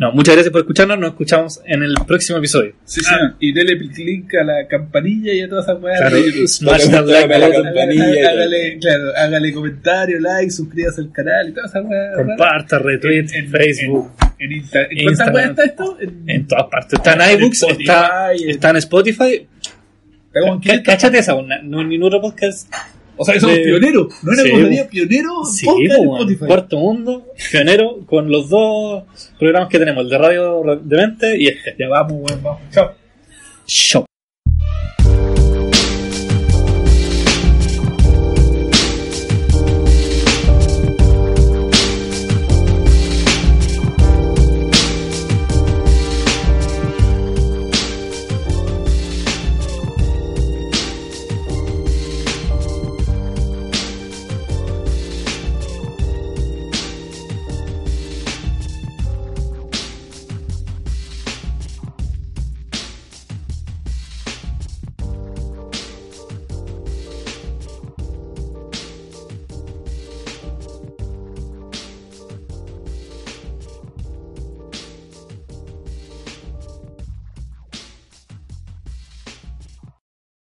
Speaker 1: No, muchas gracias por escucharnos. Nos escuchamos en el próximo episodio.
Speaker 2: Sí, señor. Y dele clic a la campanilla y a todas esas weas.
Speaker 1: Claro, smash that like
Speaker 3: a la campanilla.
Speaker 2: Hágale, claro, hágale comentario, like, suscríbase al canal y todas esas weas.
Speaker 1: Comparta, retweet,
Speaker 2: En-
Speaker 1: Facebook.
Speaker 2: En, en, Insta- ¿en cuántas
Speaker 1: Instagram.
Speaker 2: weas está esto? En,
Speaker 1: En todas partes. Está en
Speaker 2: En
Speaker 1: iBooks,
Speaker 2: Spotify,
Speaker 1: está,
Speaker 2: en-
Speaker 1: está en Spotify.
Speaker 2: está como en
Speaker 1: Cá-
Speaker 2: 500.
Speaker 1: Cáchate esa, una- no, ni en otro podcast.
Speaker 2: O sea, que somos
Speaker 1: de-
Speaker 2: pioneros. No era
Speaker 1: Sí, po.
Speaker 2: pionero
Speaker 1: Sí,
Speaker 2: podcast
Speaker 1: weón.
Speaker 2: Spotify.
Speaker 1: Cuarto Mundo, pionero, con los dos programas que tenemos, el de Radio de Mente y este.
Speaker 2: Ya vamos, weón, vamos. Chao.
Speaker 1: Show.